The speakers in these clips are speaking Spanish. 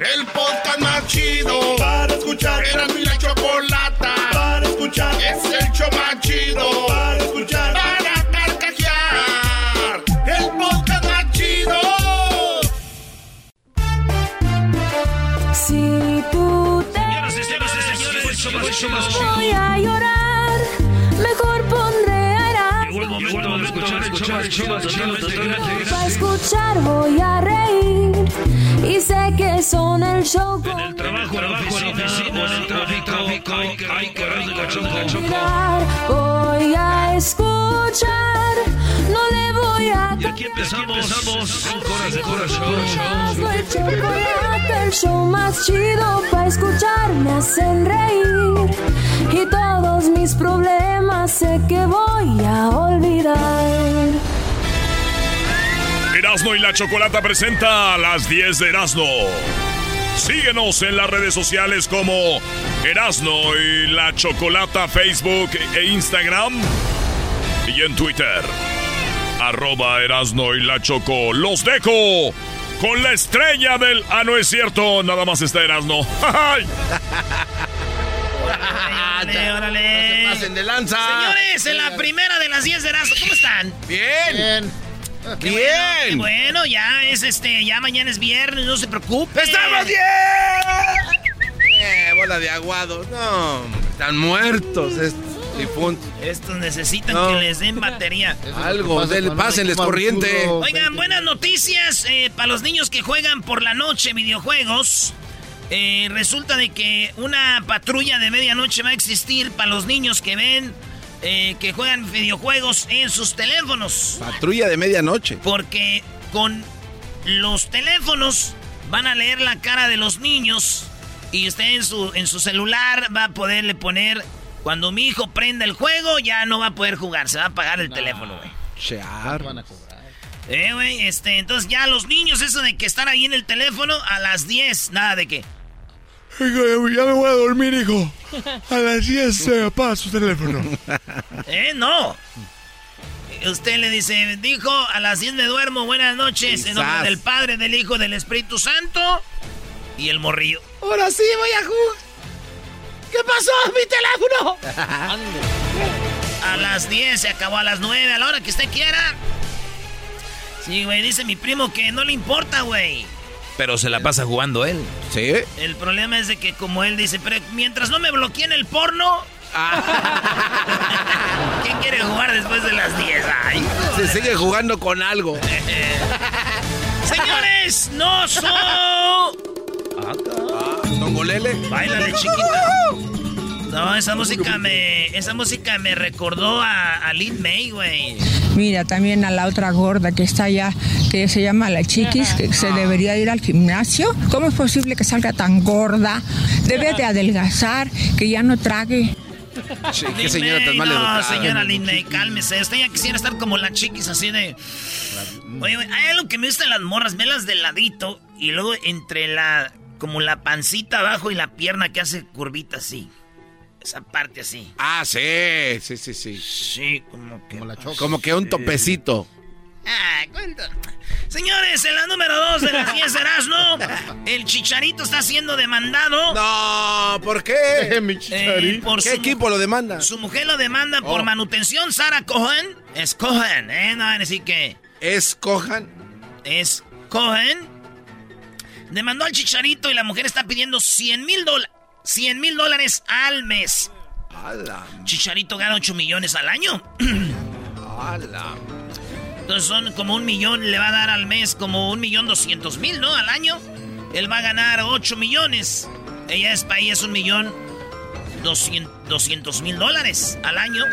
El podcast más chido para escuchar. Era mi la chocolata para escuchar. Es el show más chido para escuchar. Para carcajear. El podcast más chido. Si tú te voy a llorar, mejor pondré a Para escuchar voy a reír y sé que son el show con el Trabajo, en la oficina, en el tráfico, ay, ay, caray, de la choco. voy a escuchar, no le voy a Y aquí empezamos, de corazón. Erasmo y chocolate, el show más chido para escuchar me hacen reír y todos mis problemas sé que voy a olvidar. Erasno y la Chocolata presenta a las 10 de Erasno. Síguenos en las redes sociales como Erasno y la Chocolata Facebook e Instagram y en Twitter. Arroba Erasno y la Choco. Los dejo con la estrella del... Ah, no es cierto, nada más está Erasno. ¡Ay! Órale, órale. No se pasen de lanza. Señores, en la primera de las 10 de Erasmo, ¿cómo están? Bien. Qué Bien. Bueno, qué bueno, ya es este, ya mañana es viernes, no se preocupe. ¡Estamos bien! Eh, bola de aguados. No, están muertos estos. Estos necesitan No. que les den batería. Algo, del, pásenles corriente. Oigan, buenas noticias eh, para los niños que juegan por la noche videojuegos. Eh, resulta de que una patrulla de medianoche va a existir para los niños que ven, eh, que juegan videojuegos en sus teléfonos. Patrulla de medianoche. Porque con los teléfonos van a leer la cara de los niños y usted en su, en su celular va a poderle poner, cuando mi hijo prenda el juego, ya no va a poder jugar, se va a apagar el teléfono, güey. Chear. Eh, güey, este, entonces ya los niños, eso de que están ahí en el teléfono a las 10, nada de que. Ya me voy a dormir, hijo. A las 10 se apaga su teléfono. Eh, no. Usted le dice, dijo, a las 10 me duermo, buenas noches, en nombre Quizás. del Padre, del Hijo, del Espíritu Santo. Y el morrillo. Ahora sí voy a jugar. ¿Qué pasó? ¡Mi teléfono! A las 10 se acabó a las 9, a la hora que usted quiera. Sí, güey, dice mi primo que no le importa, güey. Pero se la pasa jugando él. Sí. El problema es de que como él dice, pero mientras no me bloqueen el porno... ¿Quién quiere jugar después de las 10? Ay, Se sigue jugando con algo. Señores, no son... ¿Tongolele? Báilale, chiquita. No, esa música me... Esa música me recordó a, a Lin May, güey. Mira, también a la otra gorda que está allá, que se llama la chiquis, que se debería ir al gimnasio. ¿Cómo es posible que salga tan gorda? Debe de adelgazar, que ya no trague. Che, qué señora tan mal No, educada. señora Lin May, cálmese. Usted ya quisiera estar como la chiquis, así de... Oye, güey, hay algo que me gusta en las morras, velas de ladito y luego entre la... Como la pancita abajo y la pierna que hace curvita así. Esa parte así. Ah, sí, sí, sí, sí. Sí, como que... Como que un topecito. Ah, cuento. Señores, en la número 2 de las 10 de Erasmo, el Chicharito está siendo demandado. No, ¿por qué? Mi eh, chicharito. por ¿Qué su, equipo lo demanda? su mujer lo demanda por Oh. manutención. Sara Cohen. Es Cohen, ¿eh? No van a decir que ¿Es Cojan? es Cohen. Demandó al chicharito y la mujer está pidiendo 100 mil dólares. 100 mil dólares al mes. Chicharito gana 8 millones al año. Entonces son como un millón, le va a dar al mes como un millón doscientos mil, ¿no? Al año. Él va a ganar 8 millones. Ella es para ella es un millón doscientos mil dólares al año.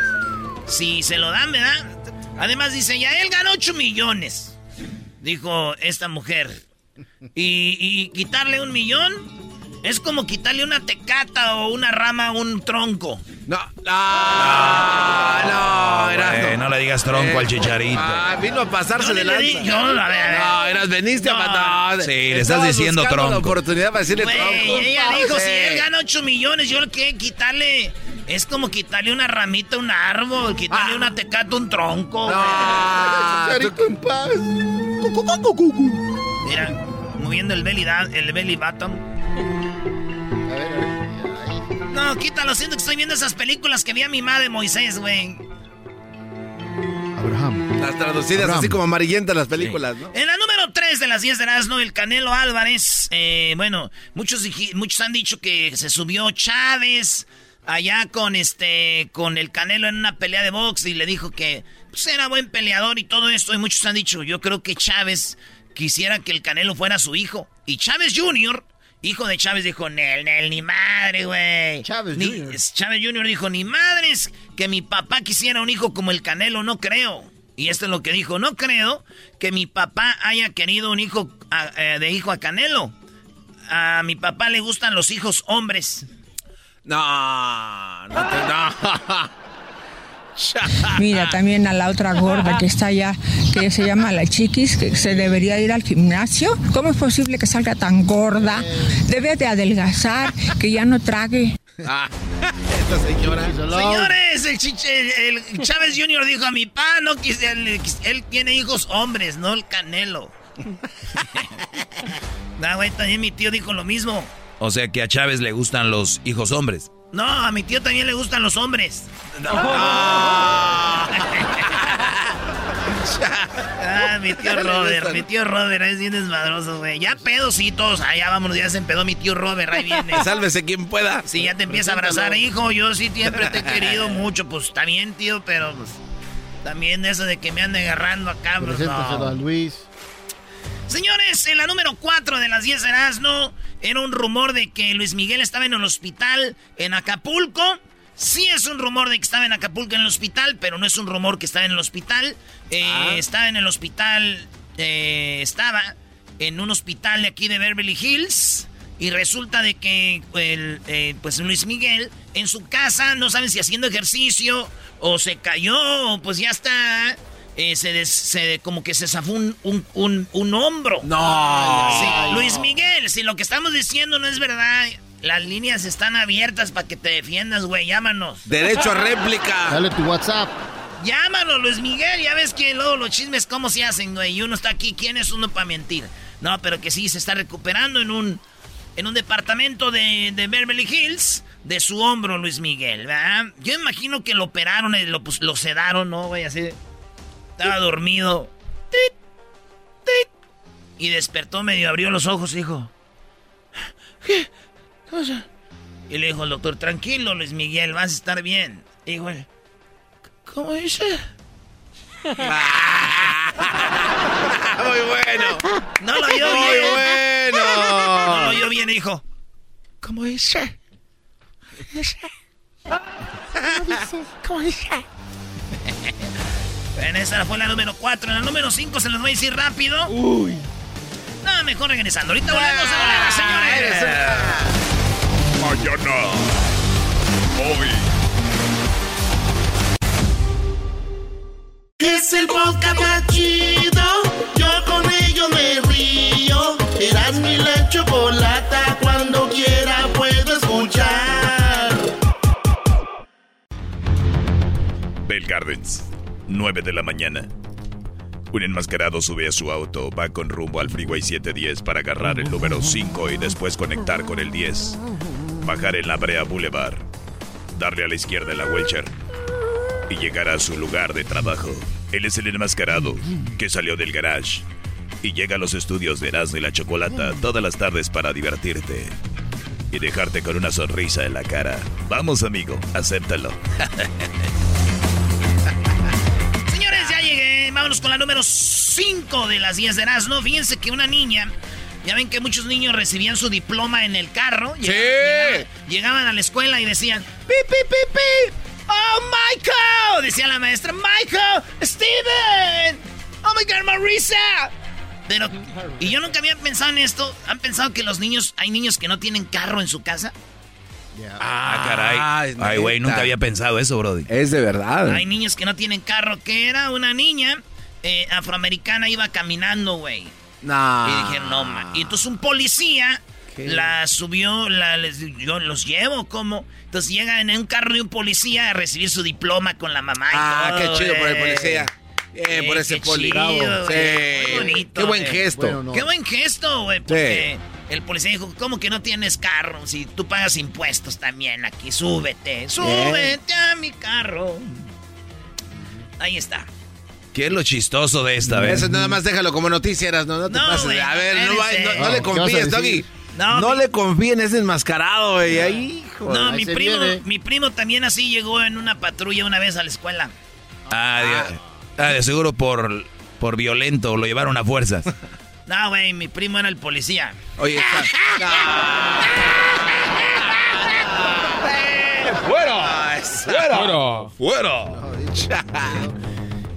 Si se lo dan, ¿verdad? Además dice, ya él gana 8 millones. Dijo esta mujer. Y, y quitarle un millón es como quitarle una tecata o una rama a un tronco. No, no, no, eras, no. le digas tronco al chicharito. Ah, vino a pasarse de lanza. Yo, a ver, No, eras, veniste a matar. Sí, le estás diciendo tronco. la oportunidad para decirle Wey, tronco. ella dijo, si él gana 8 millones, yo lo que quitarle... Es como quitarle una ramita a un árbol, quitarle una tecata a un tronco. No, Chicharito en paz. Mira, moviendo el belly, da- el belly button. No, quítalo, siento que estoy viendo esas películas que vi a mi madre Moisés, güey. Abraham. Las traducidas Abraham. así como amarillentas las películas, ¿no? En la número 3 de las 10 de Erasmo, el Canelo Álvarez. eh, bueno, muchos, muchos han dicho que se subió Chávez allá con este con el Canelo en una pelea de box y le dijo que pues, era buen peleador y todo esto. Y muchos han dicho, yo creo que Chávez quisiera que el Canelo fuera su hijo. Y Chávez Jr., hijo de Chávez, dijo, Nel, Nel, ni madre, güey. Chávez Ni- Jr.. Chávez Jr. dijo, ni madres que mi papá quisiera un hijo como el Canelo, no creo. Y esto es lo que dijo, no creo que mi papá haya querido un hijo a- eh, de hijo a Canelo. A mi papá le gustan los hijos hombres. No, no te. No. Mira, también a la otra gorda que está allá, que se llama la chiquis, que se debería ir al gimnasio. ¿Cómo es posible que salga tan gorda? Debe de adelgazar, que ya no trague. Ah, esta señora. Señores, el, chiche- el Chávez Jr. dijo a mi papá, no quise, él, él tiene hijos hombres, no el Canelo. no, güey, también mi tío dijo lo mismo. O sea que a Chávez le gustan los hijos hombres. No, a mi tío también le gustan los hombres. Ah, mi tío Robert, mi tío Robert es bien desmadroso, güey. Ya todos. Allá vámonos, ya se empedó mi tío Robert, ahí viene. Sálvese quien pueda. Sí, ya te empieza a abrazar, hijo. Yo sí siempre te he querido mucho. Pues está bien, tío, pero pues, también eso de que me ande agarrando acá, pues, Preséntaselo a no. Luis. Señores, en la número 4 de las 10 de Erasmo, era un rumor de que Luis Miguel estaba en el hospital en Acapulco. Sí es un rumor de que estaba en Acapulco en el hospital, pero no es un rumor que estaba en el hospital. Eh, Estaba en el hospital, eh, estaba en un hospital de aquí de Beverly Hills. Y resulta de que el, eh, pues Luis Miguel en su casa, no saben si haciendo ejercicio o se cayó o pues ya está, eh, se, des- se- como que se zafó un, un, un- un hombro. No. Sí, Luis Miguel, si lo que estamos diciendo no es verdad, las líneas están abiertas para que te defiendas, güey, llámanos. Derecho a réplica. Dale tu WhatsApp. Llámanos, Luis Miguel, ya ves que luego los chismes cómo se hacen, güey, y uno está aquí, ¿quién es uno para mentir? No, pero que sí, se está recuperando en un, en un departamento de, de Beverly Hills de su hombro, Luis Miguel, ¿verdad? Yo imagino que lo operaron, y lo, pues, lo sedaron, ¿no, güey? Así, estaba dormido. Tit, tit, y despertó medio, abrió los ojos y dijo, ¿qué? ¿Qué pasa? Y le dijo el doctor, tranquilo, Luis Miguel, vas a estar bien. Y dijo, ¿cómo dice? Muy bueno. No lo oyó Muy bien. bueno. No lo oyó bien, hijo. ¿Cómo dice? ¿Cómo dice? Bueno, esa fue la número 4. En la número 5 se los voy a decir rápido. Uy. No, mejor regresando. Ahorita volvemos a volar, señores. Mañana. Hoy. Es el podcast 9 de la mañana. Un enmascarado sube a su auto, va con rumbo al Freeway 710 para agarrar el número 5 y después conectar con el 10. Bajar en la Brea Boulevard, darle a la izquierda en la Welcher y llegar a su lugar de trabajo. Él es el enmascarado que salió del garage y llega a los estudios de Erasmo y la Chocolata todas las tardes para divertirte y dejarte con una sonrisa en la cara. Vamos, amigo, acéptalo. Vámonos con la número 5 de las 10 de Erasmo. Fíjense que una niña. Ya ven que muchos niños recibían su diploma en el carro. Sí. Llegaban, llegaban a la escuela y decían, ¡Pi, pi, pi, pi! ¡Oh, Michael! Decía la maestra, ¡Michael! ¡Steven! ¡Oh, my God, Marisa! Pero, y yo nunca había pensado en esto. ¿Han pensado que los niños, hay niños que no tienen carro en su casa? Ah, caray. Ay, güey, nunca había pensado eso, Brody. Es de verdad. Hay niños que no tienen carro. Que era una niña eh, afroamericana, iba caminando, güey. No. Y dijeron, no, ma. Y entonces un policía la subió, la, les, yo los llevo, ¿cómo? Entonces llega en un carro de un policía a recibir su diploma con la mamá. y Ah, todo, qué chido por el eh. policía. Bien, por Eh, ese qué poli. chido, Sí. güey. Muy bonito, Qué buen güey. gesto. Qué buen gesto, güey. Porque el policía dijo, ¿cómo que no tienes carro? Si tú pagas impuestos también aquí, súbete, súbete a mi carro. Ahí está. ¿Qué es lo chistoso de esta vez? Eso nada más déjalo como noticia, eras, no, no te No, pases. güey, a ver, no, va- no- no le No, ¿qué vas a confíes? Doggy. No, No, mi- le confíen, es enmascarado, güey. Ahí, hijo. No, ahí mi primo, viene. mi primo también así llegó en una patrulla una vez a la escuela. Ah, de, ah, de seguro por, por violento lo llevaron a fuerzas. No, güey, mi primo era el policía. Oye, ¡Fuera! ¡Fuera! ¡Fuera!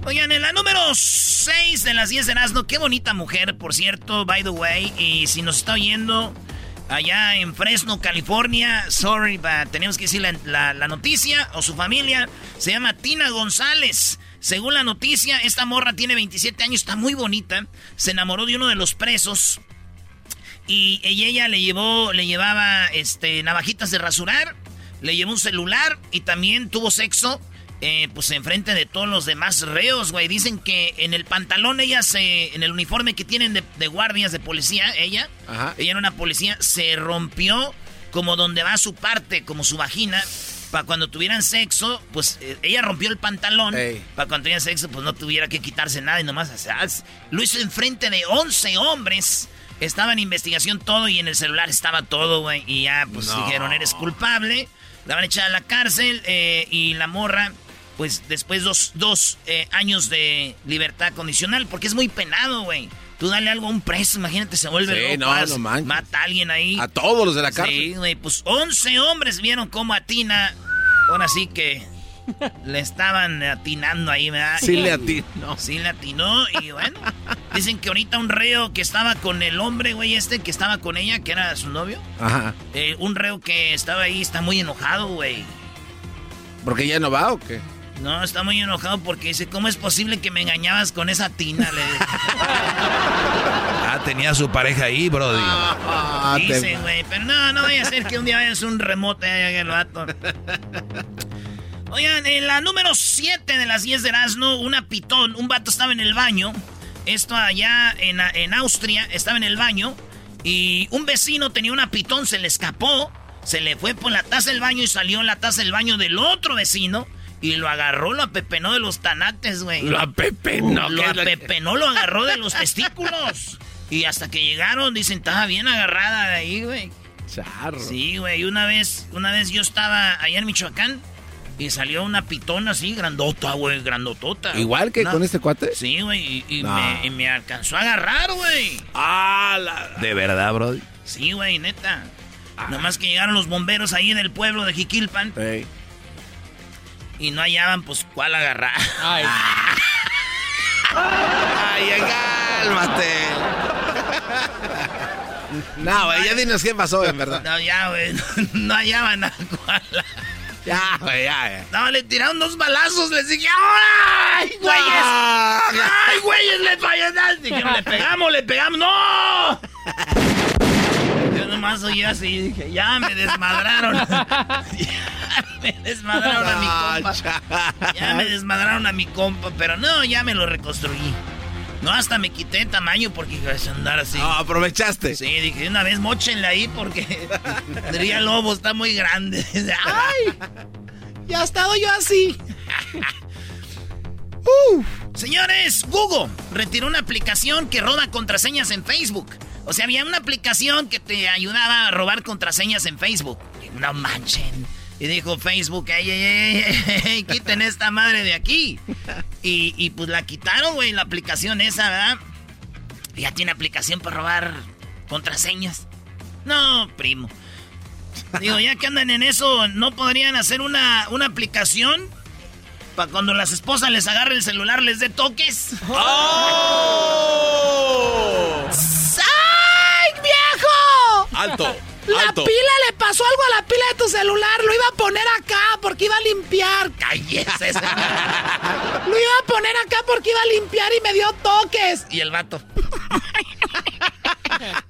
Oigan, en la número 6 de las 10 de Nazno, qué bonita mujer, por cierto, by the way. Y si nos está oyendo allá en Fresno, California, sorry, but tenemos que decir la, la- la noticia o su familia. Se llama Tina González. Según la noticia, esta morra tiene 27 años, está muy bonita. Se enamoró de uno de los presos. Y ella le llevó, le llevaba este, navajitas de rasurar, le llevó un celular y también tuvo sexo, eh, pues enfrente de todos los demás reos, güey. Dicen que en el pantalón ella se, en el uniforme que tienen de, de guardias de policía, ella, Ajá. ella era una policía, se rompió como donde va su parte, como su vagina. Para cuando tuvieran sexo, pues eh, ella rompió el pantalón. Para cuando tuvieran sexo, pues no tuviera que quitarse nada y nomás o sea, lo hizo enfrente de 11 hombres. Estaba en investigación todo y en el celular estaba todo, güey. Y ya, pues No. dijeron, eres culpable. La van a echar a la cárcel eh, y la morra, pues después dos, dos eh, años de libertad condicional, porque es muy penado, güey. Tú dale algo a un preso, imagínate, se vuelve Sí, loco. no, no manches. Mata a alguien ahí. A todos los de la Sí, cárcel. güey, pues 11 hombres vieron cómo atina. Ahora sí que le estaban atinando ahí, ¿verdad? Sí le atinó. Sí le atinó y bueno. Dicen que ahorita un reo que estaba con el hombre, güey, este que estaba con ella, que era su novio. Ajá. eh, un reo que estaba ahí está muy enojado, güey. ¿Porque ya no va o qué? No, está muy enojado porque dice, ¿cómo es posible que me engañabas con esa tina? Le Ah, tenía a su pareja ahí, Brody. Ah, te- dice, güey. Pero no, no vaya a ser que un día vayas un remote ahí el vato. Oigan, en la número 7 de las 10 de Erasmo, una pitón, un vato estaba en el baño. Esto allá en, en Austria, estaba en el baño. Y un vecino tenía una pitón, se le escapó. Se le fue por la taza del baño y salió en la taza del baño del otro vecino. Y lo agarró, lo apepenó de los tanates, güey. Lo apepenó, Lo ¿qué es la- apepenó, lo agarró de los testículos. Y hasta que llegaron, dicen, estaba bien agarrada de ahí, güey. Charro. Sí, güey. Una vez, una vez yo estaba allá en Michoacán y salió una pitona así, grandota, güey, grandotota. ¿Igual que Una- con este cuate? Sí, güey, y, y No. me, y me alcanzó a agarrar, güey. Ah, la... De verdad, Brody. Sí, güey, neta. Nomás que llegaron los bomberos ahí del pueblo de Jiquilpan Ey. Y no hallaban, pues, cuál agarrar. Ay, cálmate. No, güey, ya dinos qué pasó, en verdad. No, ya, güey, no, no hallaban a cuál. Ya, güey, ya, ya. No, le tiraron dos balazos, les dije, ¡ay, güeyes! ¡Ay, güeyes, le fallaron! Dijeron, le pegamos, le pegamos, ¡no! Yo nomás oí así, dije, ya me desmadraron. me desmadraron a mi compa. Ya me desmadraron a mi compa, pero no, ya me lo reconstruí. No, hasta me quité tamaño porque iba a andar así. No, aprovechaste. Sí, dije, una vez mochenle ahí porque diría lobo, está muy grande. ¡Ay! Ya he estado yo así. Señores, Google retiró una aplicación que roba contraseñas en Facebook. O sea, había una aplicación que te ayudaba a robar contraseñas en Facebook. No manchen. Y dijo Facebook, ey, ey, ey, ey, quiten esta madre de aquí. Y, y pues la quitaron, güey, la aplicación esa, ¿verdad? Ya tiene aplicación para robar contraseñas. No, primo. Digo, ya que andan en eso, ¿no podrían hacer una, una aplicación para cuando las esposas les agarre el celular les dé toques? ¡Oh! ¡Ay, viejo! ¡Alto! La alto. pila le pasó algo a la pila de tu celular. Lo iba a poner acá porque iba a limpiar. ¡Cállese! Lo iba a poner acá porque iba a limpiar y me dio toques. y el vato.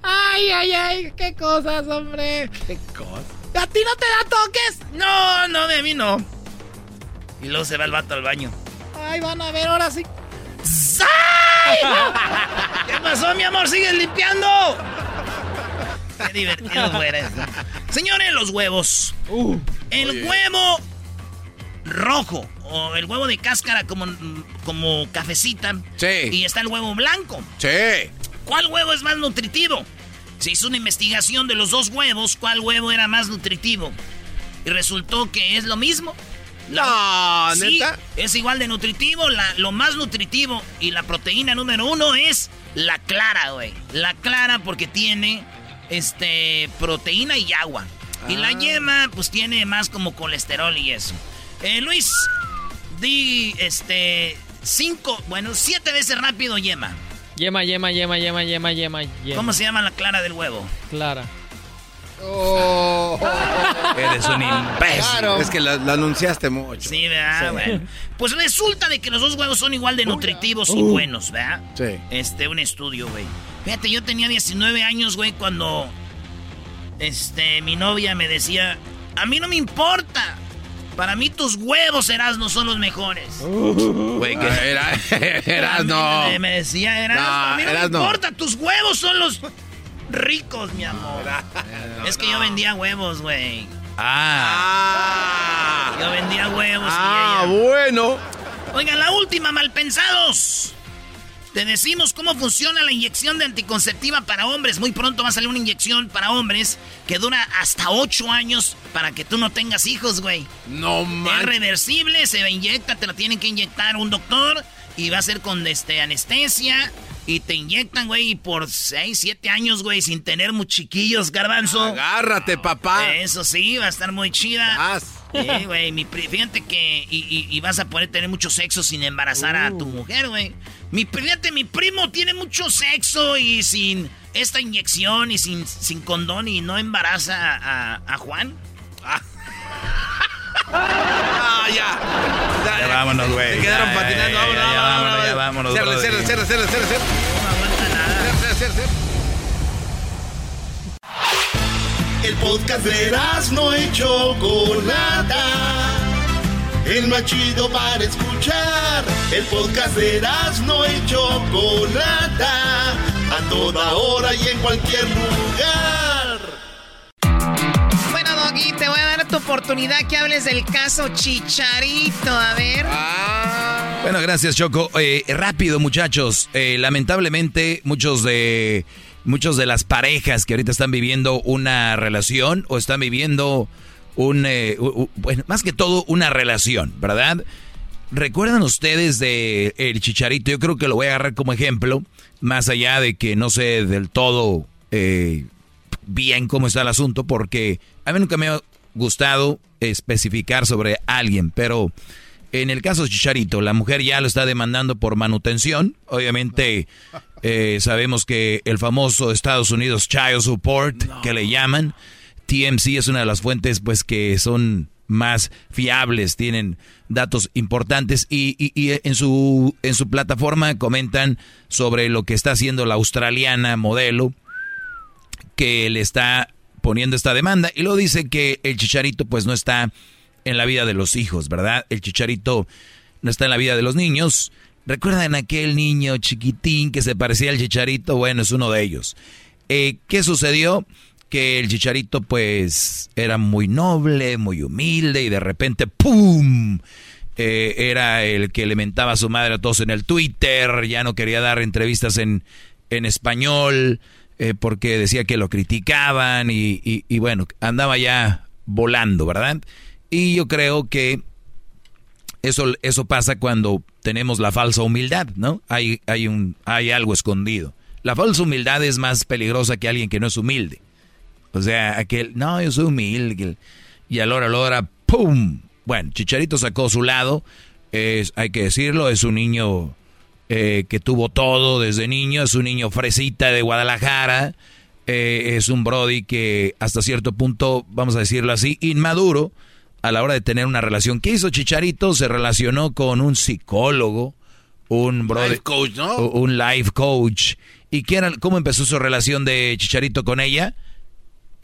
Ay, ay, ay. Qué cosas, hombre. ¿Qué cosa? ¿A ti no te da toques? No, no, de mí no. Y luego se va el vato al baño. Ay, van a ver ahora sí. ¡Ay! ¿Qué pasó, mi amor? ¿Sigues limpiando? Qué divertido fuera eso. Señores, los huevos. el oye. huevo rojo o el huevo de cáscara como, como cafecita. Sí. Y está el huevo blanco. Sí. ¿Cuál huevo es más nutritivo? Se hizo una investigación de los dos huevos, cuál huevo era más nutritivo. Y resultó que es lo mismo. No, Sí, ¿neta? es igual de nutritivo. La- lo más nutritivo y la proteína número uno es la clara, güey. La clara porque tiene este proteína y agua. Y la Ah. yema, pues tiene más como colesterol y eso. Eh, Luis, di este cinco, bueno, siete veces rápido yema. Yema, yema, yema, yema, yema, yema, yema. ¿Cómo se llama la clara del huevo? Clara. Oh. Eres un imbécil. Es que la, la anunciaste mucho. Sí, ¿verdad? Sí. Bueno. Pues resulta de que los dos huevos son igual de nutritivos y Uh. buenos, ¿verdad? Sí. Este, un estudio, güey. Fíjate, yo tenía 19 años, güey, cuando este, mi novia me decía, a mí no me importa. Para mí tus huevos, no son los mejores. Güey, que era, eras no. Me, me decía, Eras, No, a mí no me Erasno. importa, tus huevos son los ricos, mi amor. es que yo vendía huevos, güey. Ah. Yo vendía huevos Ah, y ella... bueno. Oigan, la última, malpensados. Te decimos cómo funciona la inyección de anticonceptiva para hombres. Muy pronto va a salir una inyección para hombres que dura hasta 8 años para que tú no tengas hijos, güey. No Es man. reversible, se inyecta, te la tienen que inyectar un doctor y va a ser con este, anestesia. Y te inyectan, güey, y por 6, 7 años, güey, sin tener muy chiquillos, garbanzo. Agárrate, papá. Eso sí, va a estar muy chida. Vas. Sí, güey, mi pri- fíjate que y, y- y vas a poder tener mucho sexo sin embarazar a tu mujer, güey. Mi, fíjate, mi primo tiene mucho sexo y sin esta inyección y sin, sin condón y no embaraza a, a Juan. Ah, ya. Ya vámonos, güey. Se quedaron Ya, patinando. ya, Vámonos, ya, vámonos, vámonos, ya, vámonos. vámonos, Cierra, brother. cierra, cierra, cierra, cierra, cierra. No aguanta nada. Cierra, cierra, cierra, El podcast de no y Chocolata. El más chido para escuchar. El podcast de no y Chocolata. A toda hora y en cualquier lugar. Bueno, Doggy, te voy a dar tu oportunidad que hables del caso Chicharito. A ver. Ah. Bueno, gracias, Choco. Eh, rápido, muchachos. Eh, lamentablemente, muchos de muchos de las parejas que ahorita están viviendo una relación o están viviendo un, eh, más que todo una relación, ¿verdad? ¿Recuerdan ustedes de el Chicharito? Yo creo que lo voy a agarrar como ejemplo, más allá de que no sé del todo eh, bien cómo está el asunto, porque a mí nunca me ha gustado especificar sobre alguien, pero en el caso de Chicharito, la mujer ya lo está demandando por manutención. Obviamente eh, sabemos que el famoso Estados Unidos Child Support, que le llaman, TMC es una de las fuentes pues que son más fiables, tienen datos importantes y, y- y en su en su plataforma comentan sobre lo que está haciendo la australiana modelo que le está poniendo esta demanda y luego dice que el chicharito pues no está en la vida de los hijos, ¿verdad? El chicharito no está en la vida de los niños. ¿Recuerdan aquel niño chiquitín que se parecía al chicharito? Bueno, es uno de ellos. Eh, ¿Qué sucedió? Que el chicharito pues era muy noble, muy humilde y de repente ¡pum! eh, era el que le mentaba a su madre a todos en el Twitter, ya no quería dar entrevistas en, en español eh, porque decía que lo criticaban y, y, bueno, andaba ya volando, ¿verdad? Y yo creo que eso, eso pasa cuando tenemos la falsa humildad, ¿no? Hay, hay, un, hay algo escondido. La falsa humildad es más peligrosa que alguien que no es humilde. O sea, aquel, no, yo soy humilde. Y a la hora, a la hora, ¡pum! Bueno, Chicharito sacó su lado, es, hay que decirlo, es un niño eh, que tuvo todo desde niño, es un niño fresita de Guadalajara, eh, es un Brody que hasta cierto punto, vamos a decirlo así, inmaduro a la hora de tener una relación. ¿Qué hizo Chicharito? Se relacionó con un psicólogo, un Brody, coach, ¿no? un life coach. ¿Y qué era, cómo empezó su relación de Chicharito con ella?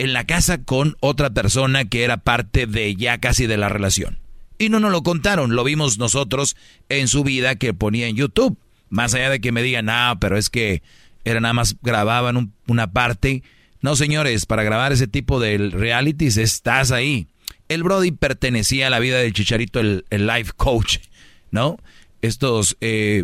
en la casa con otra persona que era parte de ya casi de la relación. Y no nos lo contaron, lo vimos nosotros en su vida que ponía en YouTube. Más allá de que me digan, ah, pero es que era nada más grababan una parte. No, señores, para grabar ese tipo de realities estás ahí. El Brody pertenecía a la vida del Chicharito, el, life coach, ¿no? Estos eh,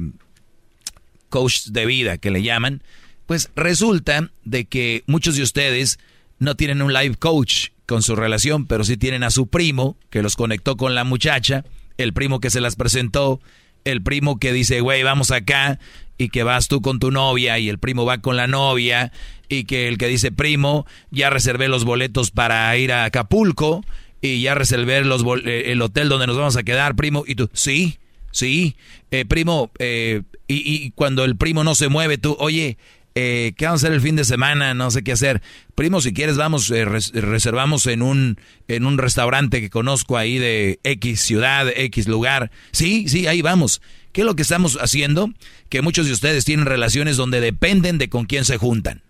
coaches de vida que le llaman. Pues resulta de que muchos de ustedes no tienen un live coach con su relación, pero sí tienen a su primo que los conectó con la muchacha, el primo que se las presentó, el primo que dice, güey, vamos acá, y que vas tú con tu novia, y el primo va con la novia, y que el que dice, primo, ya reservé los boletos para ir a Acapulco, y ya reservé los eh, el hotel donde nos vamos a quedar, primo, y tú, sí, sí, eh, primo, eh, y, y, cuando el primo no se mueve, tú, oye, eh, ¿qué vamos a hacer el fin de semana? No sé qué hacer. Primo, si quieres, vamos, eh, reservamos en un, en un restaurante que conozco ahí de X ciudad, X lugar. Sí, sí, ahí vamos. ¿Qué es lo que estamos haciendo? Que muchos de ustedes tienen relaciones donde dependen de con quién se juntan.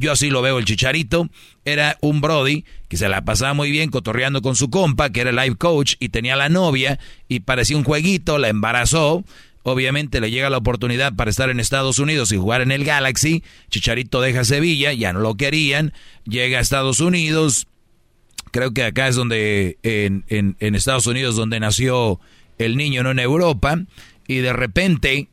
Yo así lo veo, el chicharito era un Brody que se la pasaba muy bien cotorreando con su compa, que era el life coach, y tenía la novia, y parecía un jueguito, la embarazó, Obviamente le llega la oportunidad para estar en Estados Unidos y jugar en el Galaxy. Chicharito deja Sevilla, ya no lo querían. Llega a Estados Unidos. Creo que acá es donde, en, en, Estados Unidos, donde nació el niño, no en Europa. Y de repente,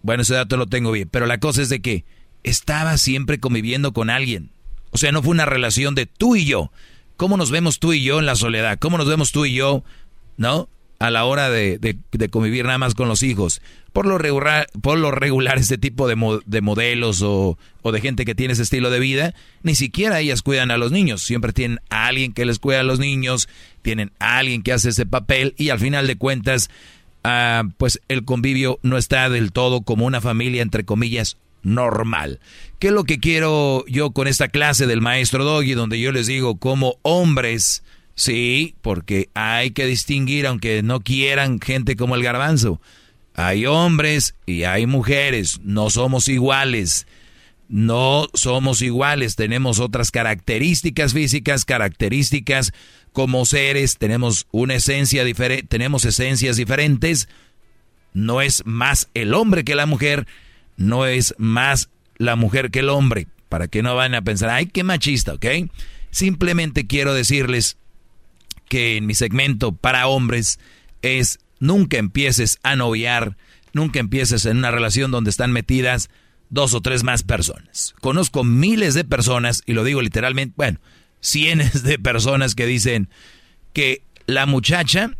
bueno, ese dato lo tengo bien, pero la cosa es de que estaba siempre conviviendo con alguien. O sea, no fue una relación de tú y yo. ¿Cómo nos vemos tú y yo en la soledad? ¿Cómo nos vemos tú y yo, no? a la hora de, convivir nada más con los hijos. Por lo regular, por lo regular este tipo de, de modelos o, o, de gente que tiene ese estilo de vida, ni siquiera ellas cuidan a los niños. Siempre tienen a alguien que les cuida a los niños, tienen a alguien que hace ese papel y al final de cuentas, ah, pues el convivio no está del todo como una familia, entre comillas, normal. ¿Qué es lo que quiero yo con esta clase del maestro Doggy, donde yo les digo como hombres Sí, porque hay que distinguir, aunque no quieran gente como el garbanzo. Hay hombres y hay mujeres, no somos iguales. No somos iguales, tenemos otras características físicas, características como seres, tenemos una esencia diferente, tenemos esencias diferentes. No es más el hombre que la mujer, no es más la mujer que el hombre, para que no vayan a pensar, ay, qué machista, ¿ok? Simplemente quiero decirles que en mi segmento para hombres es nunca empieces a noviar, nunca empieces en una relación donde están metidas dos o tres más personas. Conozco miles de personas, y lo digo literalmente, bueno, cientos de personas que dicen que la muchacha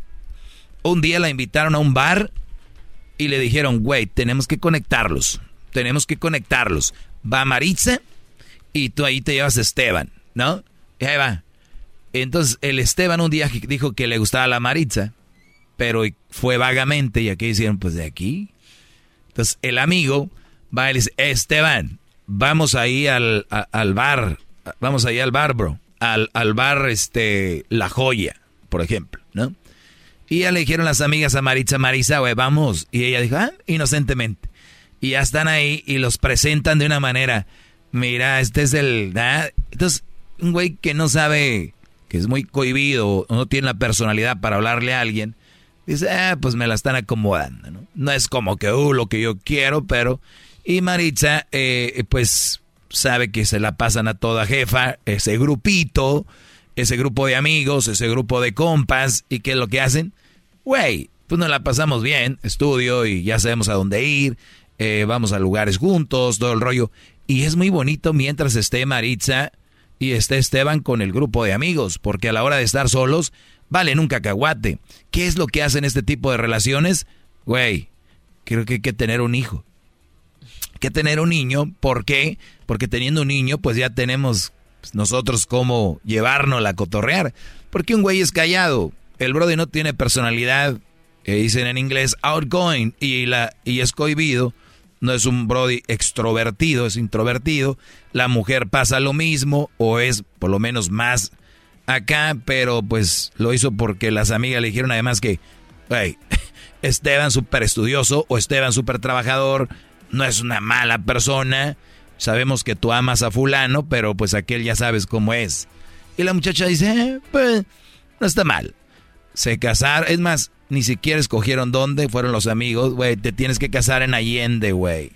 un día la invitaron a un bar y le dijeron, güey, tenemos que conectarlos, tenemos que conectarlos. Va Maritza y tú ahí te llevas a Esteban, ¿no? Y ahí va, entonces el Esteban un día dijo que le gustaba la Maritza, pero fue vagamente y aquí hicieron pues de aquí. Entonces el amigo va y le dice, Esteban, vamos ahí al, al bar, vamos ahí al bar, bro, al, al bar este, La Joya, por ejemplo, ¿no? Y ya le dijeron las amigas a Maritza, Marisa, güey, vamos. Y ella dijo, ah, inocentemente. Y ya están ahí y los presentan de una manera, mira, este es el... Entonces, un güey que no sabe que es muy cohibido, no tiene la personalidad para hablarle a alguien, dice, ah, pues me la están acomodando, ¿no? No es como que, uh, lo que yo quiero, pero... Y Maritza, eh, pues, sabe que se la pasan a toda jefa, ese grupito, ese grupo de amigos, ese grupo de compas, ¿y qué es lo que hacen? Güey, pues nos la pasamos bien, estudio y ya sabemos a dónde ir, eh, vamos a lugares juntos, todo el rollo. Y es muy bonito mientras esté Maritza y esté Esteban con el grupo de amigos, porque a la hora de estar solos, valen un cacahuate. ¿Qué es lo que hacen este tipo de relaciones? Güey, creo que hay que tener un hijo. que tener un niño, ¿por qué? Porque teniendo un niño, pues ya tenemos pues, nosotros cómo llevarnos a cotorrear. Porque un güey es callado, el brody no tiene personalidad, dicen en inglés outgoing y, la, y es cohibido, no es un Brody extrovertido, es introvertido. La mujer pasa lo mismo o es por lo menos más acá, pero pues lo hizo porque las amigas le dijeron además que, hey, Esteban súper estudioso o Esteban súper trabajador, no es una mala persona. Sabemos que tú amas a fulano, pero pues aquel ya sabes cómo es. Y la muchacha dice, eh, pues no está mal. Se casaron, es más, ni siquiera escogieron dónde, fueron los amigos, güey, te tienes que casar en Allende, güey.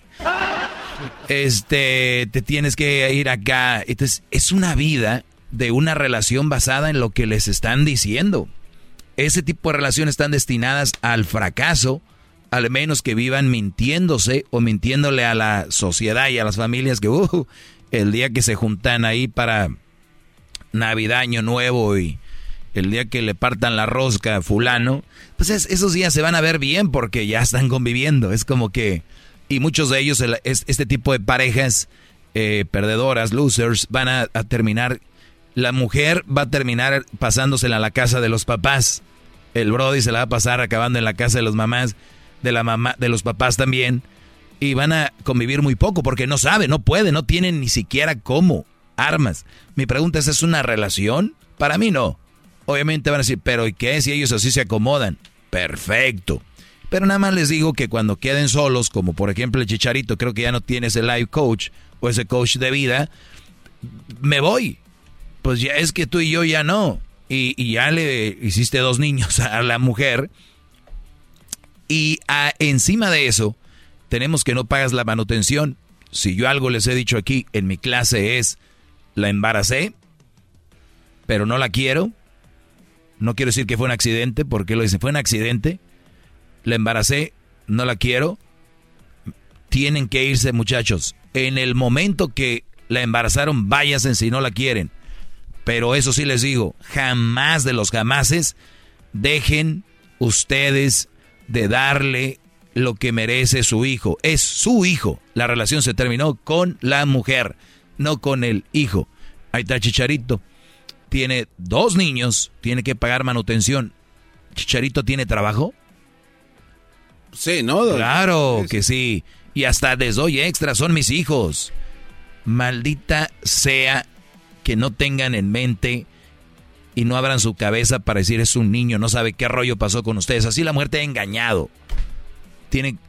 Este, te tienes que ir acá. Entonces, es una vida de una relación basada en lo que les están diciendo. Ese tipo de relaciones están destinadas al fracaso, al menos que vivan mintiéndose o mintiéndole a la sociedad y a las familias que uh, el día que se juntan ahí para Navidad, Año Nuevo y el día que le partan la rosca a fulano, pues esos días se van a ver bien porque ya están conviviendo. Es como que, y muchos de ellos, este tipo de parejas eh, perdedoras, losers, van a, terminar, la mujer va a terminar pasándosela a la casa de los papás. El Brody se la va a pasar acabando en la casa de los mamás, de la mamá, de los papás también. Y van a convivir muy poco porque no saben, no pueden, no tienen ni siquiera cómo, armas. Mi pregunta es, ¿es una relación? Para mí no. Obviamente van a decir, pero ¿y qué si ellos así se acomodan? Perfecto. Pero nada más les digo que cuando queden solos, como por ejemplo el Chicharito, creo que ya no tiene ese life coach o ese coach de vida, me voy. Pues ya es que tú y yo ya no. Y, ya le hiciste dos niños a la mujer. Y encima de eso, tenemos que no pagas la manutención. Si yo algo les he dicho aquí en mi clase es, la embaracé, pero no la quiero, no quiero decir que fue un accidente, porque lo dicen, fue un accidente. La embaracé, no la quiero. Tienen que irse, muchachos. En el momento que la embarazaron, váyanse si no la quieren. Pero eso sí les digo, jamás de los jamases dejen ustedes de darle lo que merece su hijo. Es su hijo. La relación se terminó con la mujer, no con el hijo. Ahí está Chicharito tiene dos niños, tiene que pagar manutención. ¿Chicharito tiene trabajo? Sí, ¿no? Claro que sí. Y hasta les doy extra, son mis hijos. Maldita sea que no tengan en mente y no abran su cabeza para decir es un niño, no sabe qué rollo pasó con ustedes. Así la muerte ha engañado.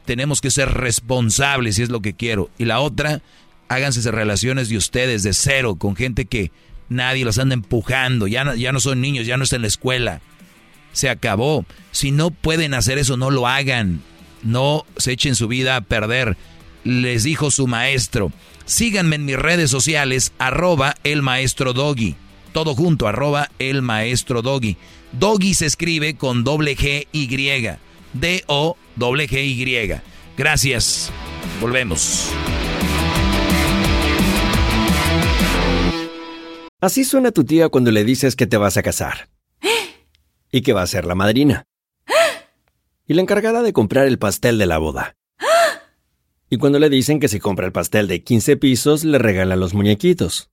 Tenemos que ser responsables si es lo que quiero. Y la otra, háganse relaciones de ustedes de cero con gente que Nadie los anda empujando, ya no, ya no son niños, ya no está en la escuela. Se acabó. Si no pueden hacer eso, no lo hagan. No se echen su vida a perder. Les dijo su maestro. Síganme en mis redes sociales, arroba el maestro Doggy. Todo junto, arroba el maestro Doggy. Doggy se escribe con doble G Y. D-O doble G Y. Gracias. Volvemos. Así suena tu tía cuando le dices que te vas a casar. Y que va a ser la madrina. Y la encargada de comprar el pastel de la boda. Y cuando le dicen que si compra el pastel de 15 pisos, le regalan los muñequitos.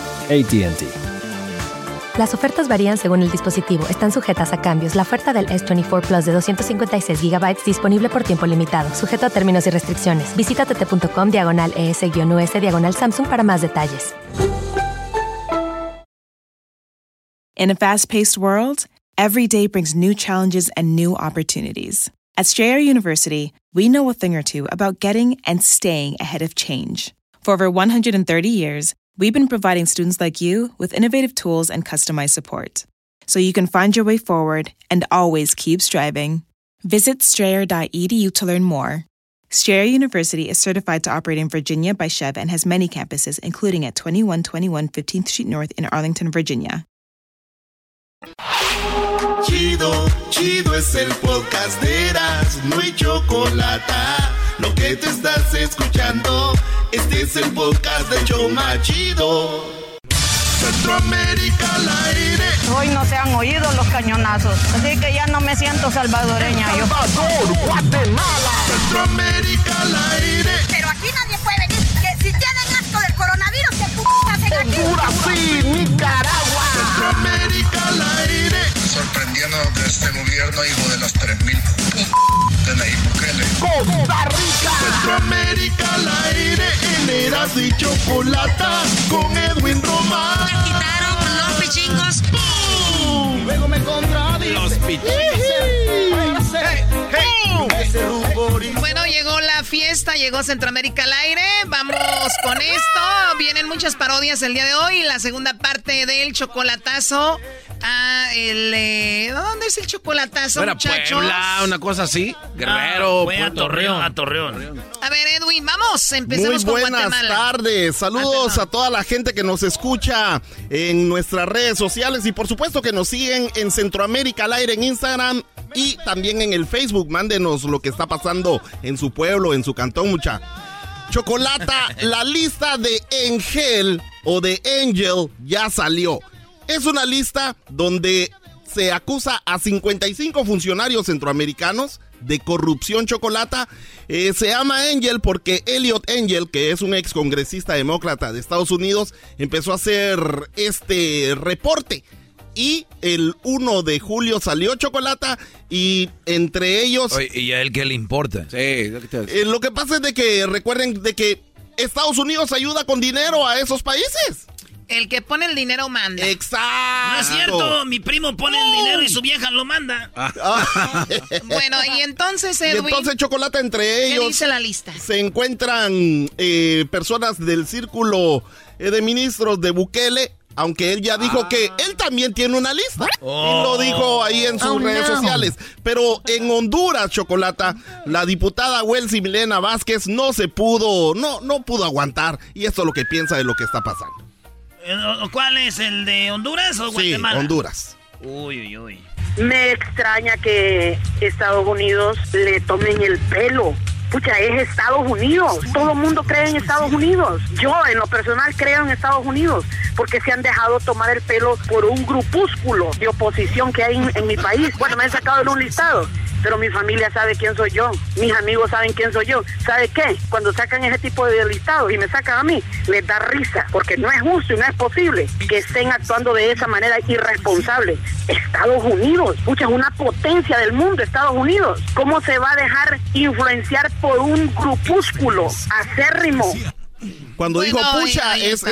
ATT. Las ofertas varían según el dispositivo. Están sujetas a cambios. La oferta del S24 Plus de 256 GB disponible por tiempo limitado, sujeto a términos y restricciones. Visita tt.com diagonal ES-US diagonal Samsung para más detalles. In a fast-paced world, every day brings new challenges and new opportunities. At Strayer University, we know a thing or two about getting and staying ahead of change. For over 130 years, we've been providing students like you with innovative tools and customized support so you can find your way forward and always keep striving. Visit strayer.edu to learn more. Strayer University is certified to operate in Virginia by Chev and has many campuses, including at 2121 15th Street North in Arlington, Virginia. Chido, chido es el podcast de Eras, no hay chocolate. Lo que te estás escuchando, este es el podcast de Choma Chido. Centroamérica al aire. Hoy no se han oído los cañonazos, así que ya no me siento salvadoreña. yo. Salvador, Guatemala. Centroamérica al aire. Pero aquí nadie puede venir. Que si tienen asco del coronavirus, ¿qué p hacen aquí? Honduras, sí, Nicaragua. Centroamérica al aire. Sorprendiendo de este gobierno, hijo de las 3000 de Nayib Bukele. Costa Rica. Centroamérica al aire. En Eras y Chocolata con Edwin Román. Me quitaron los pichingos. Luego me contradice. Los Bueno, llegó la fiesta, llegó Centroamérica al aire. Vamos con esto. Vienen muchas parodias el día de hoy. La segunda parte del chocolatazo. Ah, el. eh, ¿Dónde es el chocolatazo, Era muchachos? Puebla, una cosa así. Guerrero, Fue a Puerto Torreón, Rico. a Torreón. A ver, Edwin, vamos. Empecemos Muy con buenas Guatemala. tardes. Saludos a toda la gente que nos escucha en nuestras redes sociales y por supuesto que nos siguen en Centroamérica al aire en Instagram y también en el Facebook. Mándenos lo que está pasando en su pueblo, en su cantón, mucha. Chocolata, la lista de Angel o de Angel ya salió. Es una lista donde se acusa a 55 funcionarios centroamericanos de corrupción chocolata. Eh, se llama Angel porque Elliot Angel, que es un ex congresista demócrata de Estados Unidos, empezó a hacer este reporte. Y el 1 de julio salió chocolata y entre ellos... Oye, ¿Y a él qué le importa? Sí, Eh, lo que pasa es de que recuerden de que Estados Unidos ayuda con dinero a esos países. El que pone el dinero manda. Exacto. No es cierto, mi primo pone el dinero y su vieja lo manda. Bueno, y entonces, Y Edwin. entonces chocolate entre ¿Qué ellos. dice la lista? Se encuentran eh, personas del círculo eh, de ministros de Bukele. Aunque él ya dijo que él también tiene una lista. Y lo dijo ahí en sus Oh, redes no. sociales. Pero en Honduras, Chocolata, la diputada Welsi Milena Vázquez no se pudo, no, no pudo aguantar. Y esto es lo que piensa de lo que está pasando. Eh, ¿Cuál es? ¿El de Honduras o Sí, Guatemala? Honduras. Uy, uy, uy. Me extraña que Estados Unidos le tomen el pelo. Pucha, es Estados Unidos. Todo el mundo cree en Estados Unidos. Yo, en lo personal, creo en Estados Unidos. Porque se han dejado tomar el pelo por un grupúsculo de oposición que hay en, en mi país. Bueno, me han sacado en un listado. Pero mi familia sabe quién soy yo. Mis amigos saben quién soy yo. ¿Sabe qué? Cuando sacan ese tipo de listados y me sacan a mí, les da risa. Porque no es justo y no es posible que estén actuando de esa manera irresponsable. Estados Unidos, pucha, es una potencia del mundo, Estados Unidos. ¿Cómo se va a dejar influenciar por un grupúsculo acérrimo? Cuando Bueno, dijo pucha, es,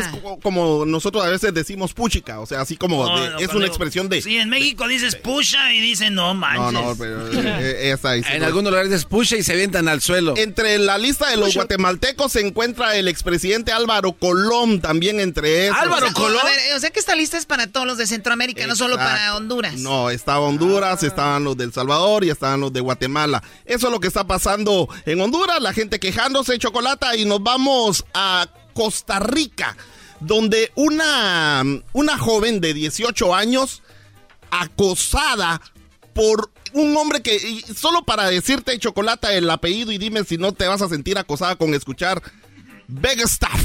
como nosotros a veces decimos puchica. O sea, así como No, de- no, es una expresión de... Sí, en México dices pusha y dicen no No, manches. no, pero eh, esa ahí sí En no. algunos lugares es pusha y se avientan al suelo. Entre la lista de los guatemaltecos se encuentra el expresidente Álvaro Colón, también entre esos. O sea, A ver, o sea que esta lista es para todos los de Centroamérica, no solo para. Honduras. No, estaba Honduras, estaban los del Salvador y estaban los de Guatemala. Eso es lo que está pasando en Honduras, la gente quejándose, chocolata, y nos vamos a Costa Rica, donde una, una joven de 18 años acosada por un hombre que, y solo para decirte, chocolata, el apellido y dime si no te vas a sentir acosada con escuchar Begstaff.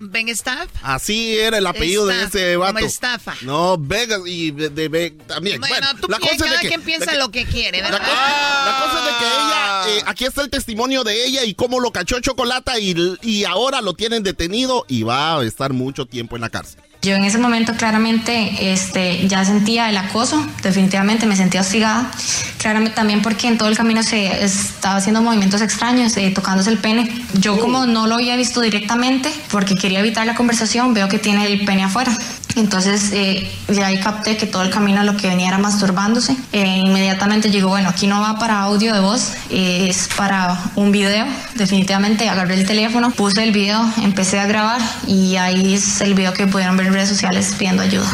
¿Ben Staff? Así era el apellido Staff, de ese vato. como estafa. No, Vegas y de, de- de- también. Bueno, Bueno, tú la cosa cada de que, quien piensa de que- lo que quiere, la ¿verdad? la cosa es de que ella, eh, aquí está el testimonio de ella y cómo lo cachó Chocolata y, y ahora lo tienen detenido y va a estar mucho tiempo en la cárcel. Yo en ese momento claramente este, ya sentía el acoso, definitivamente me sentía hostigada, claramente también porque en todo el camino se estaba haciendo movimientos extraños, eh, tocándose el pene. Yo como no lo había visto directamente, porque quería evitar la conversación, veo que tiene el pene afuera. entonces eh, de ahí capté que todo el camino lo que venía era masturbándose. Eh, inmediatamente llegó, bueno, aquí no va para audio de voz, eh, es para un video. Definitivamente agarré el teléfono, puse el video, empecé a grabar y ahí es el video que pudieron ver redes sociales pidiendo ayuda.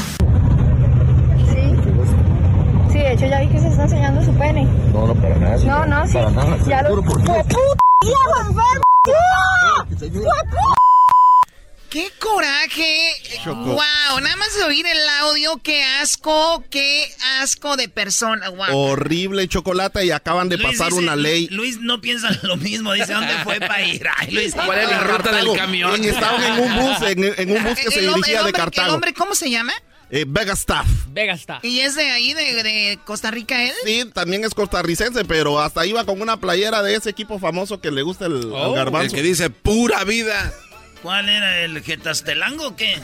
Sí, de hecho ya vi que se está enseñando su pene. No, no, para nada. No, no, sí. Para nada. Ya lo... ¡Fue puta! ¡Fue puta! ¡Qué coraje! Choco. ¡Wow! Nada más de oír el audio, qué asco, qué asco de persona. ¡Wow! Horrible chocolate y acaban de Luis pasar dice- una ley. Luis no piensa lo mismo, dice dónde fue para ir. Ay, Luis, ¿Cuál es la ruta del camión? Estaban en un bus, en, en un bus que se El dirigía el de Cartago. ¿El hombre cómo se llama? Eh, Vega Staff. Vega está. ¿Y es de ahí, de, de Costa Rica él? Sí, también es costarricense, pero hasta iba con una playera de ese equipo famoso que le gusta el, Oh, garbanzo. el que dice pura vida. ¿Cuál era el Getastelango o qué?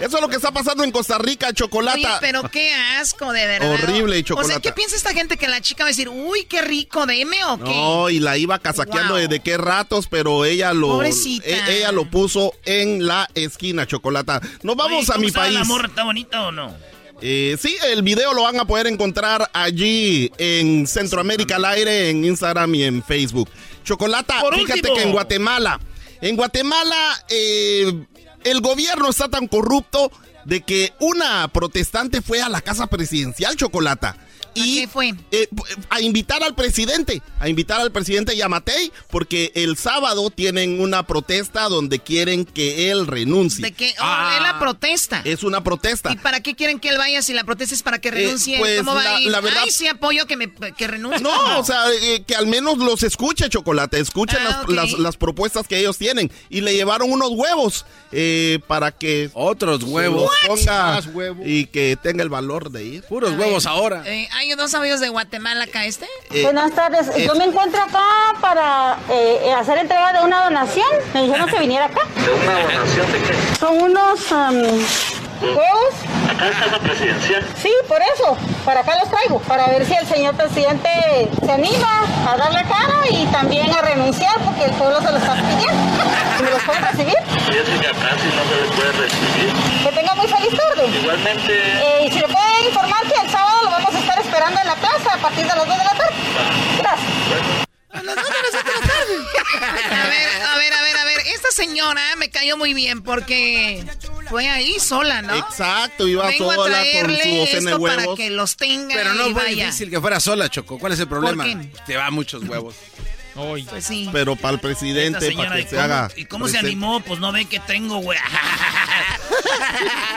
Eso es lo que está pasando en Costa Rica, chocolate. Pero qué asco, de verdad. Horrible, O sea. ¿qué piensa esta gente que la chica va a decir, uy, qué rico, deme o qué? No, y la iba casaqueando Wow. desde qué ratos, pero ella lo Pobrecita. e- ella lo puso en la esquina, chocolata. Nos vamos Oye, a ¿cómo mi país. la morra? ¿Está bonita o no? Eh, sí, el video lo van a poder encontrar allí en Centroamérica al aire, en Instagram y en Facebook. Chocolata, Por fíjate último. que en Guatemala, en Guatemala eh, el gobierno está tan corrupto de que una protestante fue a la casa presidencial, Chocolata. Y fue? eh, a invitar al presidente, a invitar al presidente Yamatei, porque el sábado tienen una protesta donde quieren que él renuncie. De que, oh, es la protesta. Es una protesta. ¿Y para qué quieren que él vaya si la protesta es para que renuncie? pues, ¿Cómo va la- a ir? la verdad- Ay, sí apoyo que, me, que renuncie. No, o sea, eh, que al menos los escuche, Chocolate. Escuchen Ah, las, las- las propuestas que ellos tienen. Y le llevaron unos huevos eh, para que... Otros huevos. ponga huevos. y que tenga el valor de ir. Puros huevos ahora. Eh, ¿Hay dos amigos de Guatemala acá este? Eh, Buenas tardes. eh, Yo me encuentro acá para eh, hacer entrega de una donación. Me dijeron que viniera acá. ¿De una donación de qué? Son unos am, huevos. Acá está la presidencial. Sí, por eso. Para acá los traigo. Para ver si el señor presidente se anima a dar la cara y también a renunciar porque el pueblo se lo está pidiendo. ¿Me los pueden recibir? Fíjese que acá sí no se les puede recibir. Que tenga muy feliz tarde. Igualmente, Eh, y si le puede informar que el sábado lo vamos a estar esperando en la plaza a partir de las 2 de la tarde. Gracias. A ver, a ver, a ver, a ver. Esta señora me cayó muy bien porque fue ahí sola, ¿no? Exacto, iba Vengo a sola con traerle su docena de esto para huevos. que los tenga Pero no y fue vaya. difícil que fuera sola, Choco. ¿Cuál es el problema? qué? Te va muchos huevos. Pues sí. Pero para el presidente, señora, para ¿y que se cómo, haga... ¿y cómo se animó? Pues no ve que tengo, güey.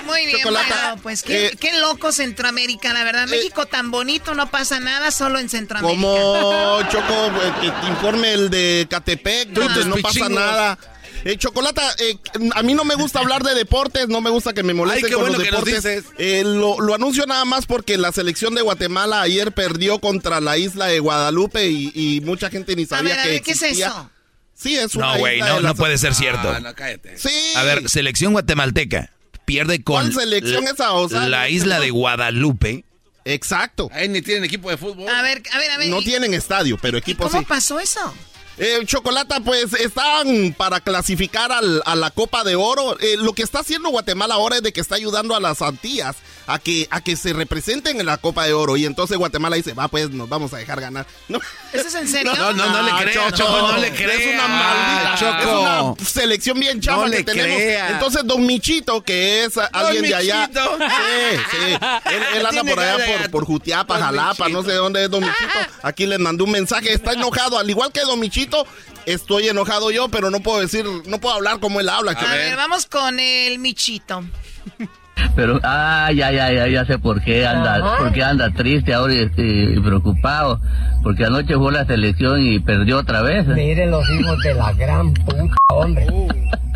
Muy bien, Chocolata, bueno, pues qué, eh, qué loco Centroamérica, la verdad. México tan bonito, no pasa nada, solo en Centroamérica. Como Choco, eh, que te informe el de Catepec, donde no pasa nada. Eh, Chocolata, eh, a mí no me gusta hablar de deportes, no me gusta que me molesten Ay, qué con bueno los que nos deportes. dices. Eh, lo, lo anuncio nada más porque la selección de Guatemala ayer perdió contra la isla de Guadalupe y, y mucha gente ni A sabía ver, a que ver, ¿qué es eso? Sí, es una No, güey, isla no, puede ser cierto. Ah, no, cállate. Sí. A ver, selección guatemalteca pierde con ¿Cuál selección la, esa? O sea, la isla de Guadalupe. Exacto. Ahí ni tienen equipo de fútbol. A ver, a ver, a ver. No ¿y- tienen estadio, pero equipo ¿Cómo sí. pasó eso? Eh, Chocolata, pues están para clasificar al- a la Copa de Oro. Eh, lo que está haciendo Guatemala ahora es de que está ayudando a las Antillas a que, a que se representen en la Copa de Oro. Y entonces Guatemala dice, va, pues nos vamos a dejar ganar. No, ¿Eso es en serio? No, no, no le creas, Choco, no le creas. Es una maldita, Choco. es una selección bien chava No que le tenemos. crea. Entonces, Don Michito, que es alguien de allá. Michito. Sí, sí. Él, él anda por allá por, por Jutiapa, Don Jalapa, no sé dónde es Don Michito. Aquí les mandé un mensaje, está enojado. Al igual que Don Michito, estoy enojado yo, pero no puedo decir, no puedo hablar como él habla. A ver, vamos con el Michito. Pero, ah, ya, ya, ya, ya sé por qué anda, por qué anda triste ahora y, y preocupado. Porque anoche jugó la selección y perdió otra vez. Miren los hijos de la gran puta, hombre.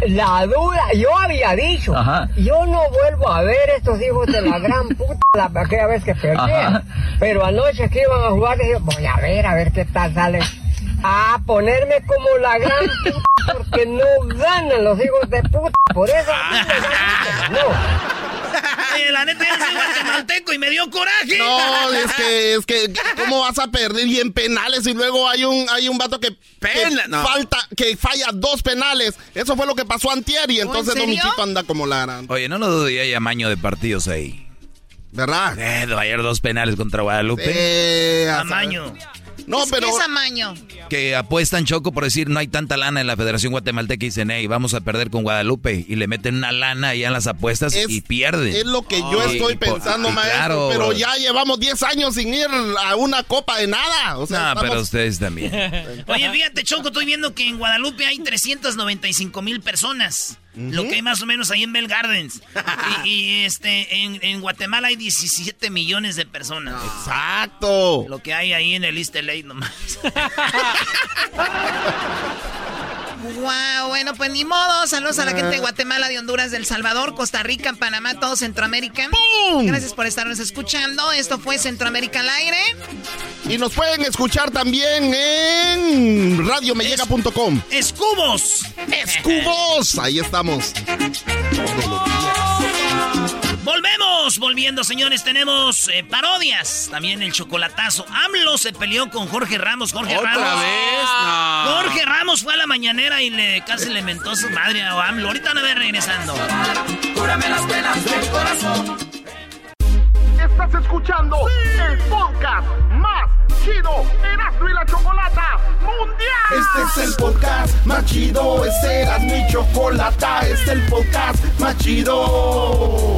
La duda, yo había dicho, Ajá. yo no vuelvo a ver estos hijos de la gran puta la aquella vez que perdieron. Pero anoche que iban a jugar, dije, voy a ver, a ver qué tal sale. A ponerme como la gran puta porque no ganan los hijos de puta. Por eso a mí me no. Oye, la neta, yo soy guatemalteco y me dio coraje. No, es que, es que, ¿cómo vas a perder? Y en penales y luego hay un, hay un vato que, Pena- que no. falta, que falla dos penales. Eso fue lo que pasó antier y entonces serio? Domichito anda como Lara. Oye, no lo dudo, ya hay amaño de partidos ahí. ¿Verdad? Eh, ayer dos penales contra Guadalupe. Eh, a Tamaño. No, ¿Qué pero es amaño? Que apuestan Choco por decir no hay tanta lana en la Federación Guatemalteca y dicen, hey, vamos a perder con Guadalupe. Y le meten una lana ahí en las apuestas Es- y pierden. es lo que yo estoy y pensando, y maestro. claro, pero bro. ya llevamos 10 años sin ir a una copa de nada. O sea, No, pero ustedes también. Oye, fíjate, Choco, estoy viendo que en Guadalupe hay 395 mil personas. Lo que hay más o menos ahí en Bell Gardens. y, y, este, en, en Guatemala hay 17 millones de personas. Exacto. Lo que hay ahí en el East LA nomás. Wow, bueno, pues ni modo. Saludos a la gente de Guatemala, de Honduras, del Salvador, Costa Rica, Panamá, todo Centroamérica. Gracias por estarnos escuchando. Esto fue Centroamérica al aire. Y nos pueden escuchar también en radiomellega.com. ¡Escubos! ¡Escubos! Ahí estamos. Volvemos, volviendo, señores. Tenemos eh, parodias. También el chocolatazo. AMLO se peleó con Jorge Ramos. Jorge ¿Otra Ramos. vez? No. Jorge Ramos fue a la mañanera y le casi le mentó su madre a AMLO. Ahorita no ve regresando. Cúrame las penas del corazón. Estás escuchando el podcast más chido Erasmo y la Chocolata Mundial. Este es el podcast más chido. Este era mi chocolata. Este es el podcast más chido.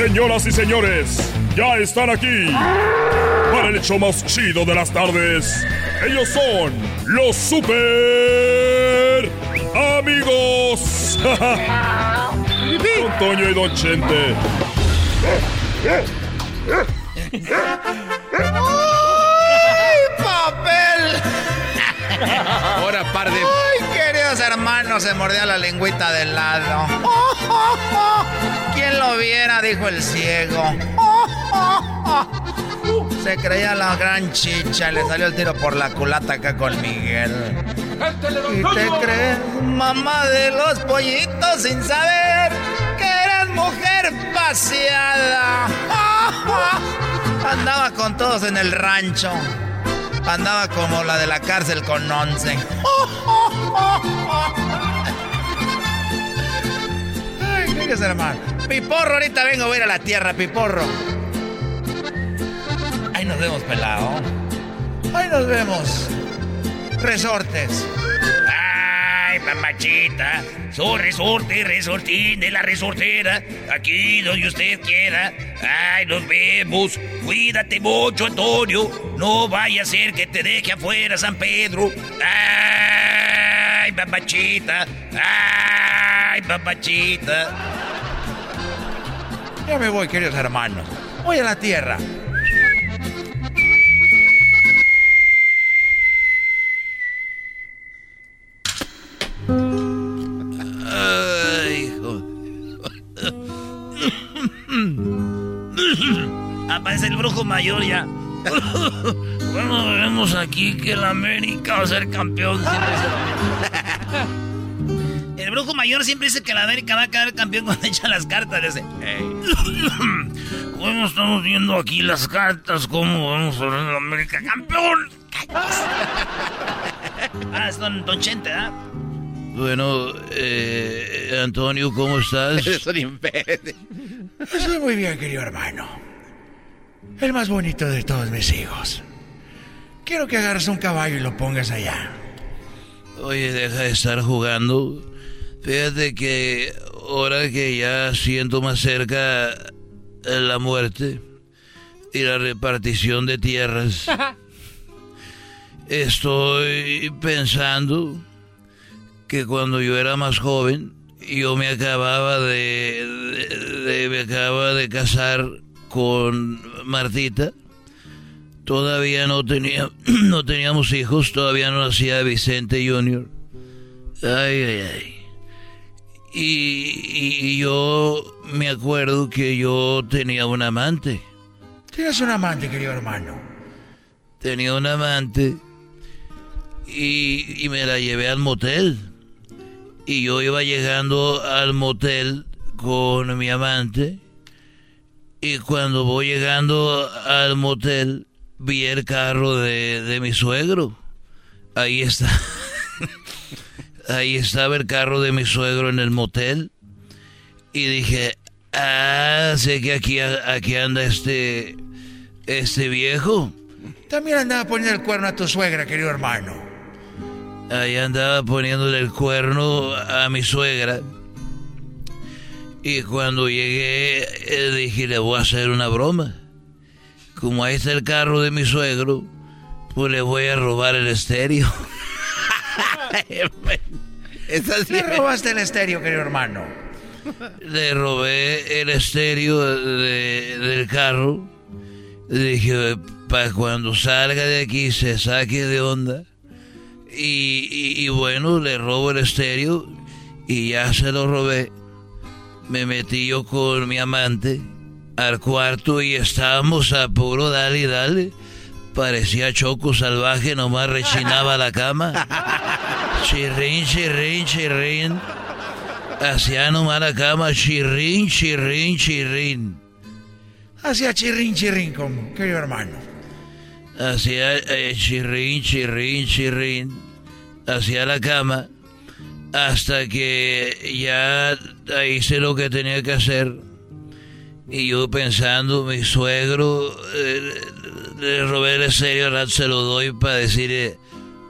Señoras y señores, ya están aquí para el hecho más chido de las tardes. Ellos son los super amigos. Don Toño y Don Chente. ¡Ay, papel! Ahora, par de. ¡Ay, queridos hermanos! Se mordía la lengüita del lado. ¿Quién lo viera? Dijo el ciego. Se creía la gran chicha y le salió el tiro por la culata acá con Miguel. ¿Y te crees mamá de los pollitos sin saber que eras mujer paseada? Andaba con todos en el rancho. Andaba como la de la cárcel con once. Ay, ¿qué es, hermano? Piporro, ahorita vengo a ir a la tierra, Piporro. Ahí nos vemos, pelado. Ahí nos vemos. Resortes. Mamachita, su resorte, resortín de la resortera, aquí donde usted quiera. Ay, nos vemos. Cuídate mucho, Antonio. No vaya a ser que te deje afuera San Pedro. Ay, mamachita. Ay, mamachita. Ya me voy, queridos hermanos. Voy a la tierra. Aparece el brujo mayor ya. Bueno, vemos aquí que el América va a ser campeón. El brujo mayor siempre dice que la América va a quedar campeón cuando echa las cartas. Dice, Bueno, estamos viendo aquí las cartas, cómo vamos a ver el América campeón. ah, es don, don Chente, ¿ah? Bueno, eh, Antonio, ¿cómo estás? Eres un imbécil. Estoy muy bien, querido hermano. El más bonito de todos mis hijos. Quiero que agarres un caballo y lo pongas allá. Oye, deja de estar jugando. Fíjate que ahora que ya siento más cerca la muerte y la repartición de tierras, estoy pensando que cuando yo era más joven, yo me acababa de, de- me acababa de casar con Martita. Todavía no tenía, no teníamos hijos, todavía no nacía Vicente Junior. Ay, ay, ay. Y, y- y yo me acuerdo que yo tenía un amante. Tienes un amante, querido hermano. Tenía un amante y, y me la llevé al motel. Y yo iba llegando al motel con mi amante. Y cuando voy llegando al motel, vi el carro de, de mi suegro. Ahí está. Ahí estaba el carro de mi suegro en el motel. Y dije, ah, sé que aquí, aquí anda este, este viejo. También andaba poniendo el cuerno a tu suegra, querido hermano. Ahí andaba poniéndole el cuerno a mi suegra. Y cuando llegué, eh, dije, le voy a hacer una broma. Como ahí está el carro de mi suegro, pues le voy a robar el estéreo. Le robaste el estéreo, querido hermano. Le robé el estéreo de- del carro. Dije, para cuando salga de aquí se saque de onda. Y, y- y bueno, le robo el estéreo y ya se lo robé. Me metí yo con mi amante al cuarto y estábamos a puro dale y dale. Parecía choco salvaje, nomás rechinaba la cama. Chirrín, chirrín, chirrín. Hacía nomás la cama, chirrín, chirrín, chirrín. Hacía chirrín, chirrín, como, querido hermano. Hacía eh, chirrín, chirrín, chirrín. Hacia la cama. Hasta que ya hice lo que tenía que hacer. Y yo pensando, mi suegro, eh, le robé el serio, rato se lo doy para decirle,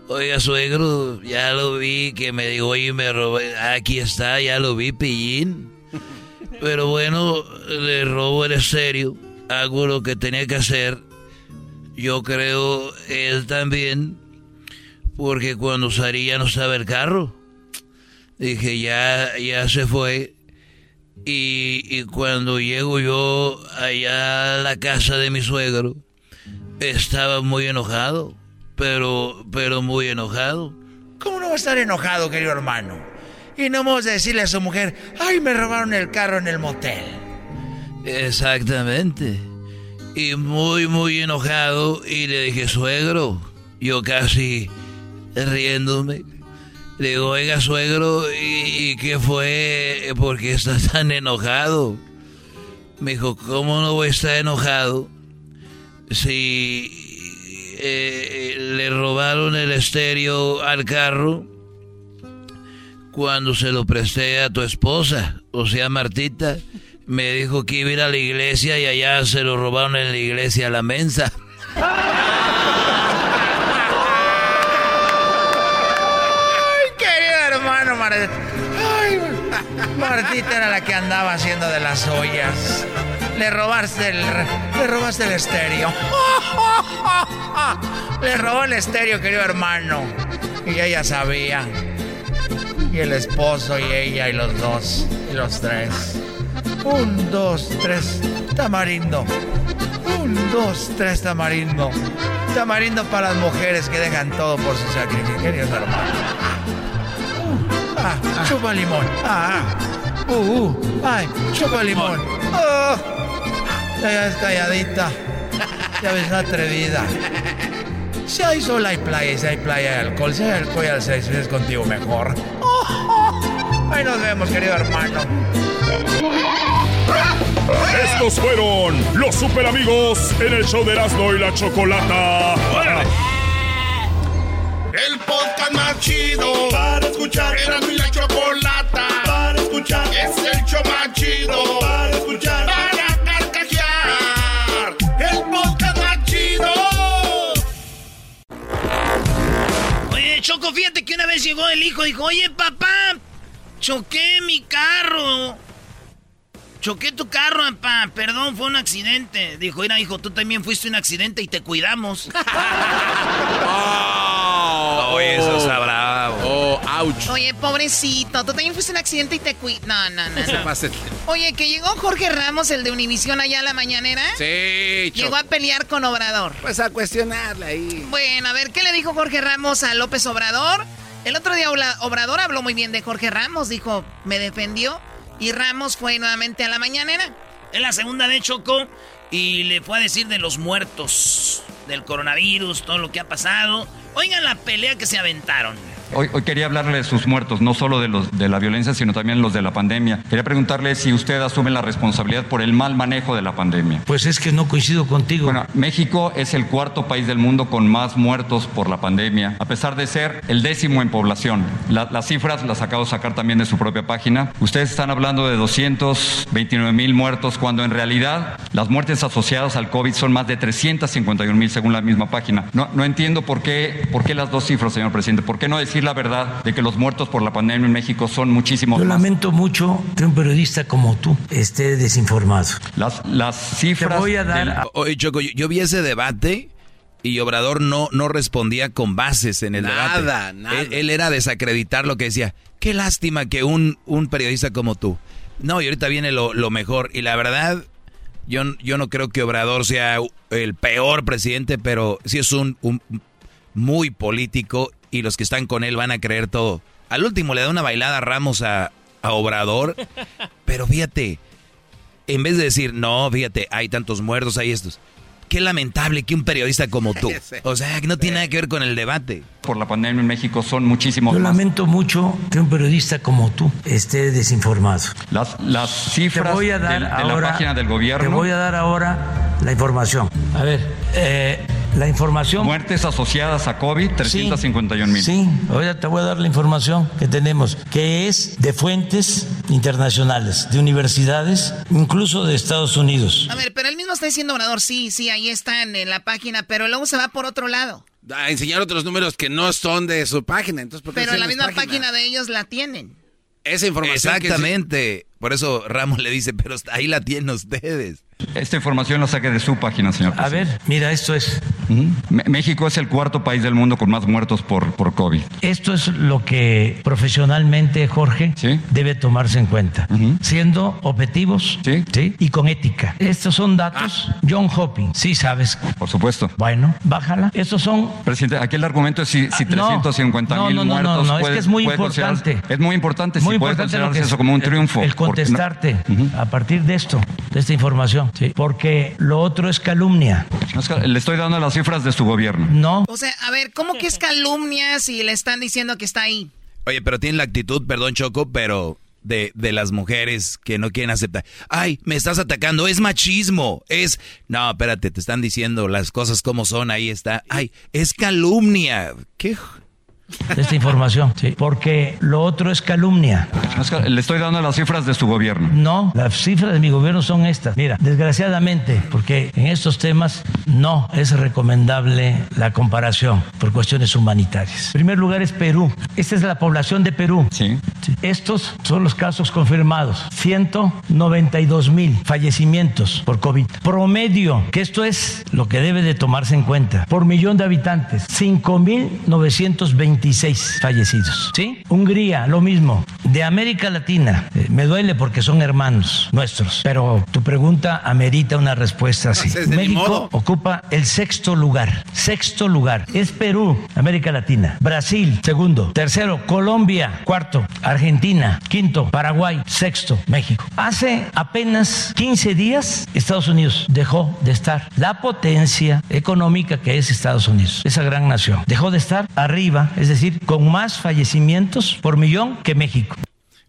oiga suegro, ya lo vi, que me dijo, oye, me robé, aquí está, ya lo vi, pillín. Pero bueno, le robo el estéreo, hago lo que tenía que hacer. Yo creo él también, porque cuando salí ya no estaba el carro. Dije, ya, ya se fue. Y, y cuando llego yo allá a la casa de mi suegro, estaba muy enojado, pero, pero muy enojado. ¿Cómo no va a estar enojado, querido hermano? Y no vamos a decirle a su mujer, ay, me robaron el carro en el motel. Exactamente. Y muy, muy enojado. Y le dije, suegro, yo casi riéndome. Le digo, oiga, suegro, ¿y, y qué fue? ¿Por qué está tan enojado? Me dijo, ¿cómo no voy a estar enojado si eh, le robaron el estéreo al carro cuando se lo presté a tu esposa? O sea, Martita me dijo que iba a ir a la iglesia y allá se lo robaron en la iglesia a la mensa. Ay, querido Martita era la que andaba haciendo de las ollas. Le robaste el, le robaste el estéreo. Le robó el estéreo, querido hermano. Y ella sabía. Y el esposo y ella y los dos. Y los tres. Un, dos, tres. Tamarindo. Un, dos, tres, tamarindo. Tamarindo para las mujeres que dejan todo por su sacrificio, queridos hermanos. Ah, chupa limón. Ah, ah. Uh, uh. Ay, chupa limón. Oh. Ya ves calladita. Ya ves atrevida. Si hay sol hay playa, y si hay playa hay alcohol, si hay alcohol hay seis es contigo mejor. Ahí nos vemos, querido hermano. Estos fueron los super amigos en el show de Erasmo y la Chocolata. El podcast más chido para escuchar. Era mi la chocolata para escuchar. Es el show más chido para escuchar. Para carcajear. El podcast más chido. Oye, Choco, fíjate que una vez llegó el hijo y dijo, oye, papá, choqué mi carro. Choqué tu carro, papá. Perdón, fue un accidente. Dijo, mira, hijo, tú también fuiste un accidente y te cuidamos. Oye, eso está bravo. Oh, Oye, pobrecito, tú también fuiste un accidente y te cuidas. No, no, no. Oye, que llegó Jorge Ramos, el de Univisión, allá a la mañanera. Sí, Llegó a pelear con Obrador. Pues a cuestionarle ahí. Bueno, a ver, ¿qué le dijo Jorge Ramos a López Obrador? El otro día Obrador habló muy bien de Jorge Ramos, dijo, me defendió. Y Ramos fue nuevamente a la mañanera. Es la segunda de Choco y le fue a decir de los muertos, del coronavirus, todo lo que ha pasado. Oigan la pelea que se aventaron. Hoy, hoy quería hablarle de sus muertos, no solo de los de la violencia, sino también los de la pandemia. Quería preguntarle si usted asume la responsabilidad por el mal manejo de la pandemia. Pues es que no coincido contigo. Bueno, México es el cuarto país del mundo con más muertos por la pandemia, a pesar de ser el décimo en población. La- las cifras las acabo de sacar también de su propia página. Ustedes están hablando de 229 mil muertos, cuando en realidad las muertes asociadas al COVID son más de 351 mil según la misma página. No, no entiendo por qué, por qué las dos cifras, señor presidente. ¿Por qué no decir la verdad de que los muertos por la pandemia en México son muchísimos Yo más? lamento mucho que un periodista como tú esté desinformado. Las, las cifras. Te voy a dar del- Oye, Choco, yo, yo vi ese debate y Obrador no, no respondía con bases en el Nada, debate. nada. Él, él era desacreditar lo que decía. Qué lástima que un, un periodista como tú. No, y ahorita viene lo, lo mejor. Y la verdad, yo, yo no creo que Obrador sea el peor presidente, pero sí es un, un muy político y los que están con él van a creer todo. Al último le da una bailada a Ramos a, a Obrador, pero fíjate, en vez de decir, no, fíjate, hay tantos muertos, hay estos. Qué lamentable que un periodista como tú, o sea, que no tiene nada que ver con el debate. por la pandemia en México son muchísimos Yo más. lamento mucho que un periodista como tú esté desinformado. Las, las cifras te voy a dar de, de ahora, la página del gobierno. Te voy a dar ahora la información. A ver, eh, la información. Muertes asociadas a COVID, 351 mil. Sí, ahora te voy a dar la información que tenemos, que es de fuentes internacionales, de universidades, incluso de Estados Unidos. A ver, pero él mismo está diciendo Obrador, sí, sí, ahí están en la página, pero luego se va por otro lado. A enseñar otros números que no son de su página. Entonces, ¿por qué Pero en la misma página de ellos la tienen. Esa información. que- Exactamente. Por eso Ramos le dice, pero ahí la tienen ustedes. Esta información la saqué de su página, señor. A ver, mira, esto es. México es el cuarto país del mundo con más muertos por, por COVID. Esto es lo que profesionalmente, Jorge, debe tomarse en cuenta, siendo objetivos ¿sí? y con ética. Estos son datos John Hopkins, sí sabes. Por supuesto. Bueno, bájala. Estos son... Presidente, aquí el argumento es si, si Ah, no. 350 mil No, no, no, no, muertos no, es puede- que es muy importante. Es muy importante, Muy si puede lo considerarse que es eso como un el- triunfo. El no- contestarte a partir de esto, de esta información, ¿sí? porque lo otro es calumnia. Le estoy dando las cifras de su gobierno. No. O sea, a ver, ¿cómo que es calumnia si le están diciendo que está ahí? Oye, pero tiene la actitud, perdón Choco, pero de, de las mujeres que no quieren aceptar. Ay, me estás atacando, es machismo, es... No, espérate, te están diciendo las cosas como son, ahí está. Ay, es calumnia. ¿Qué? De esta información, ¿sí? porque lo otro es calumnia. Le estoy dando las cifras de su gobierno. No, las cifras de mi gobierno son estas. Mira, desgraciadamente, porque en estos temas no es recomendable la comparación por cuestiones humanitarias. En primer lugar es Perú. Esta es la población de Perú. Sí. Estos son los casos confirmados. 192 mil fallecimientos por COVID. Promedio, que esto es lo que debe de tomarse en cuenta, por millón de habitantes, 5.926 fallecidos. ¿Sí? Hungría, lo mismo. De América Latina, eh, me duele porque son hermanos nuestros, pero tu pregunta amerita una respuesta así. México ocupa el sexto lugar. Sexto lugar. Es Perú, América Latina. Brasil, segundo. Tercero, Colombia. Cuarto, Argentina. Quinto, Paraguay. Sexto, México. Hace apenas 15 días, Estados Unidos dejó de estar. La potencia económica que es Estados Unidos, esa gran nación, dejó de estar arriba, es decir, con más fallecimientos por millón que México.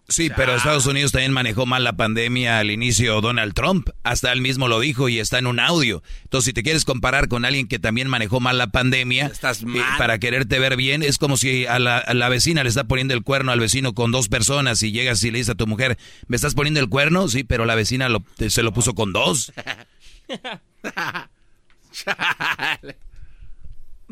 Sí, pero Estados Unidos también manejó mal la pandemia al inicio Donald Trump. Hasta él mismo lo dijo y está en un audio. Entonces, si te quieres comparar con alguien que también manejó mal la pandemia, Estás eh, mal. para quererte ver bien, es como si a la, a la vecina le está poniendo el cuerno al vecino con dos personas y llegas y le dices a tu mujer, ¿me estás poniendo el cuerno? Sí, pero la vecina lo- se lo puso con dos.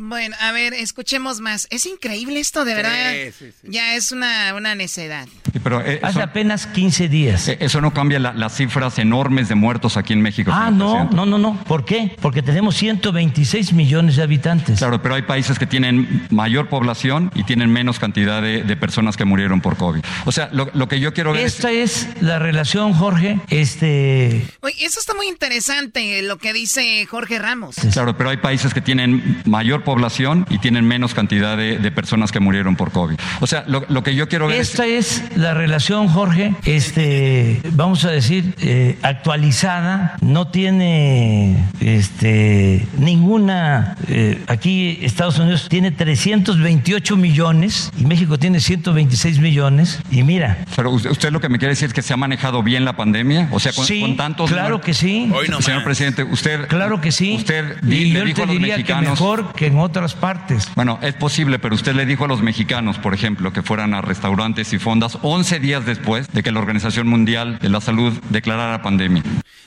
Bueno, a ver, escuchemos más. Es increíble esto, de verdad. sí, sí. Ya es una, una necedad. Sí, pero eh, Hace eso, apenas 15 días. eh, eso no cambia la- las cifras enormes de muertos aquí en México. Ah, no, presidente. no, no, no. ¿Por qué? Porque tenemos 126 millones de habitantes. Claro, pero hay países que tienen mayor población y tienen menos cantidad de, de personas que murieron por COVID. O sea, lo, lo que yo quiero ver es... Esta es la relación, Jorge. Este. Oye, eso está muy interesante, lo que dice Jorge Ramos. Claro, pero hay países que tienen mayor población y tienen menos cantidad de, de personas que murieron por COVID. O sea, lo, lo que yo quiero ver es... Esta es la relación, Jorge, este, vamos a decir, eh, actualizada, no tiene este, ninguna, eh, aquí Estados Unidos tiene 328 millones y México tiene 126 millones y mira. Pero usted, usted lo que me quiere decir es que se ha manejado bien la pandemia, o sea, con, Sí, con tantos... claro que sí. Señor presidente, usted... Claro que sí. Usted y di- le yo dijo te a los diría que mexicanos... mejor que en otras partes. Bueno, es posible, pero usted le dijo a los mexicanos, por ejemplo, que fueran a restaurantes y fondas 11 días después de que la Organización Mundial de la Salud declarara pandemia.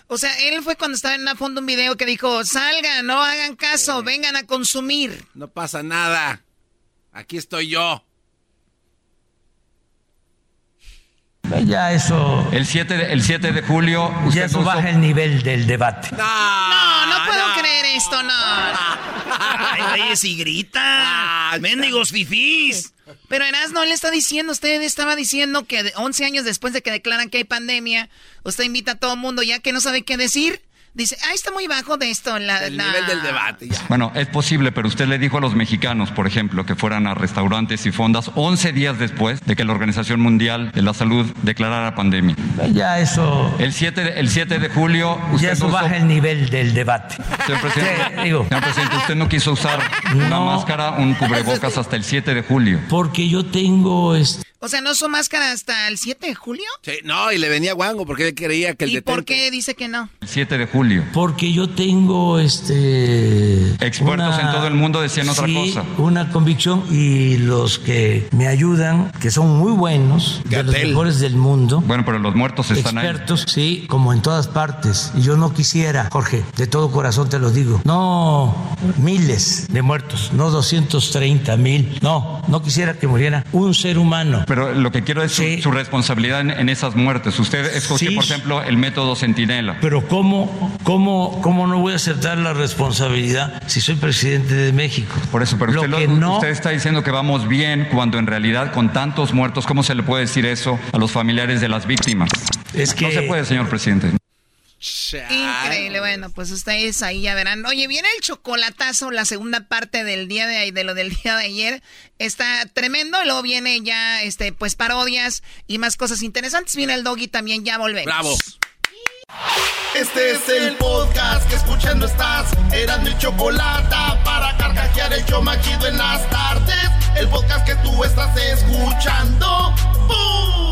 O sea, él fue cuando estaba en una fondo un video que dijo, salgan, no hagan caso, vengan a consumir. No pasa nada. Aquí estoy yo. Ya eso. El 7 de, el 7 de julio... Ya usted eso puso- baja el nivel del debate. No, no puedo creer esto, no. Ay, güey, si grita. Mendigos fifís. Pero Erasno, él está diciendo, usted estaba diciendo que de- 11 años después de que declaran que hay pandemia, usted invita a todo el mundo ya que no sabe qué decir. Dice, ah, está muy bajo de esto. La, El la- nivel del debate ya. Bueno, es posible, pero usted le dijo a los mexicanos, por ejemplo, que fueran a restaurantes y fondas 11 días después de que la Organización Mundial de la Salud declarara pandemia. Ya eso. El 7 de, el 7 de julio... Usted Ya eso baja el nivel del debate. Señor presidente, Sí, digo. señor presidente, usted no quiso usar una máscara, un cubrebocas hasta el 7 de julio. Porque yo tengo este. O sea, ¿no usó máscara hasta el 7 de julio? Sí, no, y le venía guango porque él creía que el ¿Y por qué dice que no? El 7 de julio. Porque yo tengo este. Expertos en todo el mundo decían otra sí, cosa. Una convicción y los que me ayudan, que son muy buenos, de los mejores del mundo. Bueno, pero los muertos están ahí. Expertos, sí, como en todas partes. Y yo no quisiera, Jorge, de todo corazón te lo digo, no miles de muertos, no 230 mil, no, no quisiera que muriera un ser humano. Pero lo que quiero es su- Sí. su, responsabilidad en, en esas muertes. Usted escogió, Sí. por ejemplo, el método Centinela. Pero ¿cómo, cómo, ¿cómo no voy a aceptar la responsabilidad si soy presidente de México? Por eso, pero Lo usted, lo- no- usted está diciendo que vamos bien cuando en realidad con tantos muertos, ¿cómo se le puede decir eso a los familiares de las víctimas? Es que No se puede, señor presidente. Increíble, bueno, pues ustedes ahí ya verán. Oye, viene el chocolatazo, la segunda parte del día de, de lo del día de ayer. Está tremendo, y luego viene ya, este, pues parodias y más cosas interesantes. Viene el doggy también, ya volvemos. Bravo. Este es el podcast que escuchando estás. Eran mi chocolate para carcajear el show machido en las tardes. El podcast que tú estás escuchando. ¡Bum!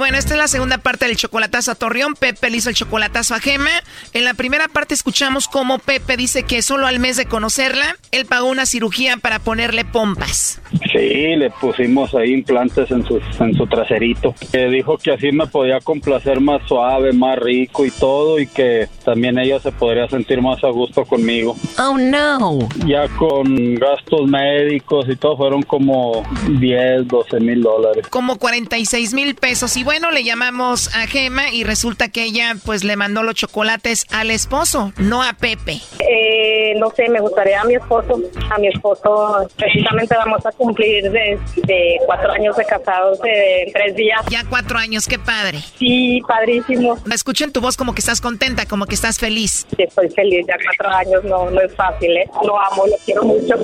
Bueno, esta es la segunda parte del chocolatazo a Torreón. Pepe le hizo el chocolatazo a Gema. En la primera parte escuchamos cómo Pepe dice que solo al mes de conocerla, él pagó una cirugía para ponerle pompas. Sí, le pusimos ahí implantes en su, en su traserito. Que dijo que así me podía complacer más suave, más rico y todo, y que también ella se podría sentir más a gusto conmigo. Oh no. Ya con gastos médicos y todo fueron como 10, 12 mil dólares. Como 46 mil pesos. Y bueno, le llamamos a Gema y resulta que ella pues le mandó los chocolates al esposo, no a Pepe. Eh, no sé, me gustaría a mi esposo. A mi esposo, precisamente vamos a cumplir de, de cuatro años de casados eh, en tres días. Ya cuatro años, qué padre. Sí, padrísimo. Me escucho en tu voz como que estás contenta, como que estás feliz. Sí, Estoy feliz, ya cuatro años no, no es fácil, ¿eh? Lo amo, lo quiero mucho.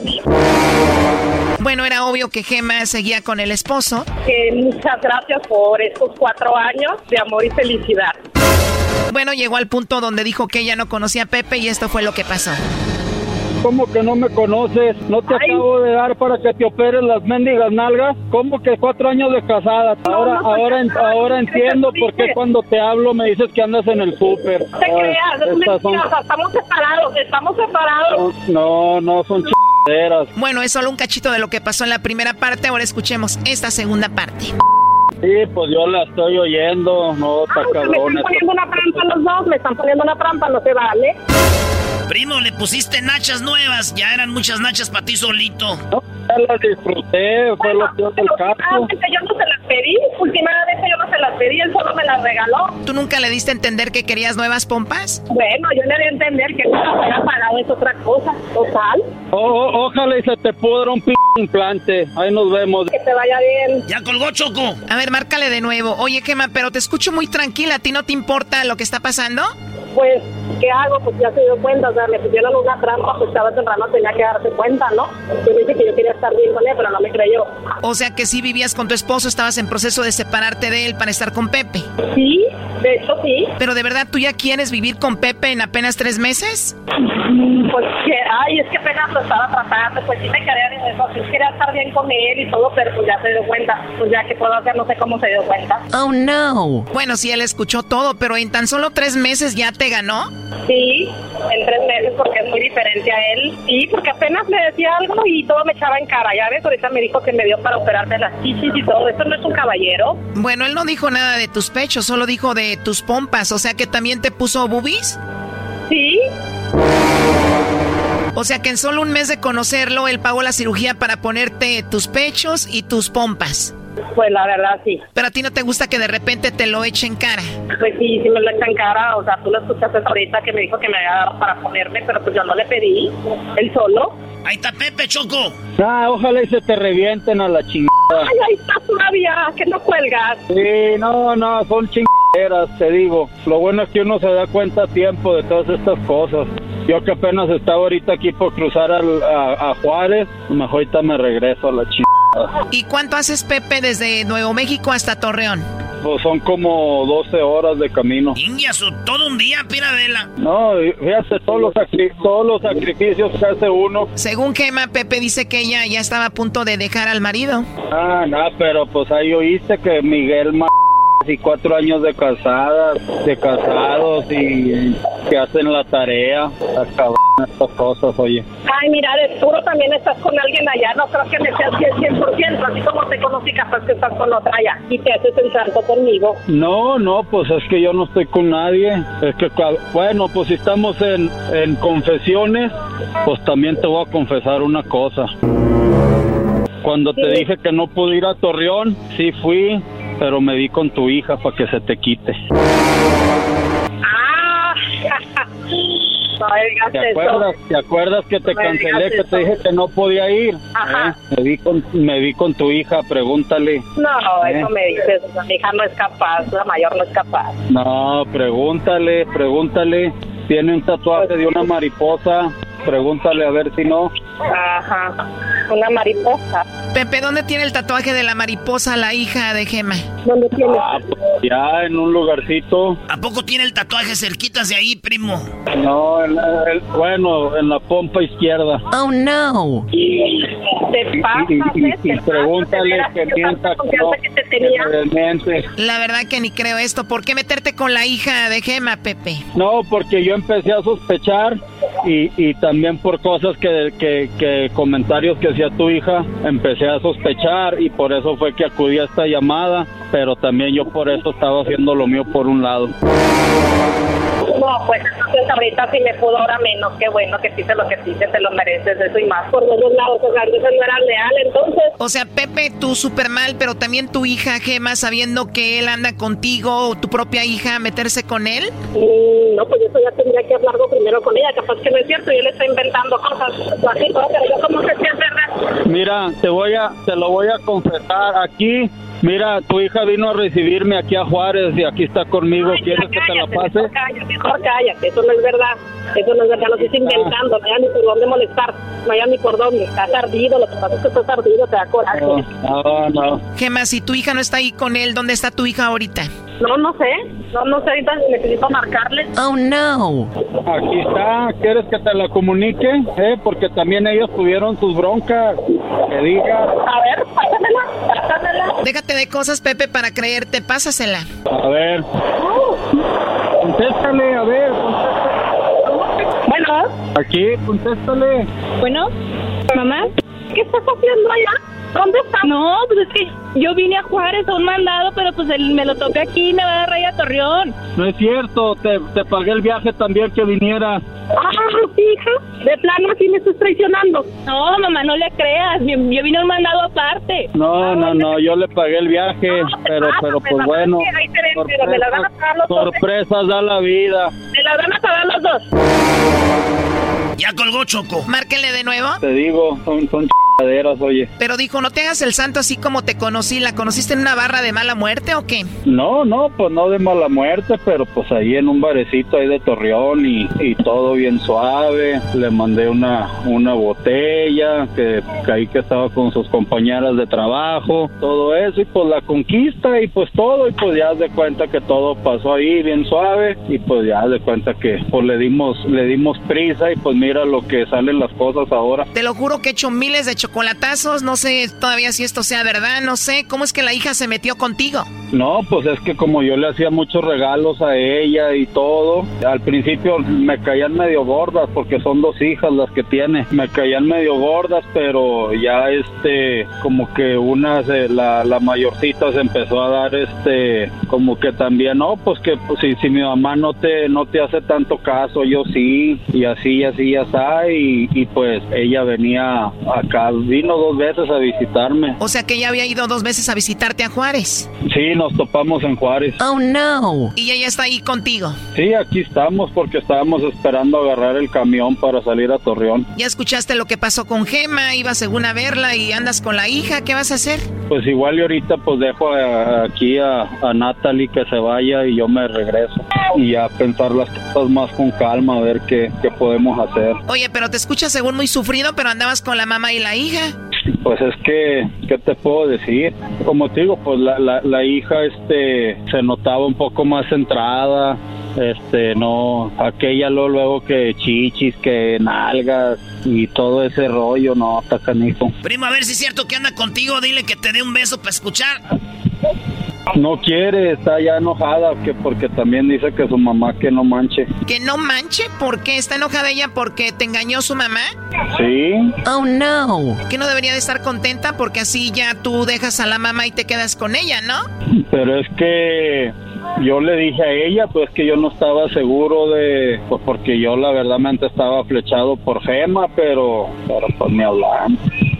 Bueno, era obvio que Gema seguía con el esposo. Eh, muchas gracias por estos cuatro años de amor y felicidad. Bueno, llegó al punto donde dijo que ella no conocía a Pepe y esto fue lo que pasó. ¿Cómo que no me conoces? ¿No te acabo de dar para que te operes las mendigas nalgas? ¿Cómo que cuatro años de casada? Ahora, no, ahora, ahora entiendo por qué cuando te hablo me dices que andas en el súper. No te Ah, creas, es son- estamos separados, estamos separados. No, no, son chingaderas. Bueno, es solo un cachito de lo que pasó en la primera parte. Ahora escuchemos esta segunda parte. Sí, pues yo la estoy oyendo. No, está Ah, me cabrón. están poniendo una trampa los dos, me están poniendo una trampa, no se vale. Primo, le pusiste nachas nuevas. Ya eran muchas nachas para ti solito. Ya las disfruté, fue lo peor del caso. Últimamente yo no se las pedí, últimamente yo no se las pedí, él solo me las regaló. ¿Tú nunca le diste a entender que querías nuevas pompas? Bueno, yo le di a entender que no se había pagado, es otra cosa, total. O- o- ojalá y se te pudra un p implante. Ahí nos vemos. Que te vaya bien. Ya colgó Choco. A ver, márcale de nuevo. Oye, Gema, pero te escucho muy tranquila. ¿A ti no te importa lo que está pasando? Pues, ¿qué hago? Pues ya se dio cuenta, o sea, me pusieron una trampa, pues estaba temprano, tenía que darse cuenta, ¿no? Yo dije que yo quería estar bien con él, pero no me creyó. O sea que sí vivías con tu esposo, estabas en proceso de separarte de él para estar con Pepe. Sí, de hecho sí. Pero de verdad, ¿tú ya quieres vivir con Pepe en apenas tres meses? Pues que, ay, es que apenas lo estaba tratando, pues sí me quería en eso, sí quería estar bien con él y todo, pero pues ya se dio cuenta, pues ya que puedo hacer, no sé cómo se dio cuenta. Oh no. Bueno, sí, él escuchó todo, pero en tan solo tres meses ya te ganó. Sí, en tres meses porque es muy diferente a él. Sí, porque apenas me decía algo y todo me echaba en cara. Ya ves, ahorita me dijo que me dio para operarme las chichis y todo. Eso no es un caballero. Bueno, él no dijo nada de tus pechos, solo dijo de tus pompas, o sea que también te puso boobies. Sí. O sea que en solo un mes de conocerlo, él pagó la cirugía para ponerte tus pechos y tus pompas. Pues la verdad sí. Pero a ti no te gusta que de repente te lo echen cara. Pues sí, sí me lo echan cara. O sea, tú lo escuchaste ahorita que me dijo que me había dado para ponerme, pero pues yo no le pedí. Él solo. Ahí está Pepe, Choco. Ah, ojalá y se te revienten a la chingada. Ay, ahí está todavía, que no cuelgas. Sí, no, no, son chingaderas, te digo. Lo bueno es que uno se da cuenta a tiempo de todas estas cosas. Yo que apenas estaba ahorita aquí por cruzar al- a, a Juárez, mejor ahorita me regreso a la chingada. ¿Y cuánto haces, Pepe, desde Nuevo México hasta Torreón? Pues son como 12 horas de camino. Ingiasu, todo un día, Piradela. No, fíjate todos los, todos los sacrificios que hace uno. Según Gema, Pepe dice que ella ya estaba a punto de dejar al marido. Ah, no, pero pues ahí oíste que Miguel ma y cuatro años de casadas, de casados y que hacen la tarea. Las cabrón, estas cosas, oye. Ay, mira, de seguro también estás con alguien allá. No creo que me seas 100%. Así como te conocí, capaz que estás con otra allá. Y te haces el santo conmigo. No, no, pues es que yo no estoy con nadie. Es que, bueno, pues si estamos en, en confesiones, pues también te voy a confesar una cosa. Cuando te dije que no pude ir a Torreón, sí fui, pero me di con tu hija para que se te quite. Ah, no ¿Te eso. acuerdas? ¿Te acuerdas que te No cancelé, que te dije que no podía ir? Ajá. ¿Eh? Me, vi con, me vi con tu hija, pregúntale. No, ¿Eh? eso me dices. Mi hija no es capaz, la mayor no es capaz. No, pregúntale, pregúntale. Tiene un tatuaje de una mariposa. Pregúntale a ver si no. Ajá. Una mariposa. Pepe, ¿dónde tiene el tatuaje de la mariposa la hija de Gema? ¿Dónde tiene? Ah, pues ya en un lugarcito. ¿A poco tiene el tatuaje cerquitas de ahí, primo? No, en la- el- bueno, en la pompa izquierda. Oh, no. Te pasas, Y, y- ¿eh? y Te pregúntale pasas, que te tenía. La verdad que ni creo esto. ¿Por qué meterte con la hija de Gema, Pepe? No, porque yo empecé a sospechar y, y también por cosas que comentarios que hacía tu hija, empecé a sospechar y por eso fue que acudí a esta llamada, pero también yo por eso estaba haciendo lo mío por un lado. No, pues entonces ahorita si me pudo, ahora menos. Qué bueno que hiciste lo que hiciste, te lo mereces, eso y más. Por los dos lados, o sea, entonces no era leal, entonces. O sea, Pepe, tú súper mal, pero también tu hija Gema, sabiendo que él anda contigo, o tu propia hija, meterse con él. Mm, no, pues eso ya tendría que hablarlo primero con ella. Capaz que no es cierto y él está inventando cosas. Así, pero yo como si es verdad. Mira, te voy a, te lo voy a confesar aquí. Mira, tu hija vino a recibirme aquí a Juárez y aquí está conmigo. ¿Quieres que te la pase? Mejor cállate, mejor cállate, eso no es verdad. Eso no es verdad, lo estoy inventando. No hay ni por dónde molestar. No hay ni por dónde. Estás ardido, lo que pasa es que estás ardido, te da coraje. No, no. Gemma, si tu hija no está ahí con él, ¿dónde está tu hija ahorita? No, no sé. No, no sé, ahorita necesito marcarle. Oh, no. Aquí está. ¿Quieres que te la comunique? ¿Eh? Porque también ellos tuvieron sus broncas. Que diga. A ver, pásamela, pásamela. Déjate de cosas, Pepe, para creerte. Pásasela. A ver. Contéstale, a ver. contéstale. Bueno, Aquí, contéstale. bueno, mamá, ¿qué estás haciendo allá? ¿Dónde estás? No, pues es que yo vine a Juárez a un mandado, pero pues él me lo toqué aquí y me va a dar raya a Torreón. No es cierto. Te, te pagué el viaje también que viniera. Ah, hija, de plano así me estás traicionando. No, mamá, no le creas. Yo, yo vine a un mandado aparte. No, no, no, yo le pagué el viaje, pero, pero pues bueno, Ahí te ven, pero me la van a pagar los dos. ¿eh? sorpresas da la vida. Me la van a pagar los dos. Ya colgó Choco. Márquenle de nuevo. Te digo, son, son chingaderas, oye. Pero dijo, no te hagas el santo así como te conocí. ¿La conociste en una barra de mala muerte o qué? No, no, pues no de mala muerte, pero pues ahí en un barecito ahí de Torreón y, y todo bien suave. Le mandé una, una botella, que, que ahí que estaba con sus compañeras de trabajo, todo eso, y pues la conquista y pues todo, y pues ya de cuenta que todo pasó ahí bien suave, y pues ya de cuenta que pues le dimos, le dimos prisa y pues mira lo que salen las cosas ahora. Te lo juro que he hecho miles de chocolatazos. No sé todavía si esto sea verdad. No sé. ¿Cómo es que la hija se metió contigo? No, pues es que como yo le hacía muchos regalos a ella y todo, al principio me caían medio gordas porque son dos hijas las que tiene. Me caían medio gordas, pero ya este, como que una, se- la, la mayorcita se empezó a dar este, como que también, no, pues que pues, si, si mi mamá no te, no te hace tanto caso, yo sí, y así, y así, ya está, y, y pues ella venía acá, vino dos veces a visitarme. O sea que ya había ido dos veces a visitarte a Juárez. Sí, nos topamos en Juárez. Oh, no. Y ella está ahí contigo. Sí, aquí estamos porque estábamos esperando agarrar el camión para salir a Torreón. Ya escuchaste lo que pasó con Gema. Ibas según a verla y andas con la hija. ¿Qué vas a hacer? Pues igual y ahorita pues dejo a- aquí a, a Natalie que se vaya y yo me regreso. Y a pensar las cosas más con calma, a ver qué, qué podemos hacer. Oye, pero te escuchas según muy sufrido, pero andabas con la mamá y la hija. Pues es que, ¿qué te puedo decir? Como te digo, pues la, la, la hija este, se notaba un poco más centrada, este, no, aquella luego, luego que chichis, que nalgas y todo ese rollo, no, está canijo. Primo, a ver si es cierto que anda contigo. Dile que te dé un beso para escuchar. No quiere, está ya enojada, que porque también dice que su mamá que no manche. Que no manche. ¿Por qué? ¿Está enojada ella porque te engañó su mamá? Sí, Oh, no. Que no debería de estar contenta porque así ya tú dejas a la mamá y te quedas con ella, ¿no? pero es que yo le dije a ella, pues que yo no estaba seguro de, pues porque yo la verdadmente estaba flechado por Gema, pero, pero pues ni hablar.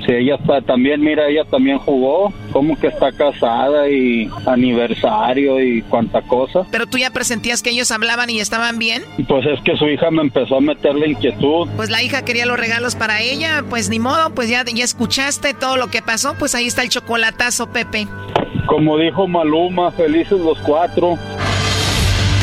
Si ella está, también, mira, ella también jugó, como que está casada y aniversario y cuánta cosa. Pero tú ya presentías que ellos hablaban y estaban bien. Pues es que su hija me empezó a meter la inquietud. Pues la hija quería los regalos para ella, pues ni modo, pues ya, ya escuchaste todo lo que pasó, pues ahí está el chocolatazo, Pepe. Como dijo Maluma, felices los cuatro.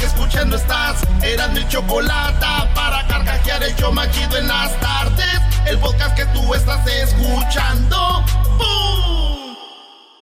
que escuchando estás. Eran mi chocolate para carcajear el show más chido en las tardes. El podcast que tú estás escuchando.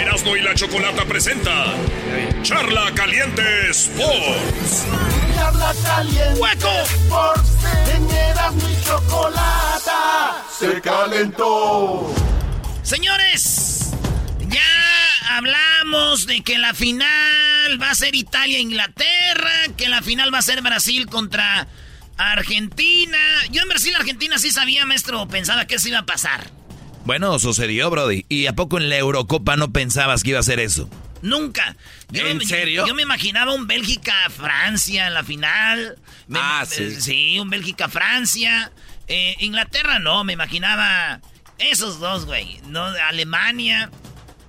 Erasmo y la Chocolata presenta Charla Caliente Sports. Charla caliente ¡Hueco! Sports en Erasmo y Chocolata se calentó. Señores, ya hablamos de que la final va a ser Italia-Inglaterra, que la final va a ser Brasil contra Argentina. Yo en Brasil-Argentina sí sabía, maestro, pensaba que eso iba a pasar. Bueno, sucedió, Brody. ¿Y a poco en la Eurocopa no pensabas que iba a ser eso? Nunca. Yo ¿En me- serio? Yo me imaginaba un Bélgica-Francia en la final. Me- Ah, eh, sí. Sí, un Bélgica-Francia. Eh, Inglaterra no, me imaginaba esos dos, güey. No, Alemania,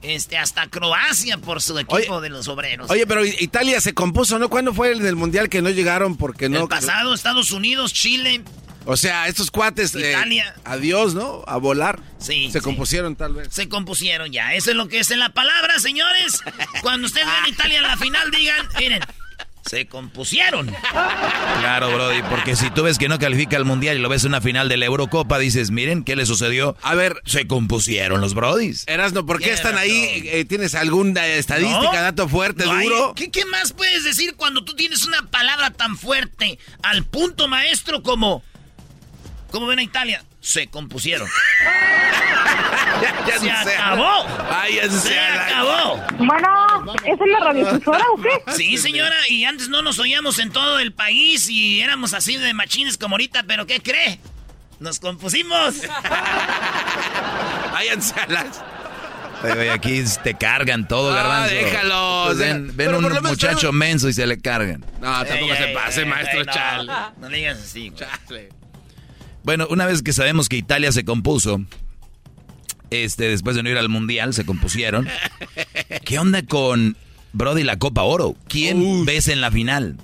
este, hasta Croacia por su equipo de los obreros. Oye, pero Italia se compuso, ¿no? ¿Cuándo fue el del mundial que no llegaron porque no? el pasado, Estados Unidos, Chile. O sea, estos cuates. eh, Italia. adiós, ¿no? A volar. Sí. Se sí. compusieron tal vez. Se compusieron ya. Eso es lo que es en la palabra, señores. Cuando ustedes ven Italia en la final, digan, miren, se compusieron. Claro, Brody, porque si tú ves que no califica al Mundial y lo ves en una final de la Eurocopa, dices, miren, ¿qué le sucedió? A ver. Se compusieron los Brodis. Erasno, ¿por qué están ahí? Eh, ¿Tienes alguna estadística, No, dato fuerte, no hay- duro? ¿Qué, qué más puedes decir cuando tú tienes una palabra tan fuerte al punto maestro como... ¿Cómo ven a Italia? Se compusieron. Ya se no sé. acabó. Váyanse Se a la- acabó. Bueno, ¿esa es la radiofusora o qué? Sí, señora, y antes no nos oíamos en todo el país y éramos así de machines como ahorita, pero ¿qué cree? Nos compusimos. Váyanse a las. Oye, oye, aquí te cargan todo, Ah, garbanzo. déjalos, Pues ven ven pero un por lo menos muchacho menso y se le cargan. No, tampoco Ey, se pase, ey, maestro ey, no. Chale. No digas así. güey. Chale. Bueno, una vez que sabemos que Italia se compuso, este, después de no ir al Mundial, se compusieron. ¿Qué onda con Brody la Copa Oro? ¿Quién ves en la final?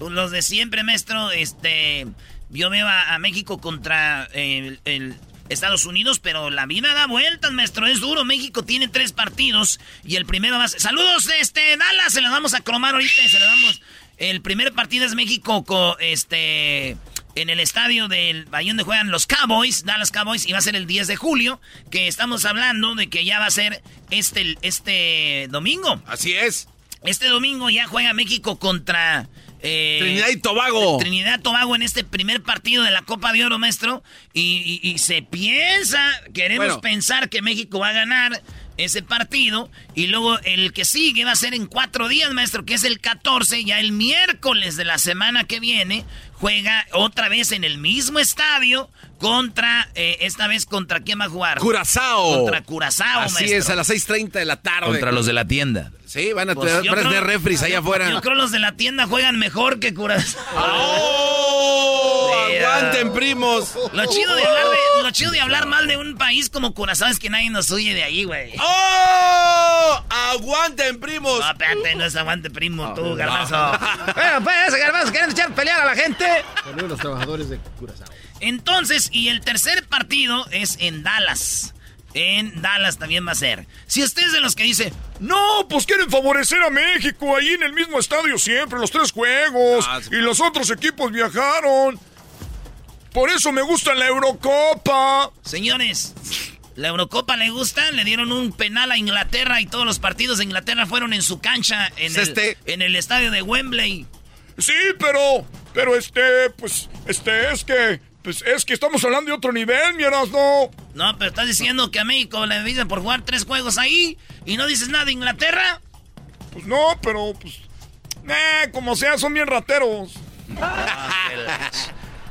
Los de siempre, maestro, este... Yo veo a, a México contra eh, el, el Estados Unidos, pero la vida da vueltas, maestro. Es duro. México tiene tres partidos y el primero va a ser... Saludos, este, Dallas. Se los vamos a cromar ahorita. Se los damos... El primer partido es México con, este... En el estadio del ahí donde juegan los Cowboys, Dallas Cowboys, y va a ser el 10 de julio, que estamos hablando de que ya va a ser este, este domingo. Así es. Este domingo ya juega México contra... eh, Trinidad y Tobago. Trinidad y Tobago en este primer partido de la Copa de Oro, maestro. Y, y- y se piensa, queremos Bueno. pensar que México va a ganar ese partido. Y luego el que sigue va a ser en cuatro días, maestro, que es el 14. Ya el miércoles de la semana que viene juega otra vez en el mismo estadio contra, eh, esta vez contra quién va a jugar. Curazao. Contra Curazao, Así maestro. es, a las 6.30 de la tarde. Contra los de la tienda. Sí, van a Pues tener refris allá afuera. Yo creo los de la tienda juegan mejor que Curazao. ¡Oh! ¡Aguanten, primos! Lo chido, de hablar de, lo chido de hablar mal de un país como Curazao es que nadie nos huye de ahí, güey. ¡Oh! ¡Aguanten, primos! No, espérate, no es aguante primo, tú, garbanzo. Bueno, pues, garbanzo, quieren echar pelear a la gente. Saludos a los trabajadores de Curazao. Entonces, y el tercer partido es en Dallas. En Dallas también va a ser. Si usted es de los que dice, No, pues quieren favorecer a México ahí en el mismo estadio siempre, los tres juegos. Ah, sí. Y los otros equipos viajaron. Por eso me gusta la Eurocopa. señores, la Eurocopa le gusta, le dieron un penal a Inglaterra y todos los partidos de Inglaterra fueron en su cancha, en, el, este. en el estadio de Wembley. Sí, pero, pero este, pues, este, es que, pues, es que estamos hablando de otro nivel, mi no. No, pero estás diciendo que a México le dicen por jugar tres juegos ahí y no dices nada de Inglaterra. Pues no, pero, pues, eh, como sea, son bien rateros.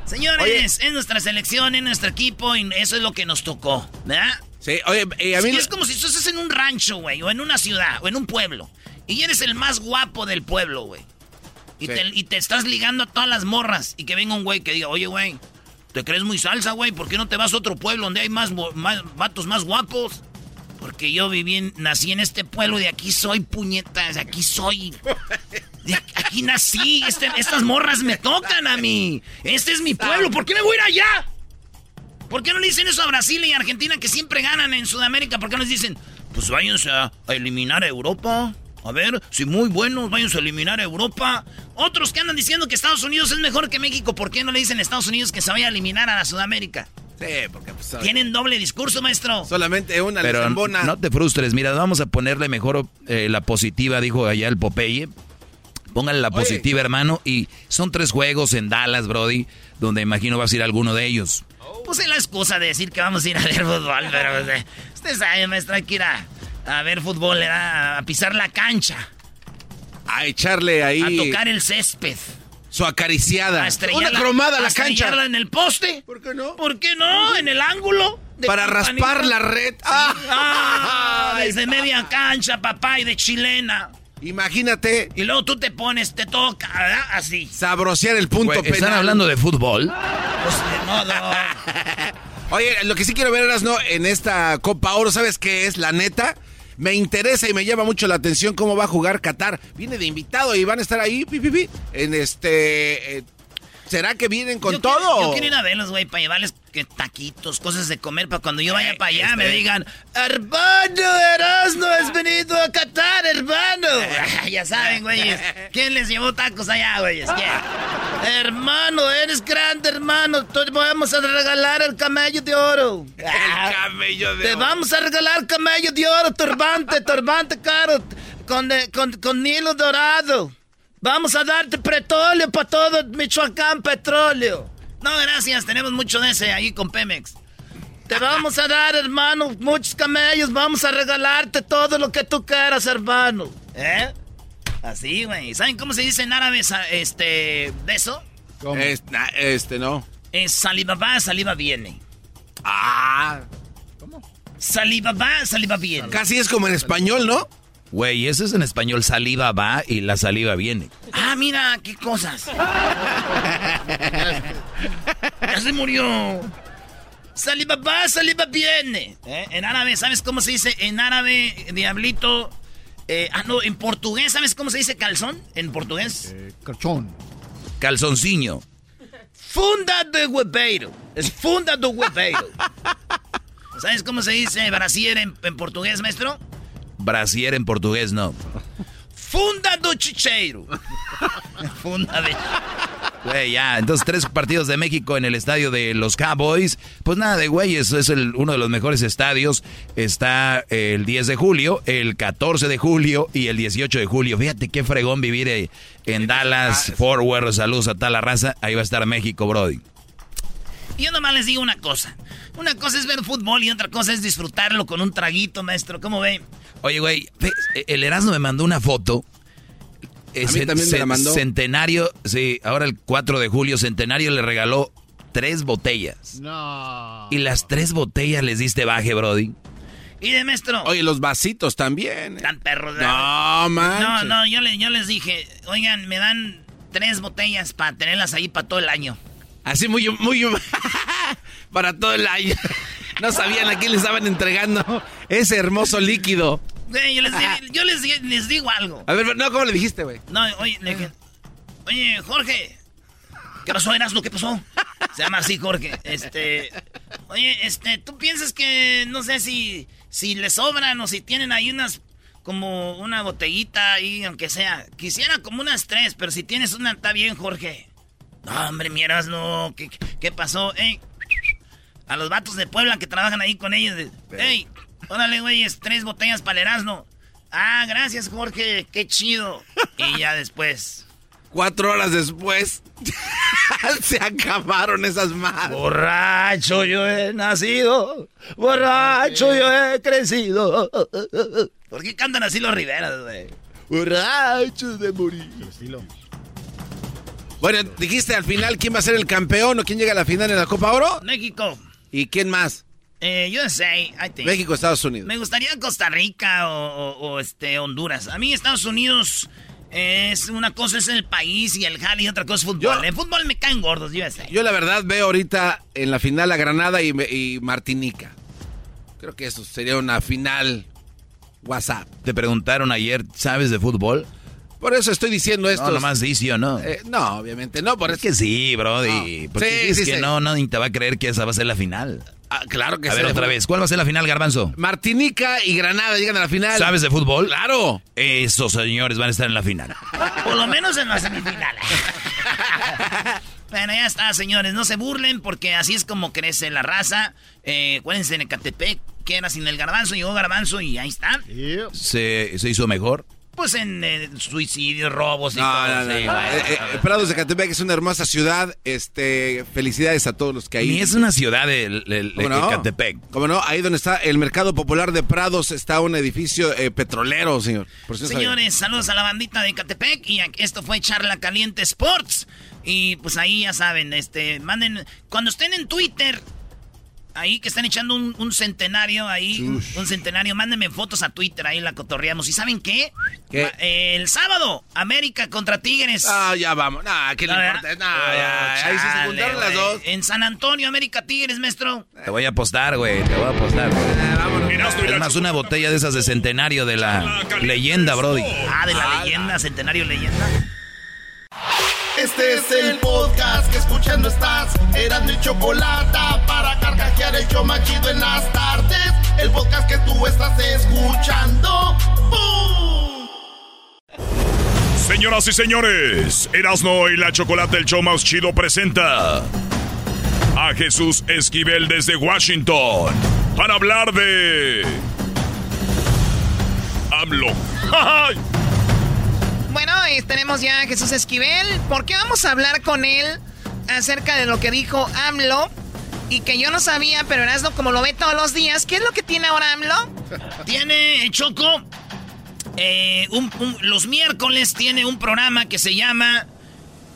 Señores, es nuestra selección, es nuestro equipo y eso es lo que nos tocó, ¿verdad? Sí, oye, y a mí... Sí, es como si tú estás en un rancho, güey, o en una ciudad, o en un pueblo, y eres el más guapo del pueblo, güey. Y, Sí. te, y te estás ligando a todas las morras, y que venga un güey que diga, oye, güey, ¿te crees muy salsa, güey? ¿Por qué no te vas a otro pueblo donde hay más, más vatos más guapos? Porque yo viví, en, nací en este pueblo, de aquí soy puñetas, de aquí soy. De aquí, nací, este, estas morras me tocan a mí. Este es mi pueblo, ¿por qué me voy a ir allá? ¿Por qué no le dicen eso a Brasil y Argentina que siempre ganan en Sudamérica? ¿Por qué no les dicen, pues váyanse a, eliminar a Europa? A ver, si muy buenos, váyanse a eliminar a Europa. Otros que andan diciendo que Estados Unidos es mejor que México, ¿por qué no le dicen a Estados Unidos que se vaya a eliminar a la Sudamérica? Sí, porque pues, Tienen doble discurso, maestro. Solamente una Pero no te frustres, mira, vamos a ponerle mejor eh, la positiva, dijo allá el Popeye. Póngale la positiva, hermano. Y son tres juegos en Dallas, Brody, donde imagino vas a ir a alguno de ellos. Puse la excusa de decir que vamos a ir a ver fútbol, pero usted sabe, maestro, hay que ir a, ver fútbol, a pisar la cancha. A echarle ahí. A tocar el césped. Su acariciada. A Una cromada a la cancha. en el poste. ¿Por qué no? ¿Por qué no? En el ángulo. Para raspar la red. Ah, desde media cancha, papá, y de chilena. Imagínate. Y luego tú te pones, te toca, ¿verdad? Así. Sabrosear el punto penal. ¿Están hablando de fútbol? Pues de modo. Oye, lo que sí quiero ver, no en esta Copa Oro, ¿sabes qué es? La neta. Me interesa y me llama mucho la atención cómo va a jugar Qatar. Viene de invitado y van a estar ahí, pi, en este... Eh, ¿Será que vienen con todo? yo quiero ir a verlos, güey, para llevarles que taquitos, cosas de comer, para cuando yo vaya para allá me digan, hermano, Erasmo has venido a Qatar, hermano. ya saben, güeyes. ¿Quién les llevó tacos allá, güeyes? ¿Quién? Hermano, eres grande, hermano. Te vamos a regalar el camello de oro. El camello de oro. Te vamos a regalar camello de oro, turbante, turbante caro, con, con, con hilo dorado. Vamos a darte petróleo para todo Michoacán, petróleo. No, gracias, tenemos mucho de ese ahí con Pemex. Te vamos a dar, hermano, muchos camellos. Vamos a regalarte todo lo que tú quieras, hermano. ¿Eh? Así, güey. ¿Saben cómo se dice en árabe este, de eso? ¿Cómo? Este, no. Es saliva va, saliva viene. Ah. ¿Cómo? Saliva va, saliva viene. Casi es como en español, ¿no? Güey, ese es en español, saliva va y la saliva viene. Ah, mira, qué cosas. ya se murió. Saliva va, saliva viene. ¿Eh? En árabe, ¿sabes cómo se dice? En árabe, diablito. Eh, ah, no, en portugués, ¿sabes cómo se dice calzón? En portugués. Eh, calzón. Calzoncillo. Funda de hueveiro. Es funda de hueveiro. ¿Sabes cómo se dice brasier en portugués, maestro? Brasier en portugués no. Funda do Chicheiro. Funda de... Güey, ya, entonces tres partidos de México en el estadio de los Cowboys. Pues nada de güey, es, es el, uno de los mejores estadios. Está el 10 de julio, el 14 de julio y el 18 de julio. Fíjate qué fregón vivir eh, en Dallas, Fort Worth, saludos a tal la raza. Ahí va a estar México, Brody. Yo nomás les digo una cosa. Una cosa es ver fútbol y otra cosa es disfrutarlo con un traguito, maestro. ¿Cómo ven? Oye, güey, el Erasmo me mandó una foto. A mí también me la mandó. Centenario, sí, ahora el 4 de julio, Centenario le regaló tres botellas. No. Y las tres botellas les diste baje, Brody. Y de maestro. Oye, los vasitos también. Tan perros. No, man. No, no, yo, yo les dije, oigan, me dan tres botellas para tenerlas ahí para todo el año. Así muy, muy, para todo el año. No sabían a quién le estaban entregando ese hermoso líquido. yo, les, digo algo. A ver, no, ¿cómo le dijiste, güey? No, oye, oye, Jorge. ¿Qué pasó, Erasmo? ¿Qué pasó? Se llama así, Jorge. Este. Oye, este, ¿tú piensas que no sé si, si le sobran o si tienen ahí unas. como una botellita ahí, aunque sea. Quisiera como unas tres, pero si tienes una, está bien, Jorge. No, hombre, mi Erasmo, ¿qué, qué pasó? Ey, a los vatos de Puebla que trabajan ahí con ellos. Ey, órale, güeyes, tres botellas para el Erasmo. Ah, gracias, Jorge, qué chido. Y ya después. Cuatro horas después, se acabaron esas madres. Borracho yo he nacido, borracho yo he crecido. ¿Por qué cantan así los Riveras, güey? Borracho de morir. Bueno, dijiste al final quién va a ser el campeón o quién llega a la final en la Copa Oro. México. ¿Y quién más? Eh, USA, I think. México, Estados Unidos. Me gustaría Costa Rica o, este Honduras. A mí Estados Unidos es una cosa es el país y el jale y otra cosa es fútbol. en fútbol me caen gordos, USA. Yo la verdad veo ahorita en la final a Granada y, y Martinica. Creo que eso sería una final WhatsApp. Te preguntaron ayer, ¿sabes de fútbol? Por eso estoy diciendo esto. No, nomás sí, sí o no. Eh, no, obviamente no. Por es que sí, Brody. No. Porque Sí, es sí, que sí. no, nadie te va a creer que esa va a ser la final. Ah, claro que A sí. ver, otra vez. ¿Cuál va a ser la final, Garbanzo? Martinica y Granada llegan a la final. ¿Sabes de fútbol? Claro. Esos señores van a estar en la final. Por lo menos en la semifinal. bueno, ya está, señores. No se burlen porque así es como crece la raza. Eh, acuérdense en Ecatepec, que era sin el garbanzo, llegó garbanzo y ahí está. ¿Se, se hizo mejor? Pues en eh, suicidios, robos y No, todo. no, sí. Eh, eh, Prados de Catepec es una hermosa ciudad. Este, felicidades a todos los que ahí. Ni es una ciudad el, el- ¿Cómo el no? Ahí donde está el Mercado Popular de Prados está un edificio eh, petrolero, señor. Por si. Señores, saludos a la bandita de Catepec y esto fue Charla Caliente Sports. Y pues ahí ya saben, este, manden, cuando estén en Twitter, ahí que están echando un, un centenario ahí, un, un centenario, mándenme fotos a Twitter, ahí la cotorreamos. ¿Y saben qué? Eh, el sábado, América contra Tigres. Ah, ya vamos. Nah, ¿qué le No, importa? Nah, ya, Oh, ahí se juntaron las dos. En San Antonio, América Tigres, maestro. Te voy a apostar, güey. Te voy a apostar. Es más, una botella de esas de centenario de la leyenda, Brody. Ah, de la leyenda, centenario leyenda. Este es el podcast que escuchando estás. Eran mi chocolate para carcajear el show más chido en las tardes. El podcast que tú estás escuchando. ¡Bum! Señoras y señores, Erasno y la Chocolate el show más chido presenta a Jesús Esquivel desde Washington para hablar de AMLO. ¡Ay! Tenemos ya a Jesús Esquivel. ¿Por qué vamos a hablar con él acerca de lo que dijo AMLO? Y que yo no sabía, pero Erasmo como lo ve todos los días. ¿Qué es lo que tiene ahora AMLO? Tiene, eh, Choco, eh, los miércoles tiene un programa que se llama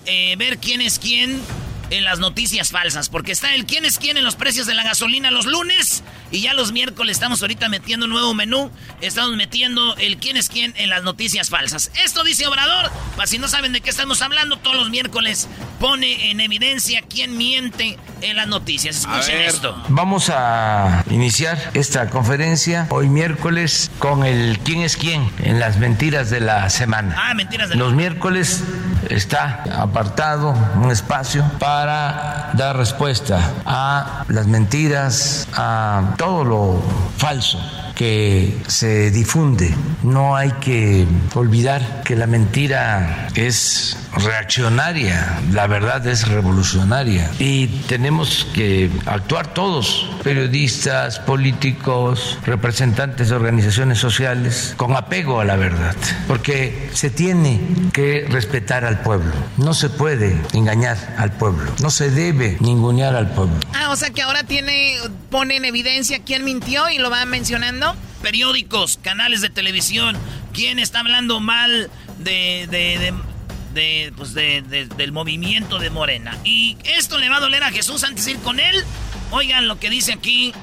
eh, Ver quién es quién en las noticias falsas. Porque está el quién es quién en los precios de la gasolina los lunes. Y ya los miércoles estamos ahorita metiendo un nuevo menú. Estamos metiendo el quién es quién en las noticias falsas. Esto dice Obrador. Para si no saben de qué estamos hablando, todos los miércoles pone en evidencia quién miente en las noticias. Escuchen esto. Vamos a iniciar esta conferencia hoy miércoles con el quién es quién en las mentiras de la semana. Ah, mentiras de Los miércoles está apartado un espacio para dar respuesta a las mentiras, a todo lo falso que se difunde. No hay que olvidar que la mentira es reaccionaria, la verdad es revolucionaria. Y tenemos que actuar todos, periodistas, políticos, representantes de organizaciones sociales, con apego a la verdad, porque se tiene que respetar al pueblo, no se puede engañar al pueblo, no se debe ningunear al pueblo. Ah, o sea que ahora tiene, pone en evidencia quién mintió y lo va mencionando. periódicos, canales de televisión, quién está hablando mal de, de, de, de, pues de- de- del movimiento de Morena. Y esto le va a doler a Jesús antes de ir con él. Oigan lo que dice aquí.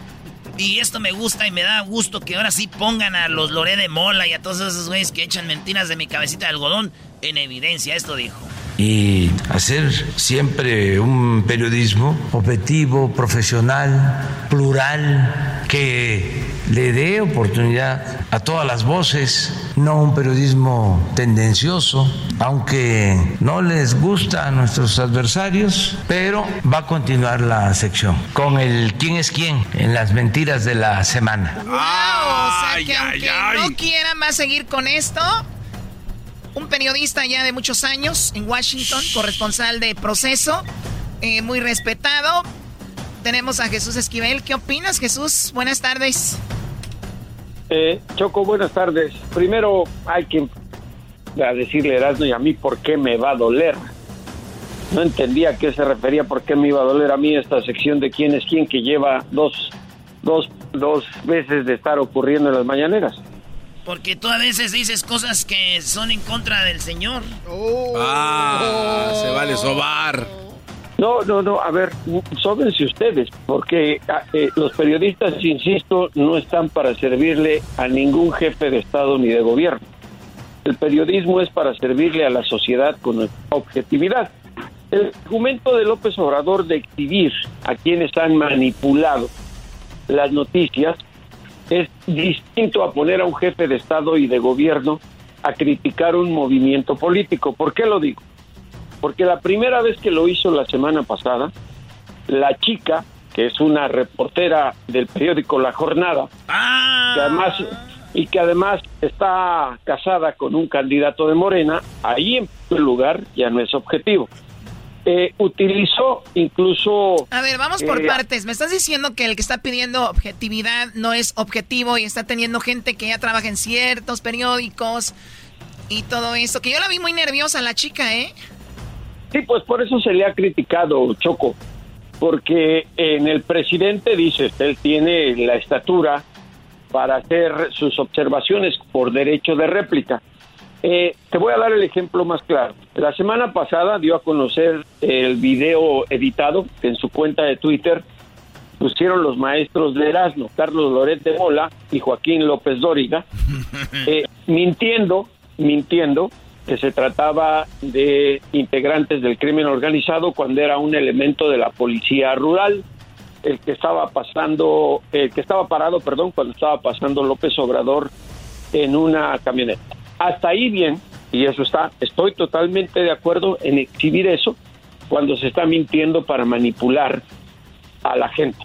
Y esto me gusta y me da gusto que ahora sí pongan a los Loré de Mola y a todos esos güeyes que echan mentiras de mi cabecita de algodón en evidencia. Esto dijo. y hacer siempre un periodismo objetivo, profesional, plural, que le dé oportunidad a todas las voces, no un periodismo tendencioso, aunque no les gusta a nuestros adversarios, pero va a continuar la sección con el quién es quién en las mentiras de la semana. Wow, o sea que aunque no quieran va a seguir con esto. Un periodista ya de muchos años en Washington, corresponsal de proceso, eh, muy respetado. Tenemos a Jesús Esquivel. ¿Qué opinas, Jesús? Buenas tardes. Eh, Choco, buenas tardes. Primero hay que a decirle a Erasmo y a mí por qué me va a doler. No entendía a qué se refería, por qué me iba a doler a mí esta sección de quién es quién que lleva dos, dos, dos veces de estar ocurriendo en las mañaneras. Porque tú a veces dices cosas que son en contra del Señor. Ah, se vale sobar. No, no, no, a ver, sóbense ustedes, porque ah, eh, los periodistas, insisto, no están para servirle a ningún jefe de Estado ni de gobierno. El periodismo es para servirle a la sociedad con objetividad. El argumento de López Obrador de exhibir a quienes han manipulado las noticias es distinto a poner a un jefe de Estado y de gobierno a criticar un movimiento político. ¿Por qué lo digo? Porque la primera vez que lo hizo la semana pasada, la chica, que es una reportera del periódico La Jornada, que además y que además está casada con un candidato de Morena, ahí en primer lugar ya no es objetivo. Eh, utilizó incluso... A ver, vamos por eh, partes. Me estás diciendo que el que está pidiendo objetividad no es objetivo y está teniendo gente que ya trabaja en ciertos periódicos y todo eso. Que yo la vi muy nerviosa la chica, ¿eh? Sí, pues por eso se le ha criticado, Choco, porque en el presidente, dice, él tiene la estatura para hacer sus observaciones por derecho de réplica. Eh, te voy a dar el ejemplo más claro. La semana pasada dio a conocer el video editado que en su cuenta de Twitter pusieron los maestros de Erasmo, Carlos Loret de Mola y Joaquín López Dóriga, eh, mintiendo, mintiendo que se trataba de integrantes del crimen organizado cuando era un elemento de la policía rural, el que estaba pasando, el que estaba parado, perdón, cuando estaba pasando López Obrador en una camioneta. Hasta ahí bien, y eso está, estoy totalmente de acuerdo en exhibir eso cuando se está mintiendo para manipular a la gente.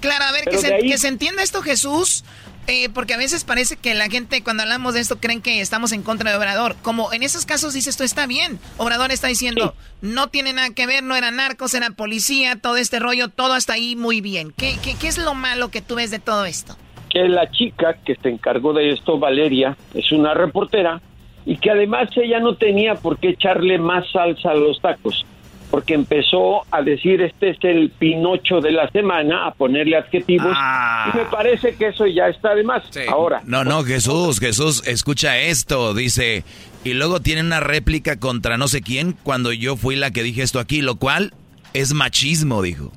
Claro, a ver, que se, que se entienda esto, Jesús. Eh, porque a veces parece que la gente cuando hablamos de esto creen que estamos en contra de Obrador. Como en esos casos dices, esto está bien. Obrador está diciendo, no tiene nada que ver, no era narcos, era policía, todo este rollo, todo hasta ahí muy bien. ¿Qué, qué, qué es lo malo que tú ves de todo esto? Que la chica que se encargó de esto, Valeria, es una reportera y que además ella no tenía por qué echarle más salsa a los tacos porque empezó a decir este es el Pinocho de la semana, a ponerle adjetivos, Ah. y me parece que eso ya está de más. Ahora, No, no, Jesús, Jesús, escucha esto, dice, y luego tiene una réplica contra no sé quién cuando yo fui la que dije esto aquí, lo cual es machismo, dijo.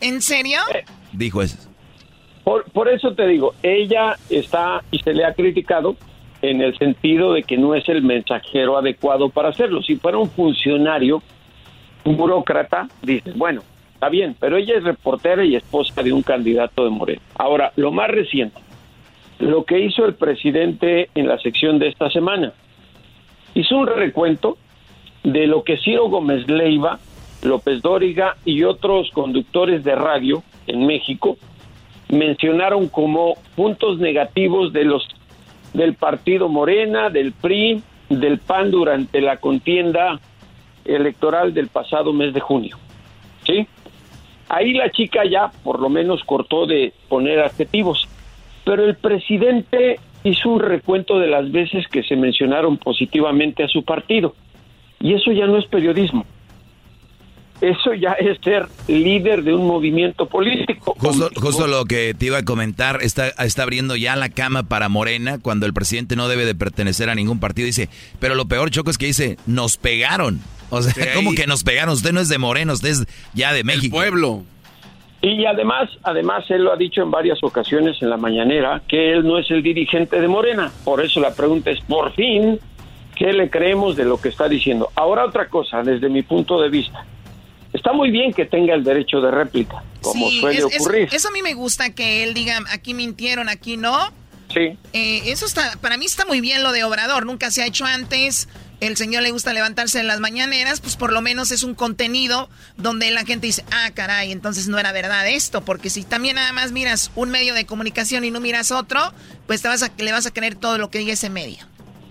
¿En serio? Dijo eso. Por, por eso te digo, ella está y se le ha criticado en el sentido de que no es el mensajero adecuado para hacerlo. Si fuera un funcionario, un burócrata, dices, bueno, está bien, pero ella es reportera y esposa de un candidato de Moreno. Ahora, lo más reciente, lo que hizo el presidente en la sección de esta semana, hizo un recuento de lo que Ciro Gómez Leiva, López Dóriga y otros conductores de radio en México mencionaron como puntos negativos de los del partido Morena, del PRI, del PAN durante la contienda electoral del pasado mes de junio. ¿Sí? Ahí la chica ya por lo menos cortó de poner adjetivos, pero el presidente hizo un recuento de las veces que se mencionaron positivamente a su partido. Y eso ya no es periodismo. Eso ya es ser líder de un movimiento político. Justo, justo lo que te iba a comentar, está, está abriendo ya la cama para Morena cuando el presidente no debe de pertenecer a ningún partido. Dice, pero lo peor, Choco, es que dice, nos pegaron. O sea, Sí. ¿cómo que nos pegaron? Usted no es de Morena, usted es ya de México. pueblo. Y además, además él lo ha dicho en varias ocasiones en la mañanera que él no es el dirigente de Morena. Por eso la pregunta es, por fin, ¿qué le creemos de lo que está diciendo? Ahora otra cosa, desde mi punto de vista. Está muy bien que tenga el derecho de réplica, como Sí, suele es- es- ocurrir. eso a mí me gusta que él diga, aquí mintieron, aquí no. Sí. Eh, eso está, para mí está muy bien lo de Obrador, nunca se ha hecho antes. El señor le gusta levantarse en las mañaneras, pues por lo menos es un contenido donde la gente dice, ah, caray, entonces no era verdad esto, porque si también nada más miras un medio de comunicación y no miras otro, pues te vas a, le vas a creer todo lo que diga ese medio.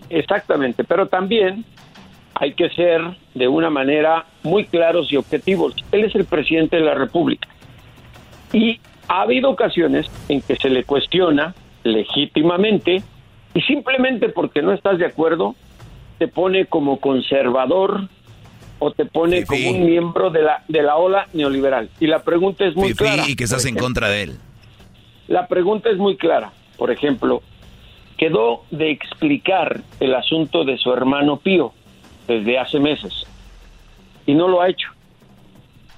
Exactamente, pero también hay que ser de una manera muy claros y objetivos. Él es el presidente de la República. Y ha habido ocasiones en que se le cuestiona legítimamente y simplemente porque no estás de acuerdo te pone como conservador o te pone como un miembro de la de la ola neoliberal. Y la pregunta es muy clara. y que estás en contra de él. La pregunta es muy clara. Por ejemplo, quedó de explicar el asunto de su hermano Pío desde hace meses y no lo ha hecho.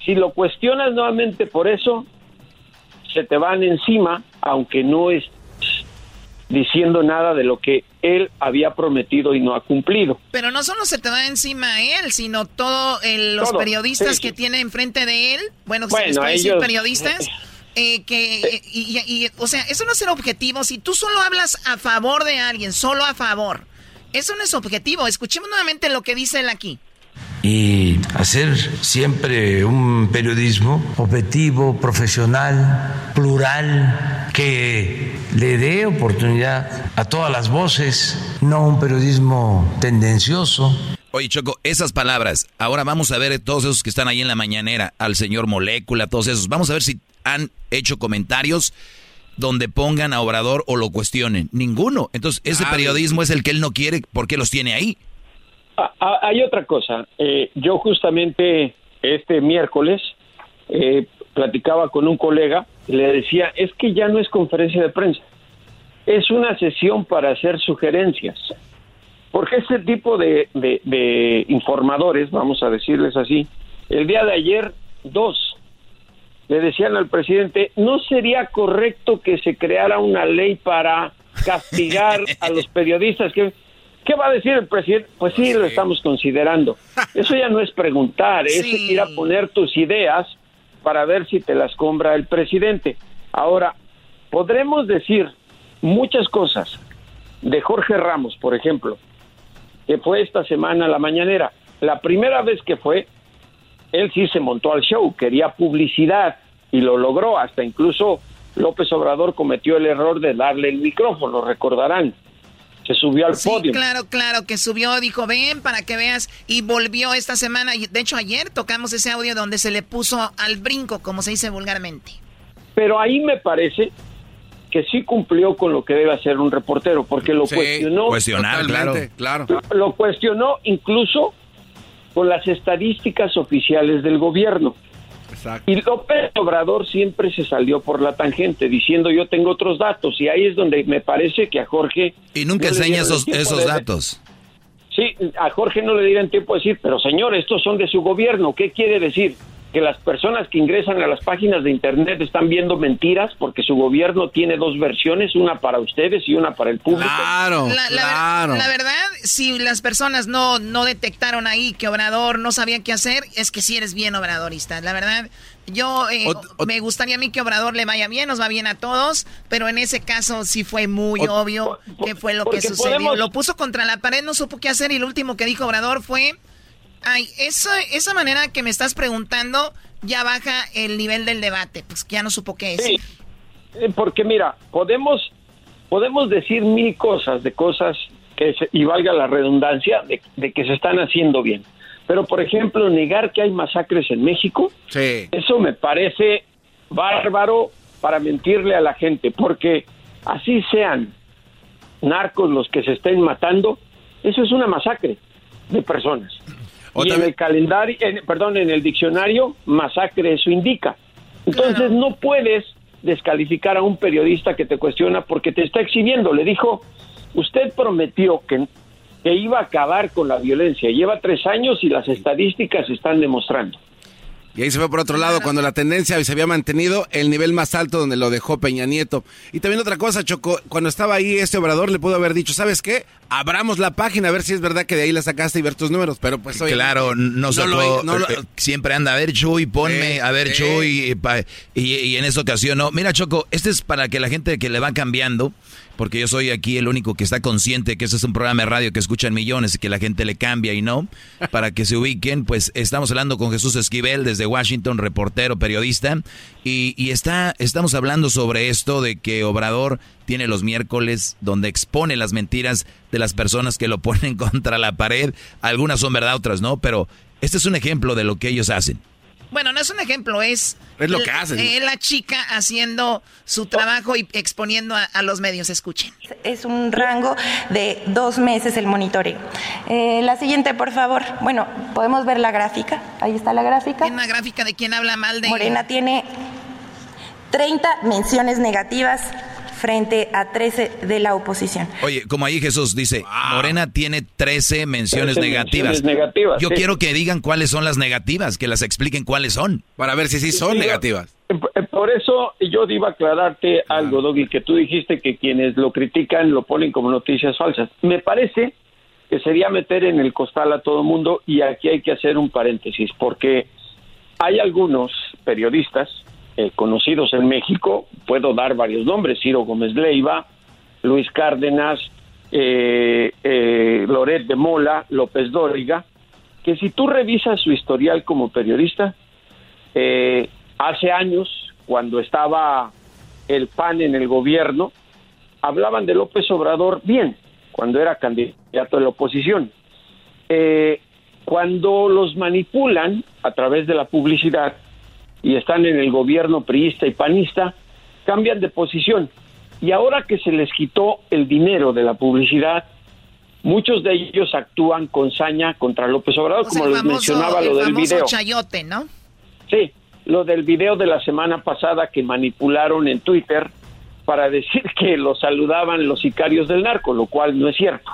Si lo cuestionas nuevamente por eso, se te van encima, aunque no es diciendo nada de lo que él había prometido y no ha cumplido. Pero no solo se te va encima a él, sino todos los Todo, periodistas sí, que sí. tiene enfrente de él, bueno, Bueno, ¿se les ellos- periodistas, eh, que, y, y, o sea, eso no es ser objetivo. Si tú solo hablas a favor de alguien, solo a favor, eso no es objetivo. Escuchemos nuevamente lo que dice él aquí. Y hacer siempre un periodismo objetivo, profesional, plural, que le dé oportunidad a todas las voces, no un periodismo tendencioso. Oye, Choco, esas palabras, ahora vamos a ver todos esos que están ahí en la mañanera, al señor Molécula, todos esos, vamos a ver si han hecho comentarios donde pongan a Obrador o lo cuestionen. Ninguno. Entonces, ese periodismo es el que él no quiere, ¿por qué los tiene ahí? Ah, ah, hay otra cosa. Eh, yo justamente este miércoles eh, platicaba con un colega y le decía, es que ya no es conferencia de prensa, es una sesión para hacer sugerencias. Porque este tipo de, de informadores, vamos a decirles así, el día de ayer, dos, le decían al presidente, no sería correcto que se creara una ley para castigar a los periodistas que ¿Qué va a decir el presidente? Pues sí, lo estamos considerando. Eso ya no es preguntar, es ir a poner tus ideas para ver si te las compra el presidente. Ahora, podremos decir muchas cosas de Jorge Ramos, por ejemplo, que fue esta semana a la mañanera. La primera vez que fue, él sí se montó al show, quería publicidad y lo logró, hasta incluso López Obrador cometió el error de darle el micrófono, recordarán se subió al sí, podio. Claro, claro, que subió, dijo, ven para que veas, y volvió esta semana. De hecho, ayer tocamos ese audio donde se le puso al brinco, como se dice vulgarmente. Pero ahí me parece que sí cumplió con lo que debe hacer un reportero, porque lo cuestionó. Cuestionar, claro, claro. Lo cuestionó incluso con las estadísticas oficiales del gobierno. Y López Obrador siempre se salió por la tangente diciendo yo tengo otros datos y ahí es donde me parece que a Jorge... Y nunca enseña esos, esos datos. Sí, a Jorge no le dieron tiempo de decir, pero señor, estos son de su gobierno, ¿qué quiere decir? Que las personas que ingresan a las páginas de internet están viendo mentiras porque su gobierno tiene dos versiones, una para ustedes y una para el público. Claro, la, claro. La, verdad, si las personas no, no detectaron ahí que Obrador no sabía qué hacer, es que sí eres bien obradorista. La verdad, yo eh, me gustaría a mí que Obrador le vaya bien, nos va bien a todos, pero en ese caso sí fue muy obvio qué fue lo que sucedió. Lo puso contra la pared, no supo qué hacer y lo último que dijo Obrador fue Ay, eso, esa manera que me estás preguntando ya baja el nivel del debate, pues ya no supo qué decir. Sí, eh, porque mira, podemos, podemos decir mil cosas de cosas que, y valga la redundancia, de, que se están haciendo bien. Pero, por ejemplo, negar que hay masacres en México, eso me parece bárbaro para mentirle a la gente, porque así sean narcos los que se estén matando, eso es una masacre de personas y en el calendario, perdón, en el diccionario, masacre eso indica. Entonces no puedes descalificar a un periodista que te cuestiona porque te está exhibiendo. Le dijo, usted prometió que, que iba a acabar con la violencia. Lleva tres años y las estadísticas están demostrando. Y ahí se fue por otro lado, cuando la tendencia se había mantenido el nivel más alto donde lo dejó Peña Nieto. Y también otra cosa, Choco, cuando estaba ahí este obrador le pudo haber dicho, ¿sabes qué? Abramos la página a ver si es verdad que de ahí la sacaste y ver tus números, pero pues hoy Claro, no, sacó, eh, siempre anda, a ver Chuy, ponme, a ver Chuy, y, y, en esta ocasión no. Mira Choco, este es para que la gente que le va cambiando porque yo soy aquí el único que está consciente que ese es un programa de radio que escuchan millones y que la gente le cambia y no, para que se ubiquen, pues estamos hablando con Jesús Esquivel desde Washington, reportero, periodista, y, y está, estamos hablando sobre esto de que Obrador tiene los miércoles donde expone las mentiras de las personas que lo ponen contra la pared, algunas son verdad, otras no, pero este es un ejemplo de lo que ellos hacen. Bueno, no es un ejemplo, es... Es lo que hacen. Es la chica haciendo su trabajo y exponiendo a, los medios. Escuchen. Es un rango de dos meses el monitoreo. Eh, la siguiente, por favor. Bueno, podemos ver la gráfica. Ahí está la gráfica. Una gráfica de quien habla mal de... Morena tiene 30 menciones negativas frente a 13 de la oposición. Oye, como ahí Jesús dice, Morena tiene 13 menciones negativas. Yo quiero que digan cuáles son las negativas, que las expliquen cuáles son. Para ver si sí son negativas. Eh, por eso yo iba a aclararte algo, Doggy, que tú dijiste que quienes lo critican lo ponen como noticias falsas. Me parece que sería meter en el costal a todo mundo y aquí hay que hacer un paréntesis, porque hay algunos periodistas eh, conocidos en México, puedo dar varios nombres, Ciro Gómez Leiva, Luis Cárdenas, eh, eh, Loret de Mola, López Dóriga, que si tú revisas su historial como periodista, eh, hace años, cuando estaba el PAN en el gobierno, hablaban de López Obrador bien, cuando era candidato de la oposición. Eh, cuando los manipulan a través de la publicidad y están en el gobierno priista y panista, cambian de posición. Y ahora que se les quitó el dinero de la publicidad, muchos de ellos actúan con saña contra López Obrador, O sea, como les famoso- mencionaba el lo del video. chayote, ¿no? Sí, lo del video de la semana pasada que manipularon en Twitter para decir que lo saludaban los sicarios del narco, lo cual no es cierto.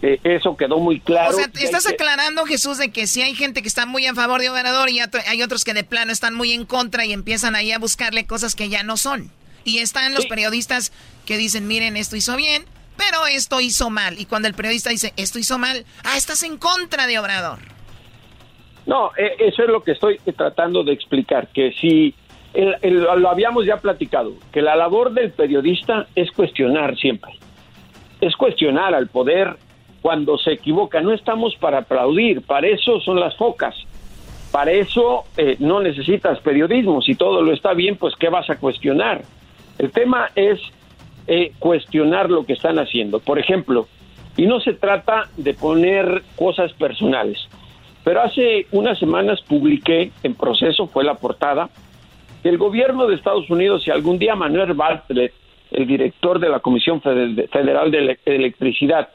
Eh, eso quedó muy claro. o sea, hay estás aclarando, Jesús, de que si hay gente que está muy a favor de Obrador y hay otros que de plano están muy en contra y empiezan ahí a buscarle cosas que ya no son. Y están los periodistas que dicen, miren, esto hizo bien, pero esto hizo mal. Y cuando el periodista dice, esto hizo mal, ah, estás en contra de Obrador. No, eh, eso es lo que estoy tratando de explicar, que si el- el- lo habíamos ya platicado, que la labor del periodista es cuestionar siempre, es cuestionar al poder cuando se equivoca. No estamos para aplaudir, para eso son las focas, para eso eh, no necesitas periodismo. Si todo lo está bien, pues ¿qué vas a cuestionar? El tema es eh, cuestionar lo que están haciendo. Por ejemplo, y no se trata de poner cosas personales, pero hace unas semanas publiqué en proceso, fue la portada, que el gobierno de Estados Unidos, si algún día Manuel Bartlett, el director de la Comisión Fede- Federal de Ele- Electricidad,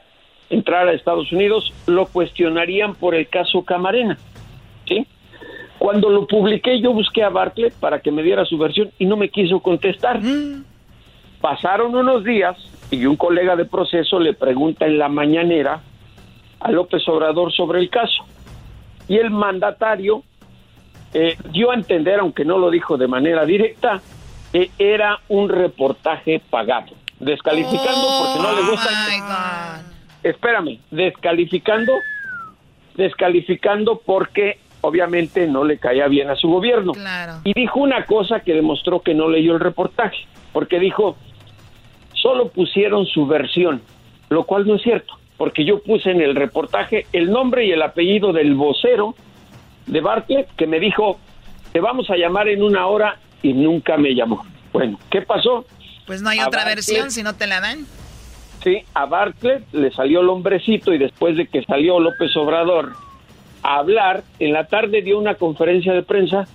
entrara a Estados Unidos, lo cuestionarían por el caso Camarena. ¿sí? Cuando lo publiqué, yo busqué a Bartlett para que me diera su versión y no me quiso contestar. Pasaron unos días y un colega de proceso le pregunta en la mañanera a López Obrador sobre el caso. Y el mandatario eh, dio a entender, aunque no lo dijo de manera directa, que era un reportaje pagado, descalificando porque no le gusta. Espérame, descalificando, descalificando porque obviamente no le caía bien a su gobierno. Claro. Y dijo una cosa que demostró que no leyó el reportaje, porque dijo, solo pusieron su versión, lo cual no es cierto, porque yo puse en el reportaje el nombre y el apellido del vocero de Bartlett que me dijo, te vamos a llamar en una hora y nunca me llamó. Bueno, ¿qué pasó? Pues no hay A otra Bartlett- versión si no te la dan. Sí, a Bartlett le salió el hombrecito y después de que salió López Obrador a hablar, en la tarde dio una conferencia de prensa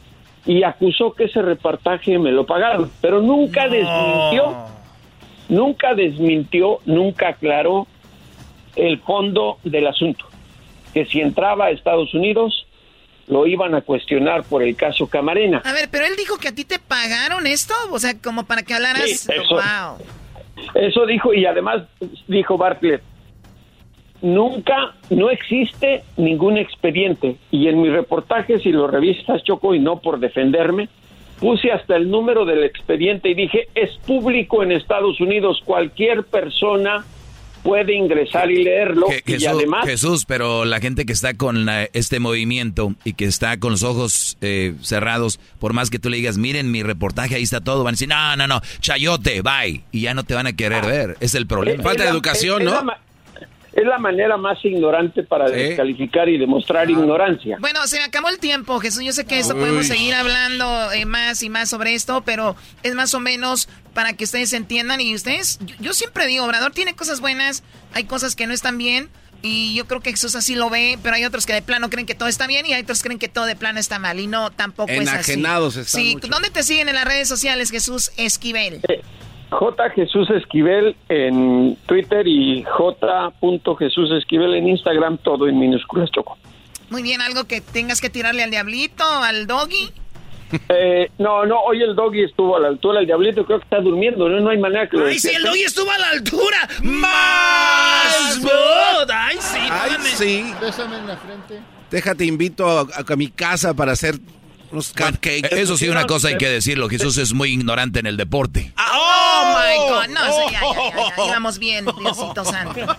y acusó que ese reportaje me lo pagaron, pero nunca desmintió, nunca desmintió, nunca aclaró el fondo del asunto, que si entraba a Estados Unidos lo iban a cuestionar por el caso Camarena. A ver, pero él dijo que a ti te pagaron esto, o sea, como para que hablaras. Sí, eso. Wow. Eso dijo y además dijo Bartlett, nunca, no existe ningún expediente. Y en mi reportaje, si lo revisas Choco y no por defenderme, puse hasta el número del expediente y dije, es público en Estados Unidos, cualquier persona puede ingresar y leerlo Je- y Jesús, además... Jesús, pero la gente que está con la- este movimiento y que está con los ojos eh, cerrados, por más que tú le digas, miren mi reportaje, ahí está todo, van a decir, no, no, no, chayote, bye, y ya no te van a querer ver, es el problema. Es- es la- es- es la ma- Es la manera más ignorante para descalificar y demostrar ignorancia. Bueno, se acabó el tiempo, Jesús. Yo sé que esto Uy. podemos seguir hablando eh, más y más sobre esto, pero es más o menos para que ustedes entiendan y ustedes, yo, yo siempre digo, Obrador tiene cosas buenas, hay cosas que no están bien y yo creo que Jesús así lo ve, pero hay otros que de plano creen que todo está bien y hay otros que creen que todo de plano está mal y no, tampoco es así. Enajenados están Sí, mucho. ¿dónde te siguen en las redes sociales, Jesús Esquivel? J. Jesús Esquivel en Twitter y J. Jesús Esquivel en Instagram, todo en minúsculas, Choco. Muy bien, algo que tengas que tirarle al diablito, al doggy. Eh, no, no, hoy el doggy estuvo a la altura, el diablito creo que está durmiendo, no, no hay manera que lo ¡Ay, sí, el doggy estuvo a la altura! ¡Más! ¡Ay, sí! Ay, sí. Bésame en la frente. Déjate, invito a, a mi casa para hacer unos cupcakes. Eso sí, una cosa hay que decirlo, Jesús es muy ignorante en el deporte. Oh, my God, no, sí, ya, ya, ya, ya, íbamos bien, Diosito Santo.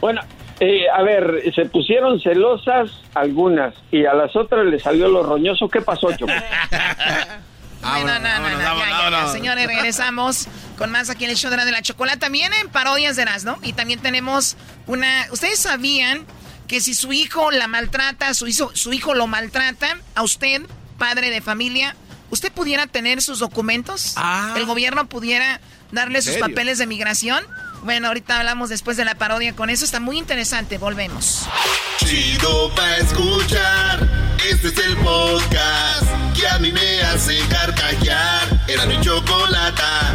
Bueno, eh, a ver, se pusieron celosas algunas y a las otras les salió lo roñoso. ¿Qué pasó, Choco? no, no, no, ya, ya, Señores, regresamos con más aquí en el show de la, de la chocolata. Vienen parodias de las, ¿no? Y también tenemos una... ¿Ustedes sabían que si su hijo la maltrata, su hijo, su hijo lo maltrata, a usted, padre de familia, usted pudiera tener sus documentos? Ah. ¿El gobierno pudiera darle sus papeles de migración? Bueno, ahorita hablamos después de la parodia con eso. Está muy interesante. Volvemos. Chido pa' escuchar. Este es el podcast que a mí me hace carcajear. Era mi chocolata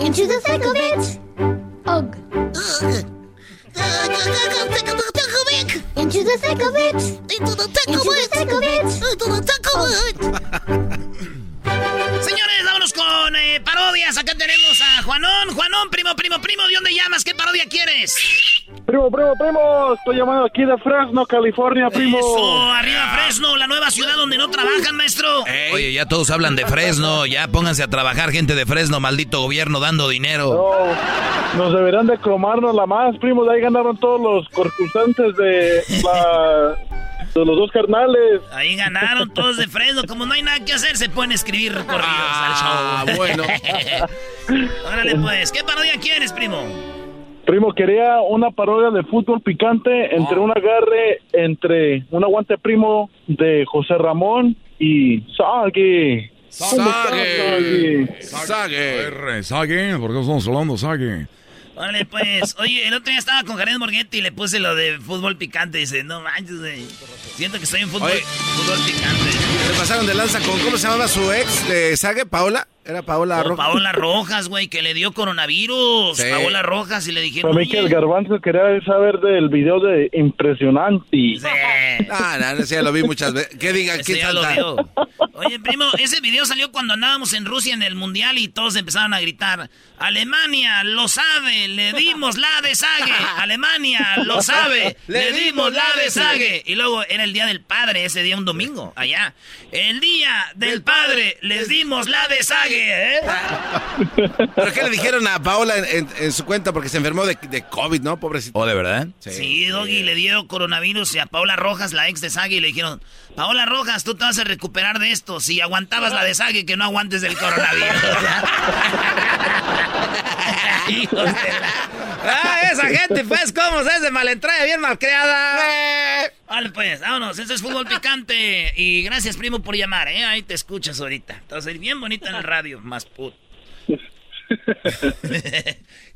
Into the thick of it. Ugh. Into the thick of it. Into the thick of it. Into the thick of it. Señores, vámonos con eh, parodias. Acá tenemos a Juanón. Juanón, primo, primo, primo, ¿de dónde llamas? ¿Qué parodia quieres? Primo, primo, primo, estoy llamando aquí de Fresno, California, primo. Eso, arriba Fresno, la nueva ciudad donde no trabajan, maestro. Oye, ya todos hablan de Fresno, ya pónganse a trabajar gente de Fresno, maldito gobierno dando dinero. No, nos deberán de cromarnos la más, primo, de ahí ganaron todos los concursantes de la los dos carnales. Ahí ganaron todos de Fresno. Como no hay nada que hacer, se pueden escribir corridos ah, al show. bueno. Órale, pues. ¿Qué parodia quieres, primo? Primo, quería una parodia de fútbol picante entre un agarre entre un aguante primo de José Ramón y Sagi. Sagi. Sagi. Sagi. ¿Por qué estamos hablando Sagi? Órale, pues. Oye, el otro día estaba con Jared Morghetti y le puse lo de fútbol picante. dice, no manches, güey. Siento que estoy en fútbol, fútbol picante. Le pasaron de lanza con, ¿cómo se llamaba su ex de Sague? ¿Paola? Era Paola Rojas. Paola Rojas, güey, que le dio coronavirus. Paola Rojas y le dijeron. Para mí que el garbanzo quería saber del video de impresionante. Sí. Ah, no, ya lo vi muchas veces. ¿Qué diga? ¿Quién ya lo vio. Oye, primo, ese video salió cuando andábamos en Rusia en el Mundial y todos empezaron a gritar. Alemania lo sabe, le dimos la de Sague. Alemania lo sabe, le dimos la de Sague. Y luego era el Día del Padre, ese día un domingo, allá. El Día del Padre, les dimos la de Sague. ¿Eh? ¿Pero qué le dijeron a Paola en, su cuenta? Porque se enfermó de, de COVID, ¿no? Pobrecito. ¿Oh, de verdad? Sí, Doggy, le dio coronavirus y a Paola Rojas, la ex de Sague, le dijeron, Paola Rojas, tú te vas a recuperar de esto. Si aguantabas la de Sague, que no aguantes el coronavirus. Ah, esa gente, pues, ¿cómo se hace malentrada, bien malcriada? Vale, pues, vámonos. Eso es fútbol picante. Y gracias, primo, por llamar, ¿eh? Ahí te escuchas ahorita. Te vas a ir bien bonita en el radio, más put.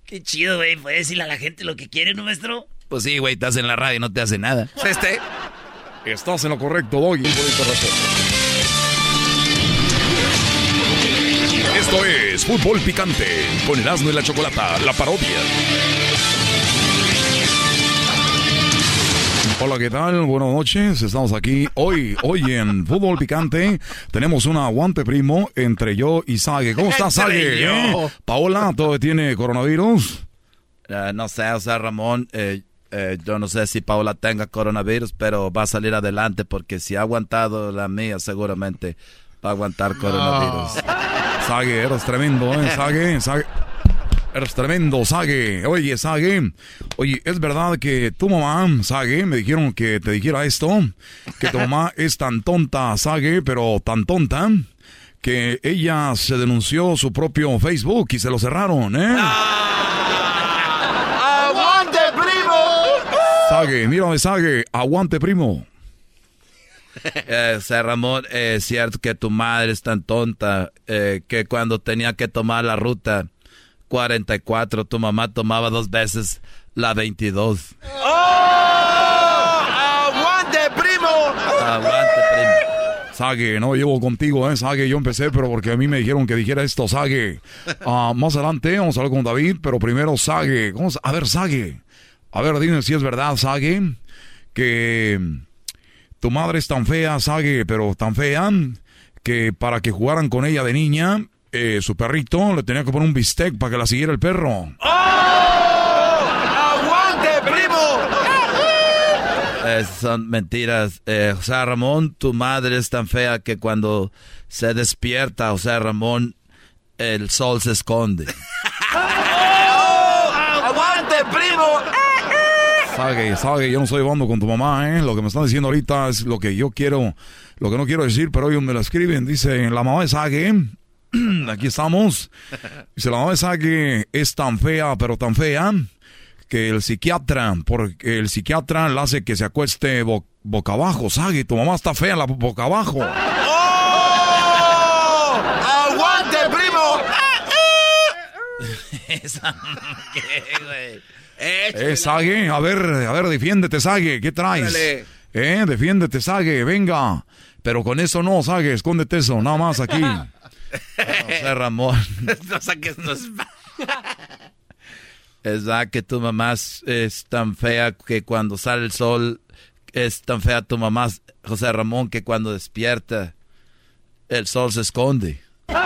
Qué chido, güey. Puedes decirle a la gente lo que quiere, nuestro. Pues sí, güey, estás en la radio, no te hace nada. Este. Estás en lo correcto, Doggy. Esto es Fútbol Picante con el asno y la chocolata, la parodia. Hola, ¿qué tal? Buenas noches. Estamos aquí hoy, hoy en Fútbol Picante. Tenemos un aguante primo entre yo y Sage. ¿Cómo estás, Sage? ¿Eh? Paola, ¿todo tiene coronavirus? Uh, no sé, o sea, Ramón, eh, eh, yo no sé si Paola tenga coronavirus, pero va a salir adelante porque si ha aguantado la mía, seguramente va a aguantar coronavirus. Sage, eres tremendo, ¿eh? Sage, Sage. Eres tremendo, Sage. Oye, Sage. Oye, ¿es verdad que tu mamá, Sage, me dijeron que te dijera esto? Que tu mamá es tan tonta, Sage, pero tan tonta, que ella se denunció su propio Facebook y se lo cerraron, ¿eh? ¡Aguante, Sage, mírame, Sage. Aguante, primo. Eh, Ramón, eh, es cierto que tu madre es tan tonta eh, que cuando tenía que tomar la ruta 44, tu mamá tomaba dos veces la 22. ¡Oh! ¡Aguante, primo! Aguante, primo. Sage, no llevo contigo, ¿eh? Sage, yo empecé, pero porque a mí me dijeron que dijera esto, Sage. Ah, más adelante vamos a hablar con David, pero primero Sage. A ver, Sage. A ver, dime si es verdad, Sage, que tu madre es tan fea, Sage, pero tan fea, que para que jugaran con ella de niña, eh, su perrito le tenía que poner un bistec para que la siguiera el perro. ¡Aguante, primo! Eh, son mentiras. Eh, José Ramón, tu madre es tan fea que cuando se despierta, José Ramón, el sol se esconde. ¡Aguante, primo! Sague, Sague, yo no estoy hablando con tu mamá, ¿eh? Lo que me están diciendo ahorita es lo que yo quiero, lo que no quiero decir, pero ellos me lo escriben. Dice, la mamá de Sague, aquí estamos. Dice, la mamá de Sague es tan fea, pero tan fea, que el psiquiatra, porque el psiquiatra le hace que se acueste bo- boca abajo. Sague, tu mamá está fea la boca abajo. ¡Oh! ¡Aguante, primo! Esa, ¿qué, güey? Eh, Sague, a ver, a ver, defiéndete, Sague, ¿qué traes? Órale. Eh, defiéndete, Sague, venga. Pero con eso no, Sague, escóndete eso, nada más aquí. José Ramón. no saques los... Es verdad que tu mamá es, es tan fea que cuando sale el sol es tan fea tu mamá, José Ramón, que cuando despierta el sol se esconde. ¡Aguante,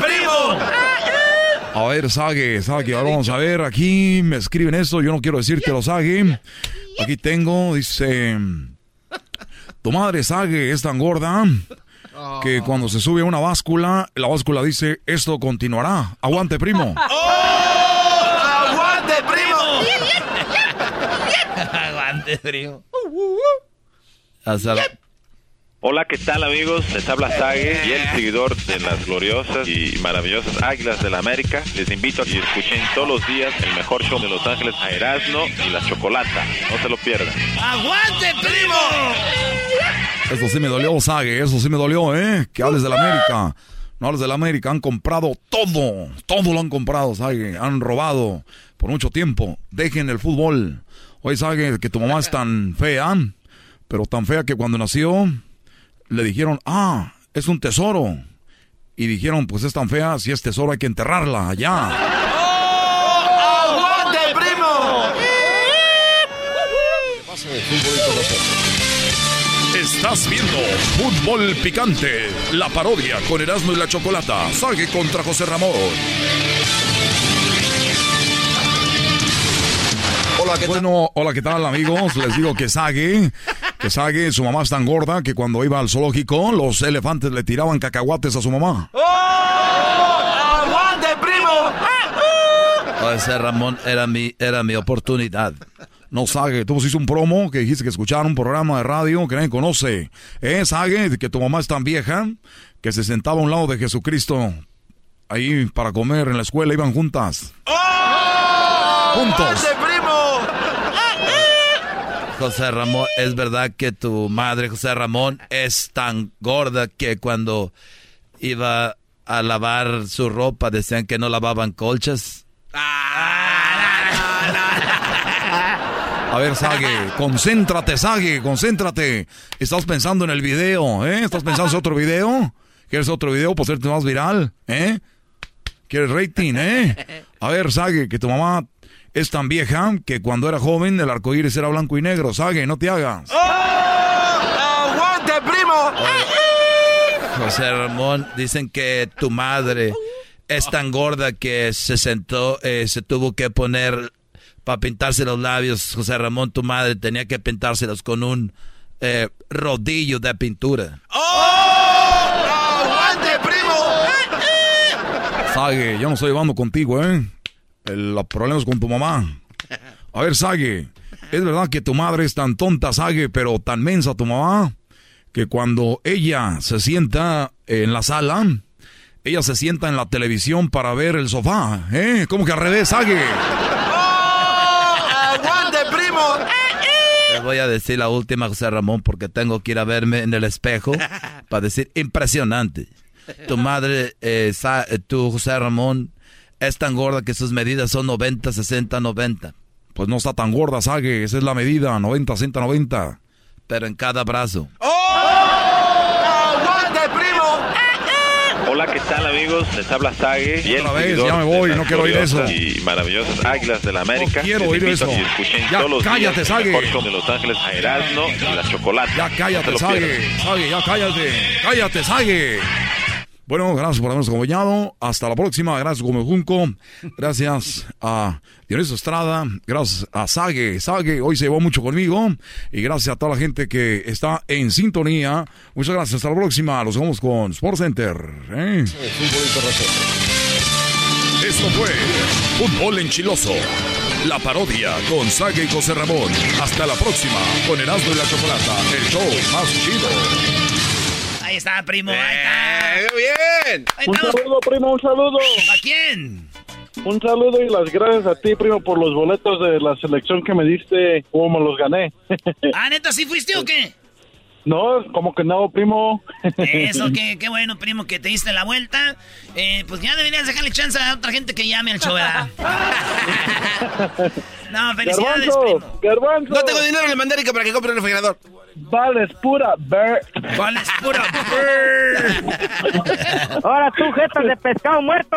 primo! A ver, Sague, Sague, ahora vamos a ver, aquí me escriben eso, yo no quiero decírtelo, Sague. Aquí tengo, dice, tu madre, Sague, es tan gorda que cuando se sube a una báscula, la báscula dice, esto continuará. Aguante, primo. ¡Aguante, primo! Aguante, primo. Hasta la- Hola, ¿qué tal amigos? Les habla Sage y el seguidor de las gloriosas y maravillosas Águilas de la América. Les invito a que escuchen todos los días el mejor show de Los Ángeles a Erasmo y la Chocolata. No se lo pierdan. ¡Aguante, primo! Eso sí me dolió, Sague, eso sí me dolió, ¿eh? Que hables de la América. No hables de la América, han comprado todo, todo lo han comprado, Sague. Han robado por mucho tiempo. Dejen el fútbol. Oye, Sague, que tu mamá es tan fea, pero tan fea que cuando nació le dijeron, ah, es un tesoro. Y dijeron, pues es tan fea, si es tesoro hay que enterrarla allá. ¡Aguante, primo! Estás viendo Fútbol Picante, la parodia con Erasmo y la Chocolata. Sague contra José Ramón. Hola, ¿qué bueno, hola, ¿qué tal, amigos? Les digo que Sage, que Sage, su mamá es tan gorda que cuando iba al zoológico, los elefantes le tiraban cacahuates a su mamá. ¡Aguante, primo! José Ramón era mi, era mi oportunidad. No, Sage, tú hiciste un promo que dijiste que escucharon un programa de radio que nadie conoce. ¿Eh, Sage? Que tu mamá es tan vieja que se sentaba a un lado de Jesucristo ahí para comer en la escuela, iban juntas. Juntos. José Ramón, es verdad que tu madre, José Ramón, es tan gorda que cuando iba a lavar su ropa decían que no lavaban colchas. A ver, Sage, concéntrate, Sage, concéntrate. Estás pensando en el video, ¿eh? ¿Estás pensando en otro video? ¿Quieres otro video para hacerte más viral? ¿Eh? ¿Quieres rating, eh? A ver, Sage, que tu mamá es tan vieja que cuando era joven el arco iris era blanco y negro. Sage, no te hagas. ¡Aguante, primo! José Ramón, dicen que tu madre es tan gorda que se sentó, eh, se tuvo que poner para pintarse los labios. José Ramón, tu madre tenía que pintárselos con un eh, rodillo de pintura. ¡Aguante, primo! Sage, yo no estoy llevando contigo, ¿eh? Los problemas con tu mamá. A ver, Sage, ¿es verdad que tu madre es tan tonta, Sage, pero tan mensa tu mamá? Que cuando ella se sienta en la sala, ella se sienta en la televisión para ver el sofá, ¿eh? ¿Cómo que al revés, Sage? ¡Aguante, primo! Les voy a decir la última, José Ramón, porque tengo que ir a verme en el espejo para decir impresionante. Tu madre, eh, eh, tú, José Ramón, es tan gorda que sus medidas son 90, 60, 90. Pues no está tan gorda, Sage, esa es la medida, 90, 100, 90. Pero en cada brazo. ¡Aguante, primo! Hola, ¿qué tal amigos? Les habla Sage. Y Otra vez, ya me voy, no quiero oír eso. Y maravillosas Águilas de la América. No quiero oír eso. Ya, cállate, show de Los Ángeles a Erasmo y la Chocolate. Ya cállate, Sague. Sague, ya cállate. Cállate, Sague. Bueno, gracias por habernos acompañado. Hasta la próxima. Gracias, Gómez Junco. Gracias a Dionisio Estrada. Gracias a Sague. Sague hoy se llevó mucho conmigo. Y gracias a toda la gente que está en sintonía. Muchas gracias. Hasta la próxima. Los vemos con Sport Center. ¿eh? Esto fue Fútbol Enchiloso. La parodia con Sague y José Ramón. Hasta la próxima con Erasmo y la Chocolata, el show más chido. Ahí está, primo. Ahí está. ¡Eh, bien! Ahí Un saludo, primo, un saludo. ¿A quién? Un saludo y las gracias a ti, primo, por los boletos de la selección que me diste, cómo me los gané. Ah, neta, ¿sí fuiste o qué? No, como que no, primo. Eso, qué, qué bueno, primo, que te diste la vuelta. Eh, pues ya deberías dejarle chance a otra gente que llame al show, ¿verdad? No, felicidades, Garbanzo, primo. Garbanzo. No tengo dinero en el mandérica para que compre un refrigerador. Vales pura ver. Vales pura Ahora tú, jetas de pescado muerto.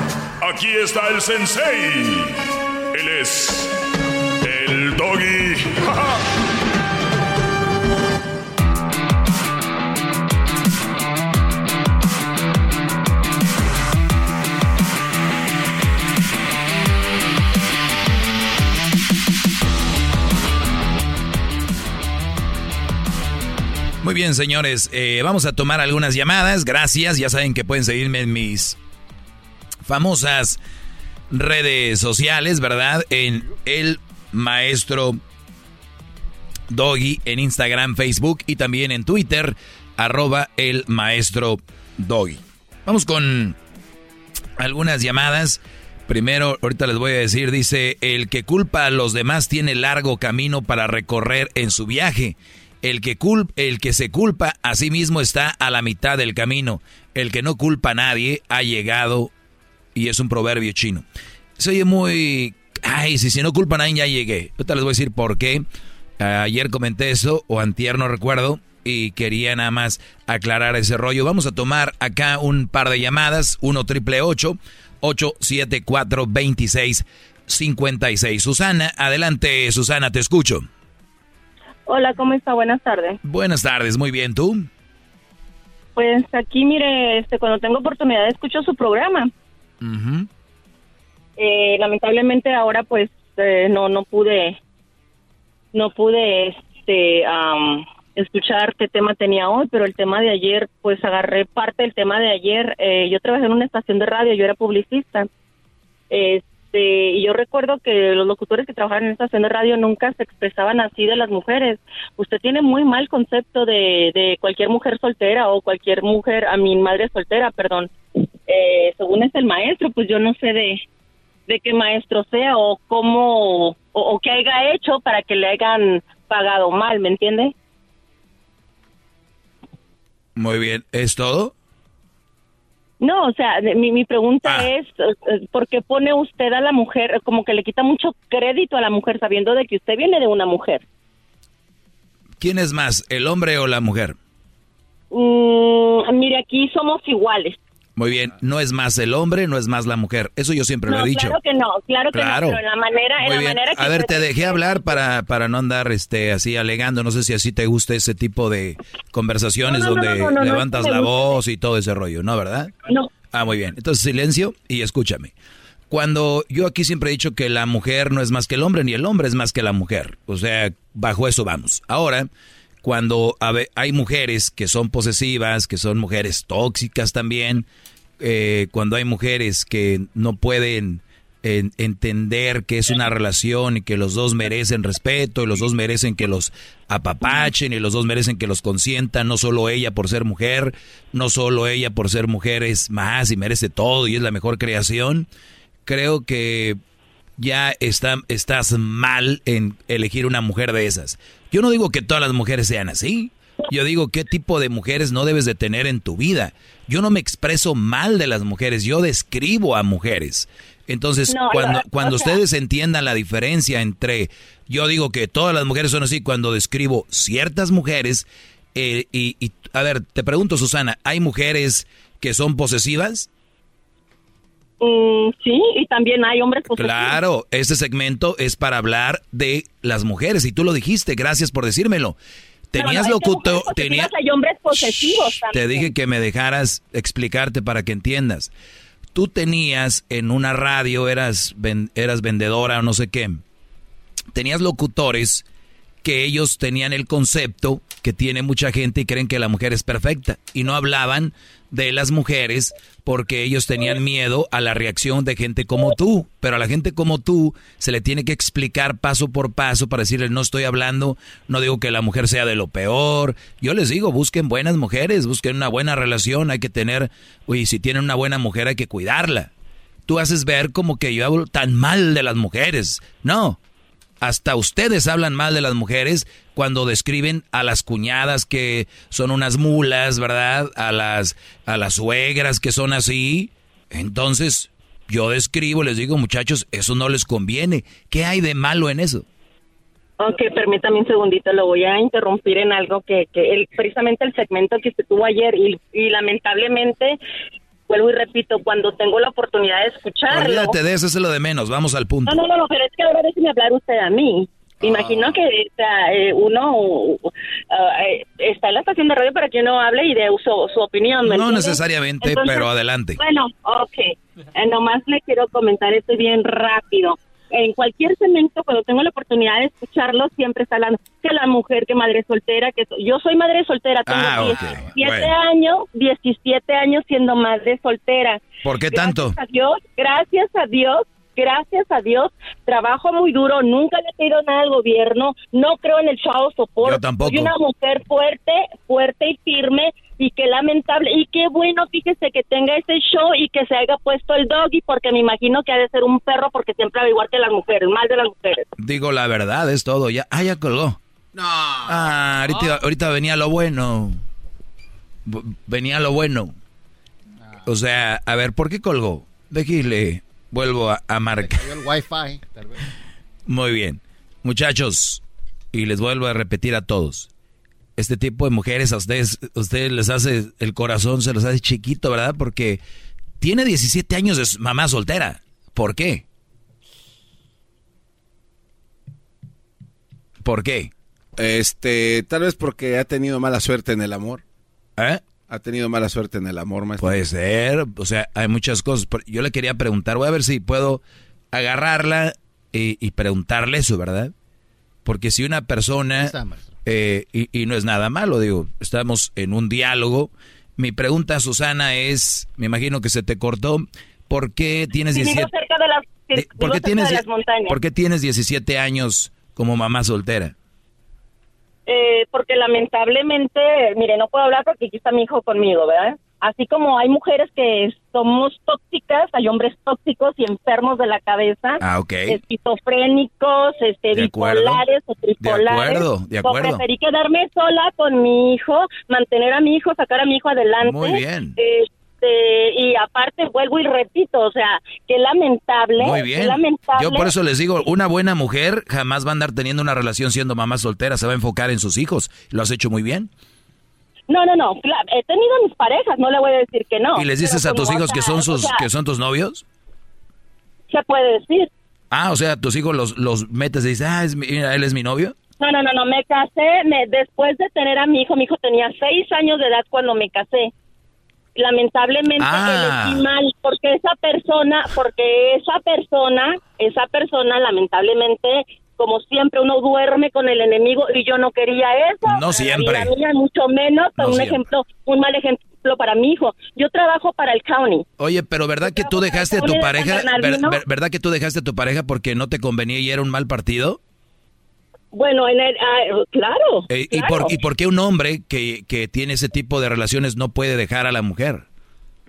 Aquí está el sensei. Él es el doggy. Muy bien, señores, eh, vamos a tomar algunas llamadas. Gracias, ya saben que pueden seguirme en mis famosas redes sociales, ¿verdad? En el maestro Doggy en Instagram, Facebook y también en Twitter, arroba el maestro Doggy. Vamos con algunas llamadas. Primero, ahorita les voy a decir, dice, el que culpa a los demás tiene largo camino para recorrer en su viaje. El que, cul el que se culpa a sí mismo está a la mitad del camino. El que no culpa a nadie ha llegado y es un proverbio chino. Se oye muy... Ay, si, si no culpa a nadie ya llegué. Ahorita les voy a decir por qué. Ayer comenté eso, o antier no recuerdo, y quería nada más aclarar ese rollo. Vamos a tomar acá un par de llamadas. 1 triple 874 2656 Susana, adelante, Susana, te escucho. Hola, ¿cómo está? Buenas tardes. Buenas tardes, muy bien, ¿tú? Pues aquí, mire, este, cuando tengo oportunidad escucho su programa. Eh, lamentablemente ahora pues eh, no no pude no pude este am, escuchar qué tema tenía hoy, pero el tema de ayer pues agarré parte del tema de ayer. Eh, yo trabajé en una estación de radio, yo era publicista. Este, y yo recuerdo que los locutores que trabajaban en esta estación de radio nunca se expresaban así de las mujeres. Usted tiene muy mal concepto de, de cualquier mujer soltera o cualquier mujer, a mi madre soltera, perdón. Eh, según es el maestro, pues yo no sé de, de qué maestro sea o cómo o, o qué haya hecho para que le hayan pagado mal, ¿me entiende? Muy bien, ¿es todo? No, o sea, mi, mi pregunta es, eh, ¿por qué pone usted a la mujer, como que le quita mucho crédito a la mujer sabiendo de que usted viene de una mujer? ¿Quién es más, el hombre o la mujer? Mm, mire, aquí somos iguales. Muy bien, no es más el hombre, no es más la mujer. Eso yo siempre no, lo he dicho. claro que no, claro que Claro. no, pero en la manera, en la bien. manera que A ver, te dejé hablar para, para no andar este así alegando. No sé si así te gusta ese tipo de conversaciones No, no, no, donde levantas la voz y todo ese rollo, ¿no? ¿Verdad? No. Ah, muy bien. Entonces silencio y escúchame. Cuando yo aquí siempre he dicho que la mujer no es más que el hombre, ni el hombre es más que la mujer. O sea, bajo eso vamos. Ahora, cuando hay mujeres que son posesivas, que son mujeres tóxicas también, eh, cuando hay mujeres que no pueden entender que es una relación y que los dos merecen respeto y los dos merecen que los apapachen y los dos merecen que los consientan, no solo ella por ser mujer, no solo ella por ser mujer es más y merece todo y es la mejor creación. Creo que ya está, estás mal en elegir una mujer de esas. Yo no digo que todas las mujeres sean así. Yo digo qué tipo de mujeres no debes de tener en tu vida. Yo no me expreso mal de las mujeres, yo describo a mujeres. Entonces, cuando, cuando ustedes entiendan la diferencia entre, yo digo que todas las mujeres son así, cuando describo ciertas mujeres, eh, y, y, a ver, te pregunto, Susana, ¿hay mujeres que son posesivas? Mm, sí, y también hay hombres posesivos. Claro, este segmento es para hablar de las mujeres, y tú lo dijiste, gracias por decírmelo. Tenías no, locutor. Hay hombres posesivos Te dije que me dejaras explicarte para que entiendas tú tenías en una radio, eras, eras vendedora o no sé qué, tenías locutores que ellos tenían el concepto que tiene mucha gente y creen que la mujer es perfecta y no hablaban de las mujeres porque ellos tenían miedo a la reacción de gente como tú. Pero a la gente como tú se le tiene que explicar paso por paso para decirle no estoy hablando, no digo que la mujer sea de lo peor. Yo les digo, busquen buenas mujeres, busquen una buena relación, hay que tener, uy, si tienen una buena mujer hay que cuidarla. Tú haces ver como que yo hablo tan mal de las mujeres. No, hasta ustedes hablan mal de las mujeres cuando describen a las cuñadas que son unas mulas, ¿verdad? A las, a las suegras que son así. Entonces, yo describo, les digo, muchachos, eso no les conviene. ¿Qué hay de malo en eso? Ok, permítame un segundito, lo voy a interrumpir en algo que, que precisamente el segmento que se tuvo ayer y lamentablemente vuelvo y repito, cuando tengo la oportunidad de escucharlo. Olvídate de eso, es lo de menos, vamos al punto. No, no, no, pero es que ahora déjeme hablar usted a mí. Ah. Imagino que eh, uno uh, está en la estación de radio para que uno hable y dé su, su opinión. no necesariamente, pero adelante. Bueno, ok. Eh, nomás le quiero comentar esto bien rápido en cualquier segmento, cuando tengo la oportunidad de escucharlo, siempre está hablando que la mujer, que madre soltera, que yo soy madre soltera, tengo ah, 17 años, 17 años siendo madre soltera. ¿Por qué tanto? Gracias a Dios, gracias a Dios, gracias a Dios, trabajo muy duro, nunca le he pedido nada al gobierno, no creo en el chavo soporte. Yo tampoco. Soy una mujer fuerte, fuerte y firme y qué lamentable y qué bueno fíjese que tenga ese show y que se haya puesto el doggy porque me imagino que ha de ser un perro porque siempre va igual que las mujeres, mal de las mujeres. Digo la verdad, es todo, ya, ah, ya colgó. No. Ah, ahorita, ahorita venía lo bueno. Venía lo bueno. O sea, a ver, ¿por qué colgó? Déjale, vuelvo a, marcar. el wifi, Muy bien. Muchachos, y les vuelvo a repetir a todos este tipo de mujeres a ustedes, ustedes les hace el corazón, se los hace chiquito, ¿verdad? Porque tiene 17 años de mamá soltera. ¿Por qué? ¿Por qué? Este, tal vez porque ha tenido mala suerte en el amor. ¿Eh? Ha tenido mala suerte en el amor, maestro. Puede ser, o sea, hay muchas cosas. Yo le quería preguntar, voy a ver si puedo agarrarla y, preguntarle eso, ¿verdad? Porque si una persona... Eh, y, no es nada malo, digo, estamos en un diálogo. Mi pregunta, Susana, es, me imagino que se te cortó, ¿por qué tienes 17, ¿por, qué tienes, ¿por qué tienes 17 años como mamá soltera? Eh, porque lamentablemente, mire, no puedo hablar porque aquí está mi hijo conmigo, ¿verdad? Así como hay mujeres que somos tóxicas, hay hombres tóxicos y enfermos de la cabeza. Ah. Esquizofrénicos, este, bipolares o tripolares. De acuerdo, de acuerdo. preferí quedarme sola con mi hijo, mantener a mi hijo, sacar a mi hijo adelante. Muy bien. Este, y aparte vuelvo y repito, o sea, qué lamentable. Muy bien. lamentable. Yo por eso les digo, una buena mujer jamás va a andar teniendo una relación siendo mamá soltera, se va a enfocar en sus hijos. Lo has hecho muy bien. No, no, no. He tenido mis parejas, no le voy a decir que no. ¿Y les dices a tus hijos que son sus, que son tus novios? Se puede decir. Ah, o sea, tus hijos los, los metes y dices, ah, es él es mi novio. No, no, no, no, me casé, me, después de tener a mi hijo, mi hijo tenía seis años de edad cuando me casé. Lamentablemente ah. elegí mal, porque esa persona, porque esa persona, esa persona lamentablemente como siempre uno duerme con el enemigo y yo no quería eso. No siempre. mucho menos, un ejemplo, un mal ejemplo. para mi hijo. Yo trabajo para el county. Oye, pero ¿verdad que tú dejaste a tu pareja? Ver- ver- ¿Verdad que tú dejaste a tu pareja porque no te convenía y era un mal partido? Bueno, en el, ah, claro. Eh, ¿y, por, ¿Y por qué un hombre que, que tiene ese tipo de relaciones no puede dejar a la mujer?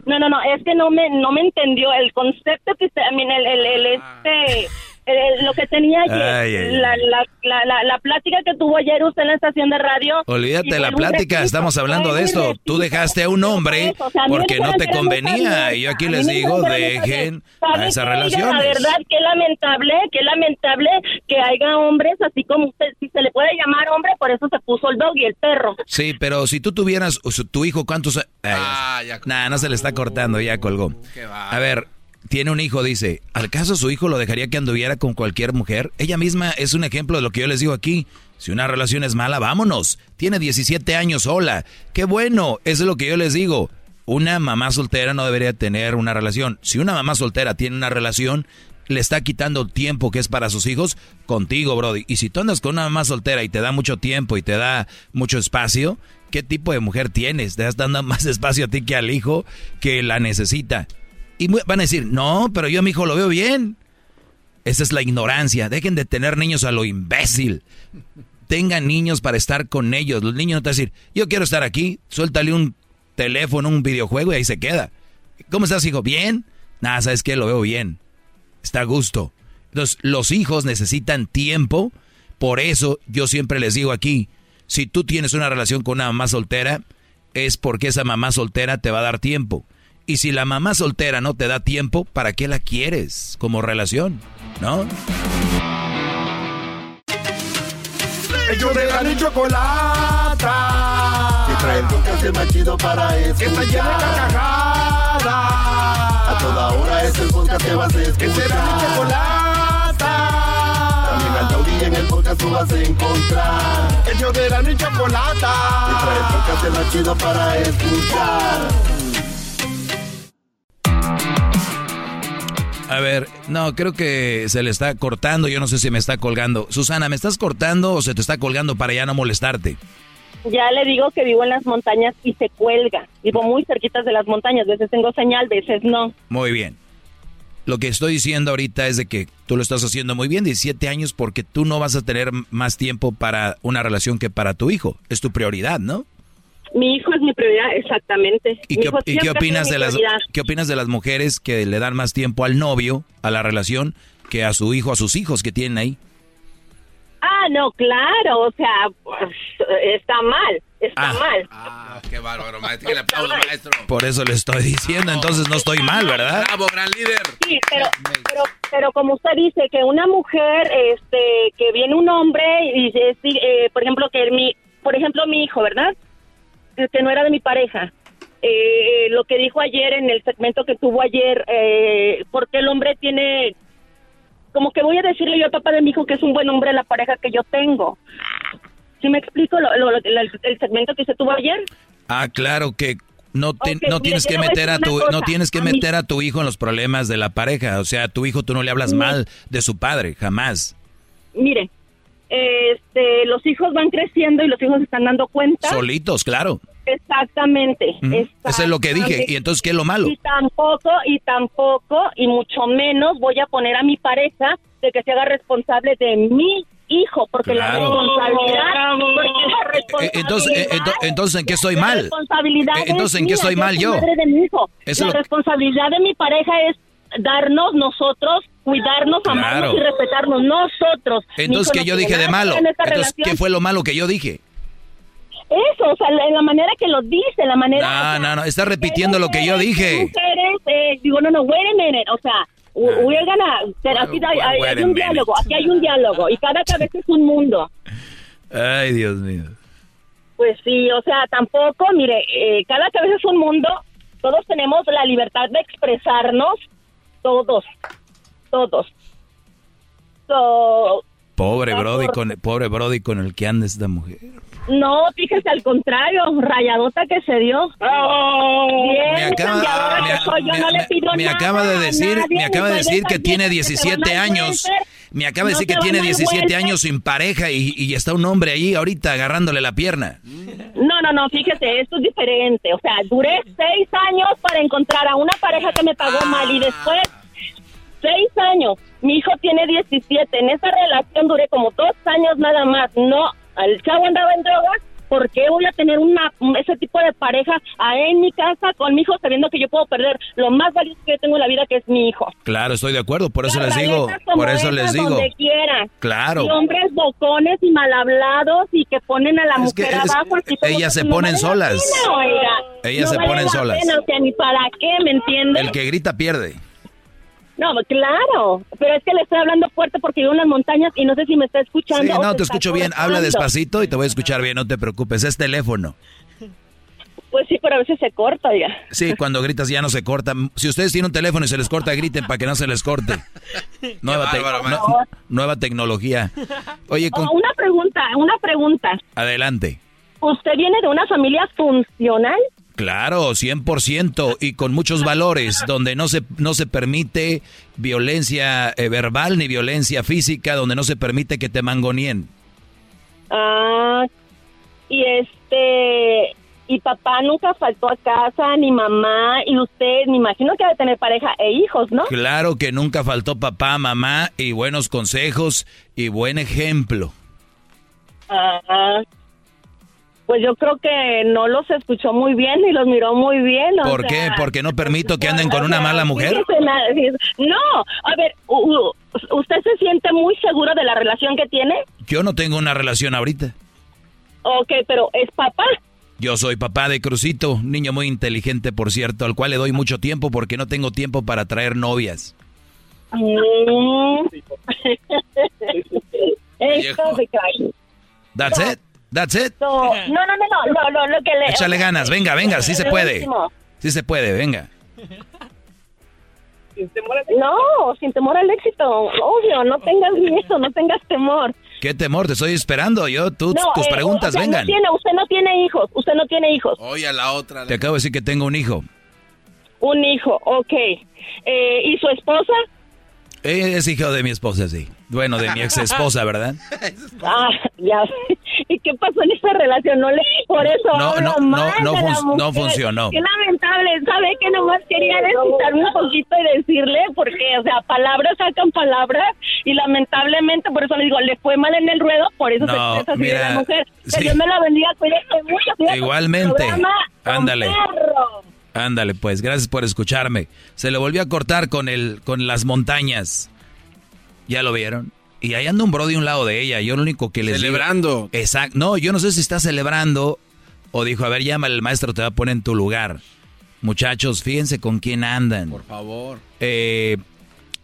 No, no, no, es que no me, no me entendió el concepto que usted, I mean, el, el, el, este, el- lo que tenía ayer, Ay, ay, ay. La, la, la, la, la plática que tuvo ayer usted en la estación de radio. Olvídate la plática, repito, estamos hablando de esto. repito. Tú dejaste a un hombre Eso, o sea, a porque no te convenía y yo aquí les digo, dejen ¿Sabe a? Oiga, relaciones. La verdad, qué lamentable, qué lamentable que haya hombres así como usted, si se le puede llamar hombre, por eso se puso el dog y el perro. Sí, pero si tú tuvieras tu hijo, ¿cuántos? a- Ay, nah, no se le está cortando, ya colgó. A ver, tiene un hijo, dice, ¿al caso su hijo lo dejaría que anduviera con cualquier mujer? Ella misma es un ejemplo de lo que yo les digo aquí. Si una relación es mala, vámonos. Tiene 17 años sola. Qué bueno, eso es lo que yo les digo. Una mamá soltera no debería tener una relación. Si una mamá soltera tiene una relación, le está quitando tiempo que es para sus hijos contigo, Brody. Y si tú andas con una mamá soltera y te da mucho tiempo y te da mucho espacio, ¿qué tipo de mujer tienes? Te estás dando más espacio a ti que al hijo que la necesita. Y van a decir, no, pero yo a mi hijo lo veo bien. Esa es la ignorancia. Dejen de tener niños a lo imbécil. Tengan niños para estar con ellos. Los niños no te van a decir, yo quiero estar aquí, suéltale un teléfono, un videojuego y ahí se queda. ¿Cómo estás, hijo? ¿Bien? Nada, ¿sabes qué? Lo veo bien. Está a gusto. Entonces, los hijos necesitan tiempo. Por eso yo siempre les digo aquí, si tú tienes una relación con una mamá soltera, es porque esa mamá soltera te va a dar tiempo. Y si la mamá soltera no te da tiempo, ¿para qué la quieres como relación? ¿No? Ellos de la ni chocolata. Que trae el podcast más chido para escuchar. Que está llena de carcajadas. A toda hora es el podcast que vas a escuchar. Que será mi chocolata. También al taurí en el podcast tú vas a encontrar. Ellos de la ni chocolata. Que trae el podcast más chido para escuchar. A ver, no, creo que se le está cortando, yo no sé si me está colgando. Susana, ¿me estás cortando o se te está colgando para ya no molestarte? Ya le digo que vivo en las montañas y se cuelga. Vivo muy cerquitas de las montañas. Veces tengo señal, veces no. Muy bien. Lo que estoy diciendo ahorita es de que tú lo estás haciendo muy bien, 17 años, porque tú no vas a tener más tiempo para una relación que para tu hijo. Es tu prioridad, ¿no? Mi hijo es mi prioridad, exactamente. ¿Y qué, y qué opinas de las qué opinas de las mujeres que le dan más tiempo al novio, a la relación, que a su hijo, a sus hijos que tienen ahí? Ah, no, claro, o sea, pues, está mal, está Ah. mal. Ah, qué bárbaro, maestro. Que le aplaudo, maestro. Por eso le estoy diciendo, entonces no estoy mal, ¿verdad? Bravo, gran líder. Sí, pero, pero, pero como usted dice, que una mujer, este, que viene un hombre y dice, eh, por ejemplo, que mi, por ejemplo, mi hijo, ¿verdad? Que, que no era de mi pareja. Eh, lo que dijo ayer en el segmento que tuvo ayer, eh, porque el hombre tiene, como que voy a decirle yo al papá de mi hijo que es un buen hombre la pareja que yo tengo. ¿Sí me explico lo, lo- lo- el, segmento que se tuvo ayer? Ah, claro que no, te- no tienes que meter a tu no tienes que meter a tu hijo en los problemas de la pareja, o sea, a tu hijo tú no le hablas mal de su padre, jamás. Mire, este, los hijos van creciendo y los hijos se están dando cuenta. Solitos, claro. Exactamente. Ujú. Eso es lo que dije. exactamente. ¿Y entonces qué es lo malo? Y tampoco, y tampoco, y mucho menos voy a poner a mi pareja de que se haga responsable de mi hijo, porque la Claro. responsabilidad, porque la Eh, Entonces, eh, ento- entonces ¿en qué estoy la mal? responsabilidad Eh, Entonces, es ¿en qué estoy mal yo? madre de mi hijo. La lo- responsabilidad de mi pareja es darnos nosotros, cuidarnos, amarnos Claro. y respetarnos nosotros. Entonces, ¿qué yo dije de malo? Entonces, ¿qué fue lo malo que yo dije? Eso, o sea, la- en la manera que lo dice, la manera... No, no, no, está repitiendo lo que yo dije. mujeres, eh, digo, no, no, wait a minute, o sea, we're gonna, pero aquí hay, un diálogo, aquí hay un diálogo, y cada cabeza es un mundo. Ay, Dios mío. Pues sí, o sea, tampoco, mire, eh, cada cabeza es un mundo, todos tenemos la libertad de expresarnos, todos, todos. So, Pobre Brody por- con pobre Brody con el que anda esta mujer. no, fíjese al contrario, rayadota que se dio. Bien, Me acaba- cambiadora que soy, yo no le pido Me nada acaba de decir, nadie, me acaba de decir que tiene viejas que se van 17 al años. Me acaba de No decir que tiene van al 17 welfare. años sin pareja y, y está un hombre ahí ahorita agarrándole la pierna. No, no, no, fíjese, esto es diferente. O sea, duré seis años para encontrar a una pareja que me pagó mal y después seis años. Mi hijo tiene 17. En esa relación duré como dos años nada más. No, el chavo andaba en drogas. ¿Por qué voy a tener una ese tipo de pareja ahí en mi casa con mi hijo sabiendo que yo puedo perder lo más valioso que yo tengo en la vida que es mi hijo? Claro, estoy de acuerdo, por eso les digo, por eso les digo. Donde. Claro. Y hombres bocones y mal hablados y que ponen a la Es que mujer es- abajo. así ellas que se ponen solas. Ellas se ponen la solas. pena, o sea, ni para qué, ¿me entiendes? El que grita pierde. No, claro, pero es que le estoy hablando fuerte porque vivo en las montañas y no sé si me está escuchando. Sí, no, te escucho bien. Habla despacito y te voy a escuchar bien, no te preocupes. Es teléfono. Pues sí, pero a veces se corta, oiga. Sí, cuando gritas ya no se corta. Si ustedes tienen un teléfono y se les corta, griten para que no se les corte. Nueva, te- bárbaro, no- nueva tecnología. Oye, con- Oh, una pregunta, una pregunta. adelante. ¿Usted viene de una familia funcional? Claro, 100% y con muchos valores, donde no se, no se permite violencia eh, verbal ni violencia física, donde no se permite que te mangonien. Ah, y este, y papá nunca faltó a casa, ni mamá, y usted, me imagino que debe tener pareja e hijos, ¿no? Claro que nunca faltó papá, mamá y buenos consejos y buen ejemplo. Ah, pues yo creo que no los escuchó muy bien ni los miró muy bien. o ¿Por qué? ¿Porque no permito que anden con una mala mujer? No, a ver, ¿usted se siente muy seguro de la relación que tiene? Yo no tengo una relación ahorita. Ok, pero es papá. Yo soy papá de Crucito, niño muy inteligente, por cierto, al cual le doy mucho tiempo porque no tengo tiempo para traer novias. Mm. That's it. That's it. No, no, no, no, no, no, lo que le... Échale ganas, venga, venga, sí se puede. Sí se puede, venga. No, sin temor al éxito, obvio, no tengas miedo, no tengas temor. ¿Qué temor? Te estoy esperando. Yo, tú, No, tus eh, preguntas, o sea, vengan. No tiene, usted no tiene hijos, usted no tiene hijos. Oye, a la otra. Te acabo de decir que tengo un hijo. Un hijo, ok. Eh, ¿Y su esposa? Eh, Es hijo de mi esposa, sí. Bueno, de mi ex esposa, ¿verdad? Ah, ya. ¿Y qué pasó en esa relación? No le, por eso No, no, no, mal no de la fun- no funcionó. Qué lamentable. ¿Sabe que nomás quería desquitarme un poquito y decirle? Porque, o sea, palabras sacan palabras y lamentablemente, por eso le digo, le fue mal en el ruedo, por eso No, se expresa así de mira, la mujer. Que sí. Dios me la bendiga, cuídate mucho. cuídate Igualmente. Ándale. Ándale, pues, gracias por escucharme. Se le volvió a cortar con el, con las montañas. ¿Ya lo vieron? Y ahí anda un bro de un lado de ella. Yo lo único que les digo- Celebrando. Exacto. No, yo no sé si está celebrando o dijo, a ver, llama el maestro, te va a poner en tu lugar. Muchachos, fíjense con quién andan. Por favor. Eh,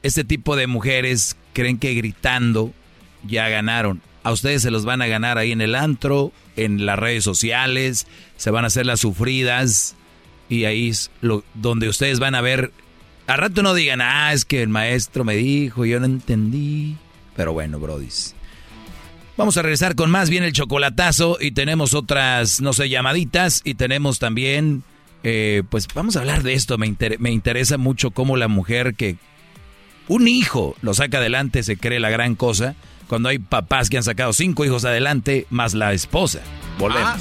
este tipo de mujeres creen que gritando ya ganaron. A ustedes se los van a ganar ahí en el antro, en las redes sociales, se van a hacer las sufridas y ahí es lo, donde ustedes van a ver. A rato no digan, ah, es que el maestro me dijo, yo no entendí. Pero bueno, brodis. Vamos a regresar con más bien el chocolatazo y tenemos otras, no sé, llamaditas y tenemos también, eh, pues vamos a hablar de esto. Me, me interesa mucho cómo la mujer que un hijo lo saca adelante se cree la gran cosa, cuando hay papás que han sacado cinco hijos adelante más la esposa. Volvemos.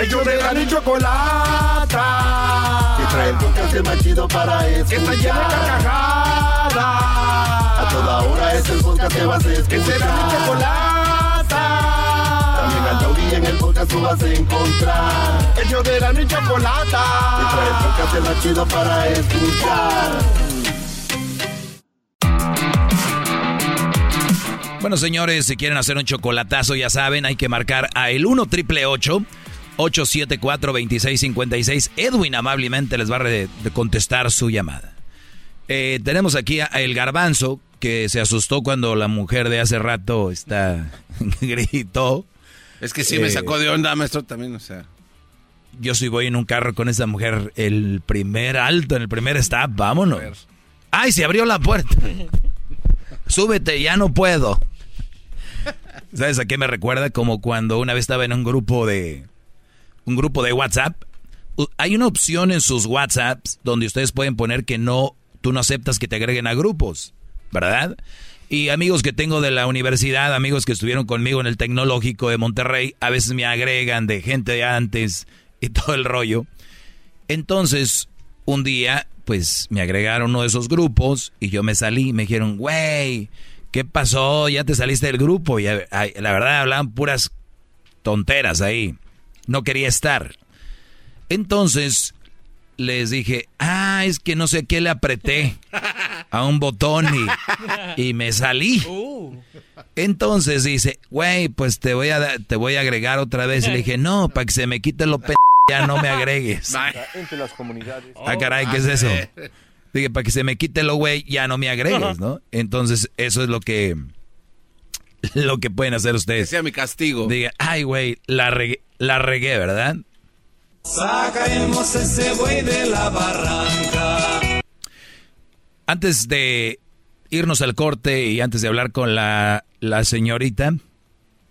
Ellos de la ni chocolata. Que trae el podcast más chido para escuchar. Que está llena de carcajadas. A toda hora es el podcast que vas a escuchar. Que será mi chocolata. También al taurí en el podcast tú vas a encontrar. Ellos de la ni chocolata. Que trae el podcast más chido para escuchar. Bueno, señores, si quieren hacer un chocolatazo, ya saben, hay que marcar a el 1 triple 874 2656. Edwin amablemente les va a contestar su llamada. Eh, tenemos aquí a El Garbanzo, que se asustó cuando la mujer de hace rato está gritó. Es que sí me Eh, sacó de onda, maestro, también, o sea. Yo sí voy en un carro con esa mujer, el primer alto, en el primer stop, vámonos. ¡Ay, se abrió la puerta! Súbete, ya no puedo. ¿Sabes a qué me recuerda? Como cuando una vez estaba en un grupo de. Un grupo de WhatsApp. Hay una opción en sus WhatsApps donde ustedes pueden poner que no. Tú no aceptas que te agreguen a grupos. ¿Verdad? Y amigos que tengo de la universidad, amigos que estuvieron conmigo en el tecnológico de Monterrey, a veces me agregan de gente de antes y todo el rollo. Entonces, un día, pues me agregaron uno de esos grupos y yo me salí me dijeron, güey, ¿qué pasó? Ya te saliste del grupo. Y la verdad hablaban puras tonteras ahí. No quería estar. Entonces les dije, ah, es que no sé qué le apreté a un botón y, y me salí. Entonces dice, güey, pues te voy a te voy a agregar otra vez. Y le dije, no, para que se me quite lo p ya no me agregues. Entre las comunidades. Ah, caray, ¿qué es eso? Dije, para que se me quite lo güey, ya no me agregues, ¿no? Entonces, eso es lo que lo que pueden hacer ustedes. sea mi castigo. Diga, ay, güey, la regué, la regué, ¿verdad? Sacaremos ese buey de la barranca. Antes de irnos al corte y antes de hablar con la, la señorita,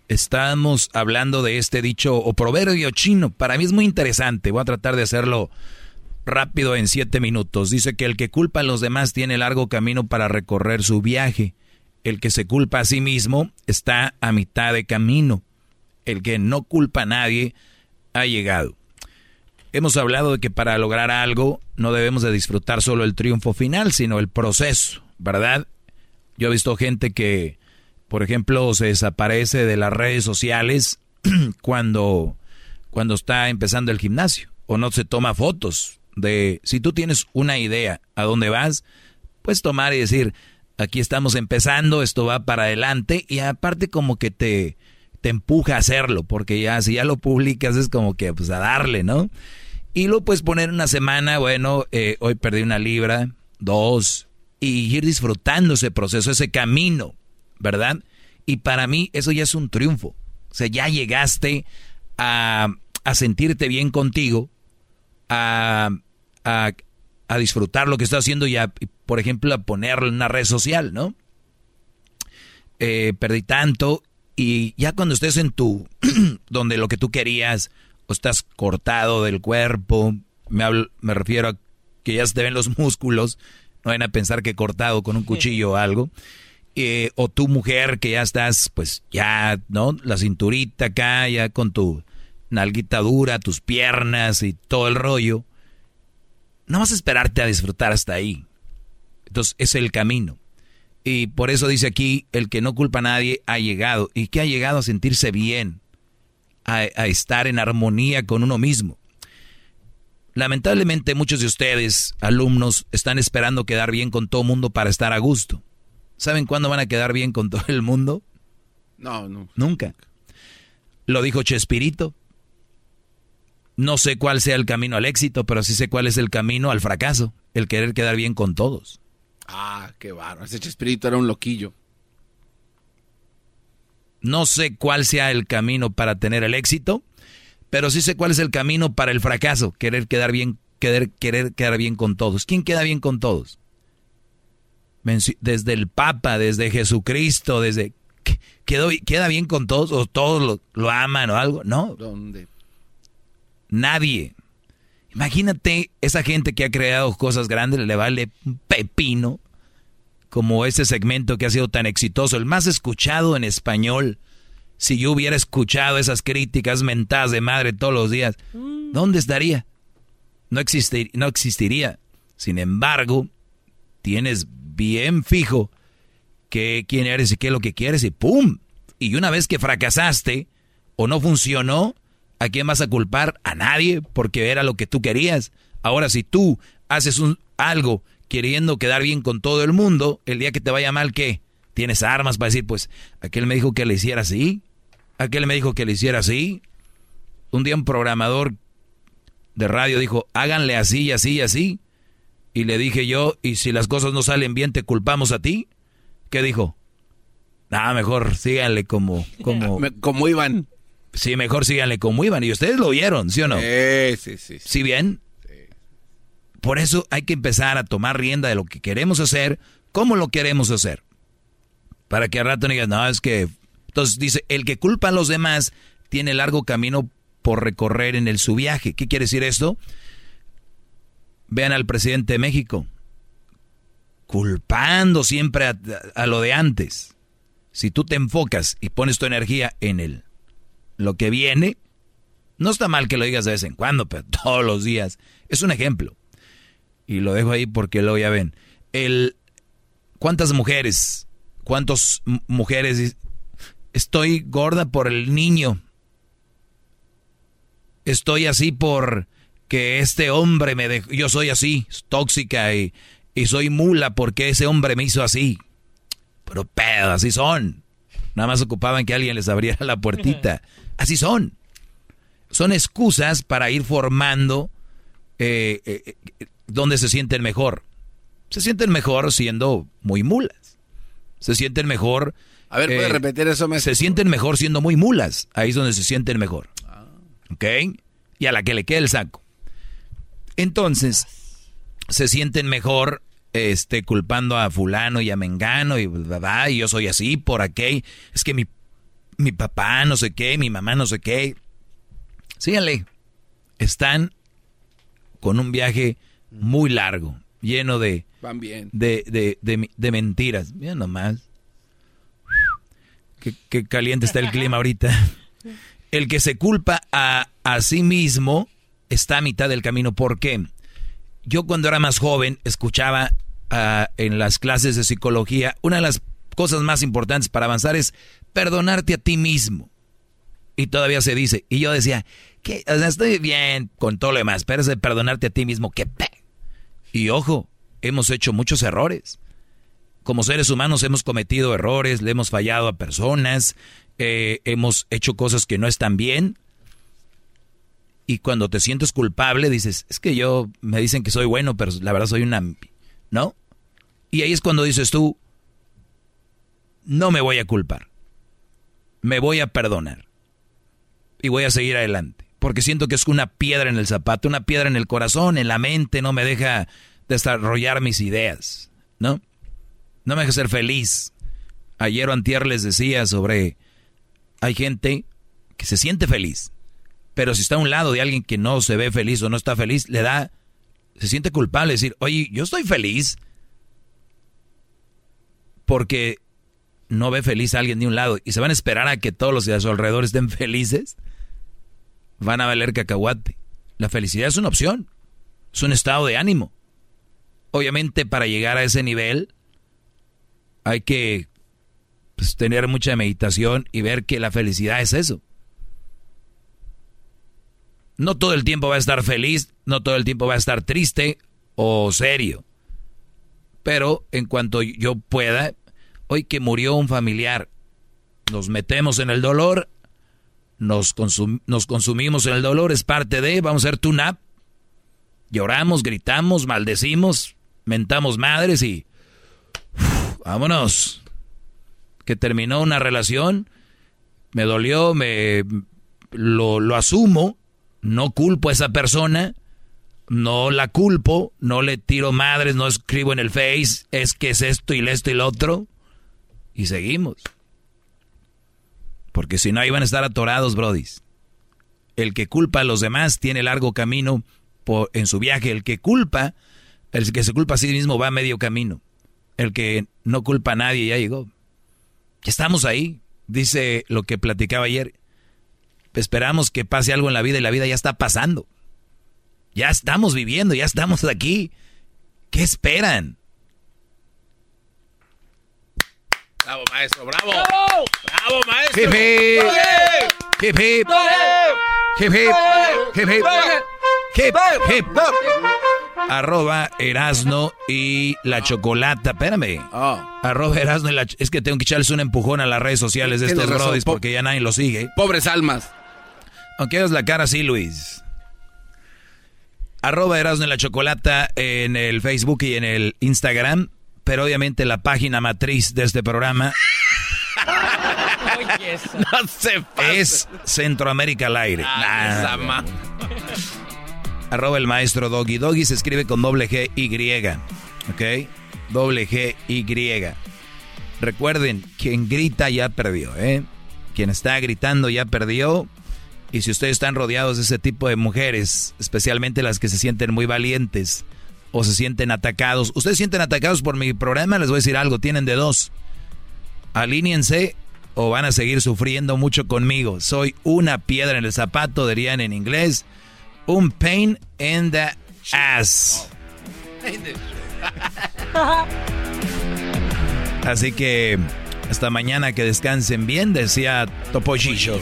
estamos hablando de este dicho o proverbio chino. Para mí es muy interesante. Voy a tratar de hacerlo rápido en siete minutos. Dice que el que culpa a los demás tiene largo camino para recorrer su viaje. El que se culpa a sí mismo está a mitad de camino. El que no culpa a nadie ha llegado. Hemos hablado de que para lograr algo no debemos de disfrutar solo el triunfo final, sino el proceso, ¿verdad? Yo he visto gente que, por ejemplo, se desaparece de las redes sociales cuando, cuando está empezando el gimnasio o no se toma fotos de si tú tienes una idea a dónde vas, pues tomar y decir, aquí estamos empezando, esto va para adelante y aparte como que te, te empuja a hacerlo, porque ya si ya lo publicas es como que pues a darle, ¿no? Y lo puedes poner una semana, bueno, eh, hoy perdí una libra, dos, y ir disfrutando ese proceso, ese camino, ¿verdad? Y para mí eso ya es un triunfo. O sea, ya llegaste a, a sentirte bien contigo, a, a, a disfrutar lo que estás haciendo y, a, por ejemplo, a ponerlo en una red social, ¿no? Eh, perdí tanto y ya cuando estés en tu, donde lo que tú querías, o estás cortado del cuerpo, me, hablo, me refiero a que ya se te ven los músculos, no vayan a pensar que cortado con un cuchillo o algo, eh, o tu mujer que ya estás, pues ya, ¿no? La cinturita acá, ya con tu nalguita dura, tus piernas y todo el rollo, no vas a esperarte a disfrutar hasta ahí. Entonces, es el camino. Y por eso dice aquí, el que no culpa a nadie ha llegado. ¿Y que ha llegado a sentirse bien? A, a, estar en armonía con uno mismo. Lamentablemente muchos de ustedes, alumnos, están esperando quedar bien con todo el mundo para estar a gusto. ¿Saben cuándo van a quedar bien con todo el mundo? No, no. Nunca. Lo dijo Chespirito. No sé cuál sea el camino al éxito, pero sí sé cuál es el camino al fracaso. El querer quedar bien con todos. Ah, qué bárbaro. Ese Chespirito era un loquillo. No sé cuál sea el camino para tener el éxito, pero sí sé cuál es el camino para el fracaso. Querer quedar bien, querer, querer quedar bien con todos. ¿Quién queda bien con todos? Desde el Papa, desde Jesucristo, desde... ¿Quedó, ¿Queda bien con todos o todos lo, lo aman o algo? No. ¿Dónde? Nadie. Imagínate esa gente que ha creado cosas grandes, le vale un pepino, como ese segmento que ha sido tan exitoso, el más escuchado en español. Si yo hubiera escuchado esas críticas mentadas de madre todos los días, ¿dónde estaría? No, existir, no existiría. Sin embargo, tienes bien fijo que quién eres y qué es lo que quieres y ¡pum! Y una vez que fracasaste o no funcionó, ¿A quién vas a culpar? A nadie, porque era lo que tú querías. Ahora, si tú haces algo queriendo quedar bien con todo el mundo, el día que te vaya mal, ¿qué? Tienes armas para decir, pues, aquel me dijo que le hiciera así, aquel me dijo que le hiciera así. Un día un programador de radio dijo, háganle así y así y así. Y le dije yo, ¿y si las cosas no salen bien, te culpamos a ti? ¿Qué dijo? Nada, mejor síganle como, como, como iban. Sí, mejor síganle como iban. Y ustedes lo oyeron, ¿sí o no? Sí, sí, sí. ¿Sí bien? Por eso hay que empezar a tomar rienda de lo que queremos hacer, cómo lo queremos hacer. Para que al rato no digan, no, es que... Entonces dice, el que culpa a los demás tiene largo camino por recorrer en el su viaje. ¿Qué quiere decir esto? Vean al presidente de México, culpando siempre a, a lo de antes. Si tú te enfocas y pones tu energía en el lo que viene, no está mal que lo digas de vez en cuando, pero todos los días. Es un ejemplo. Y lo dejo ahí porque luego ya ven. El, ¿Cuántas mujeres? ¿Cuántas mujeres? Estoy gorda por el niño. Estoy así por que este hombre me dejó. Yo soy así, tóxica y, y soy mula porque ese hombre me hizo así. Pero pedo, así son. Nada más ocupaban que alguien les abriera la puertita. Así son. Son excusas para ir formando eh, eh, eh, donde se sienten mejor. Se sienten mejor siendo muy mulas. Se sienten mejor. A ver, ¿puedes repetir eso? Se sienten mejor siendo muy mulas. Ahí es donde se sienten mejor. ¿Ok? Y a la que le quede el saco. Entonces, se sienten mejor este, culpando a fulano y a mengano y, y yo soy así por aquí. Es que mi mi papá no sé qué, mi mamá no sé qué. Síganle. Están con un viaje muy largo, lleno de, Van bien. de, de, de, mentiras. Mira nomás. Qué, qué, caliente está el clima ahorita. El que se culpa a, a sí mismo está a mitad del camino. ¿Por qué? Yo cuando era más joven escuchaba uh, en las clases de psicología, una de las cosas más importantes para avanzar es perdonarte a ti mismo. Y todavía se dice. Y yo decía, que o estoy bien con todo lo demás, pero es de perdonarte a ti mismo, que pe. Y ojo, hemos hecho muchos errores. Como seres humanos hemos cometido errores, le hemos fallado a personas, eh, hemos hecho cosas que no están bien. Y cuando te sientes culpable, dices, es que yo me dicen que soy bueno, pero la verdad soy una... ¿No? Y ahí es cuando dices tú, no me voy a culpar me voy a perdonar. Y voy a seguir adelante. Porque siento que es una piedra en el zapato, una piedra en el corazón, en la mente, no me deja desarrollar mis ideas, ¿no? No me deja ser feliz. Ayer o antier les decía sobre, hay gente que se siente feliz, pero si está a un lado de alguien que no se ve feliz o no está feliz, le da, se siente culpable decir, oye, yo estoy feliz porque no ve feliz a alguien de un lado y se van a esperar a que todos los de a su alrededor estén felices, van a valer cacahuate. La felicidad es una opción, es un estado de ánimo. Obviamente para llegar a ese nivel hay que pues, tener mucha meditación y ver que la felicidad es eso. No todo el tiempo va a estar feliz, no todo el tiempo va a estar triste o serio. Pero en cuanto yo pueda, hoy que murió un familiar, nos metemos en el dolor, nos, consumimos en el dolor, es parte de, vamos a hacer tune-up, lloramos, gritamos, maldecimos, mentamos madres y vámonos. Que terminó una relación, me dolió, me lo, lo asumo, no culpo a esa persona, no la culpo, no le tiro madres, no escribo en el face, es que es esto y esto y lo otro. Y seguimos. Porque si no, iban a estar atorados, brodis. El que culpa a los demás tiene largo camino por, en su viaje. El que culpa, el que se culpa a sí mismo va a medio camino. El que no culpa a nadie ya llegó. Ya estamos ahí. Dice lo que platicaba ayer. Esperamos que pase algo en la vida y la vida ya está pasando. Ya estamos viviendo, ya estamos aquí. ¿Qué esperan? Bravo, maestro, bravo. Bravo, maestro. Hip hip. Hip hip. Hip hip. Arroba Erasno y la chocolata. Espérame. Oh. Arroba Erasno y la Es que tengo que echarles un empujón a las redes sociales de estos brodis porque ya nadie lo sigue. Pobres almas. Aunque es la cara así, Luis. Arroba Erasno y la chocolata en el Facebook y en el Instagram pero obviamente la página matriz de este programa no se es Centroamérica al aire. Ah, Arroba el maestro Doggy. Doggy se escribe con doble G Y. ¿Ok? Doble G Y. Recuerden, quien grita ya perdió, ¿eh? Quien está gritando ya perdió. Y si ustedes están rodeados de ese tipo de mujeres, especialmente las que se sienten muy valientes o se sienten atacados, ustedes sienten atacados por mi programa, les voy a decir algo, tienen de dos. Alíñense o van a seguir sufriendo mucho conmigo. Soy una piedra en el zapato, dirían en inglés. Un pain in the ass. Así que hasta mañana que descansen bien, decía Topollillo.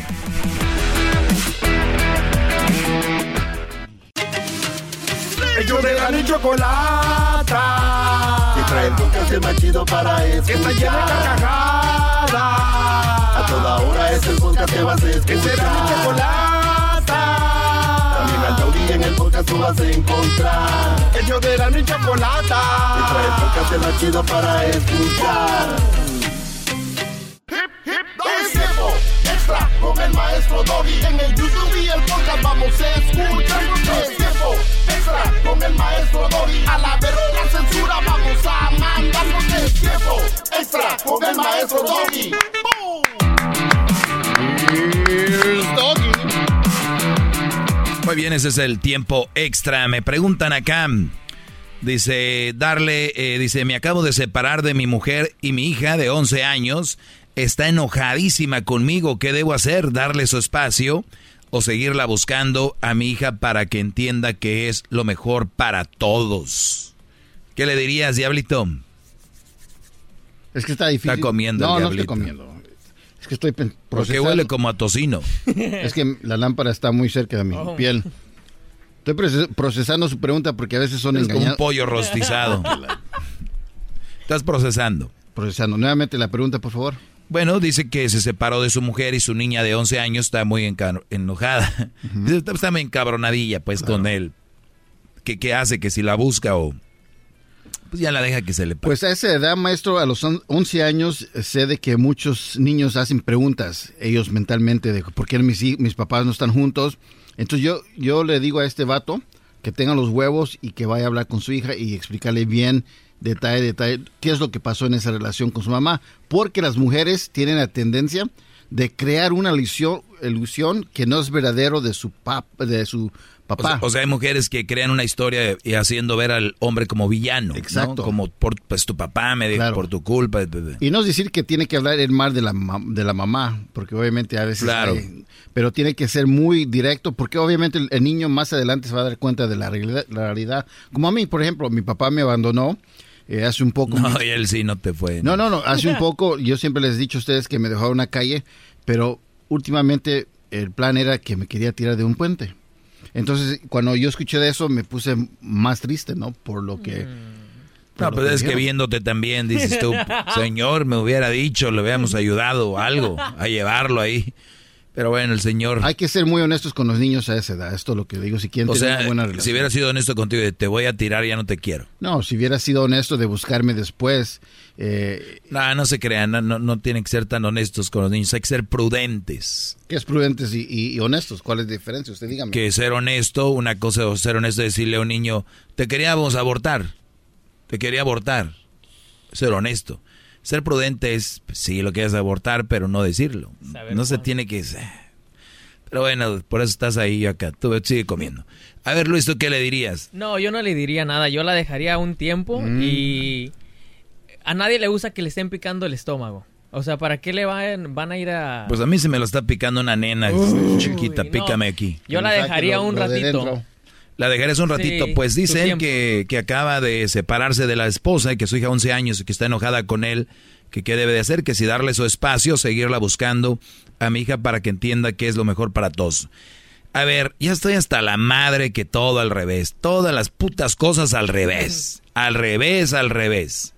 Ellos de la chocolata. Que trae el podcast más chido para escuchar. Que está llena de carcajadas. A toda hora es el podcast que vas a escuchar. Que será mi chocolata. También al taurí en el podcast tú vas a encontrar. Ellos de la chocolata. Que trae el podcast más chido para escuchar. Hip, hip, es tiempo extra con el maestro Doggy. En el YouTube y el podcast vamos a escuchar. Extra con el maestro Doggy. A la verga censura vamos a mandarnos el tiempo extra con el maestro Doggy. Muy bien, ese es el tiempo extra. Me preguntan acá. Dice, darle, eh, dice, me acabo de separar de mi mujer y mi hija de 11 años está enojadísima conmigo. ¿Qué debo hacer? ¿Darle su espacio o seguirla buscando a mi hija para que entienda que es lo mejor para todos? ¿Qué le dirías, Diablito? Es que está difícil. Está comiendo, No, el no estoy comiendo. Es que estoy pen- Porque procesando. huele como a tocino. Es que la lámpara está muy cerca de mi Oh. piel. Estoy proces- procesando su pregunta porque a veces son Es como un engañados. pollo rostizado. Estás procesando. Procesando. Nuevamente la pregunta, por favor. Bueno, dice que se separó de su mujer y su niña de 11 años está muy enojada. Está, está muy encabronadilla pues con él. ¿Qué, ¿Qué hace? Que si la busca o... Pues ya la deja que se le pase. Pues a esa edad, maestro, a los on- 11 años, eh, sé de que muchos niños hacen preguntas, ellos mentalmente, de por qué mis, mis papás no están juntos. Entonces yo, yo le digo a este vato que tenga los huevos y que vaya a hablar con su hija y explicarle bien, detalle, detalle, qué es lo que pasó en esa relación con su mamá. Porque las mujeres tienen la tendencia de crear una ilusión, ilusión que no es verdadero de su, pap, de su O papá. sea, o sea, hay mujeres que crean una historia y haciendo ver al hombre como villano. ¿no? Exacto. Como por pues tu papá me dijo Claro. por tu culpa. Y no es decir que tiene que hablar el mal de la, de la mamá, porque obviamente a veces... Claro. hay- pero tiene que ser muy directo, porque obviamente el, el niño más adelante se va a dar cuenta de la realidad. la realidad. Como a mí, por ejemplo, mi papá me abandonó eh, hace un poco. No, y él sí no te fue. No, no, no, hace un poco, yo siempre les he dicho a ustedes que me dejó en una calle, pero últimamente el plan era que me quería tirar de un puente. Entonces, cuando yo escuché de eso, me puse más triste, ¿no? Por lo que... por No, lo pues es que viéndote también, dices tú, señor, me hubiera dicho, le hubiéramos ayudado o algo a llevarlo ahí. Pero bueno, el señor... Hay que ser muy honestos con los niños a esa edad, esto es lo que digo, si quieren O tener sea, una buena relación. si hubiera sido honesto contigo, de, te voy a tirar, ya no te quiero. No, si hubiera sido honesto de buscarme después, eh, No, no se crean, no, no, tienen que ser tan honestos con los niños, hay que ser prudentes. que es prudentes y, y- y honestos. ¿Cuál es la diferencia? Usted dígame. Que ser honesto, una cosa es ser honesto, decirle a un niño, te queríamos abortar, te quería abortar. Ser honesto. Ser prudente es, pues, sí, lo quieres abortar, pero no decirlo. Saber no se tiene que... Pero bueno, por eso estás ahí yo acá. Tú sigue comiendo. A ver, Luis, ¿tú qué le dirías? No, yo no le diría nada. Yo la dejaría un tiempo Mm. y a nadie le gusta que le estén picando el estómago. O sea, ¿para qué le van, van a ir a...? Pues a mí se me lo está picando una nena Uy, chiquita, no. pícame aquí. Yo la dejaría un ratito. La dejarías un ratito. Sí, pues dice él que, que acaba de separarse de la esposa y que su hija 11 años y que está enojada con él. Que qué debe de hacer, que si darle su espacio, seguirla buscando a mi hija para que entienda que es lo mejor para todos. A ver, ya estoy hasta la madre que todo al revés. Todas las putas cosas al revés. Al revés, al revés.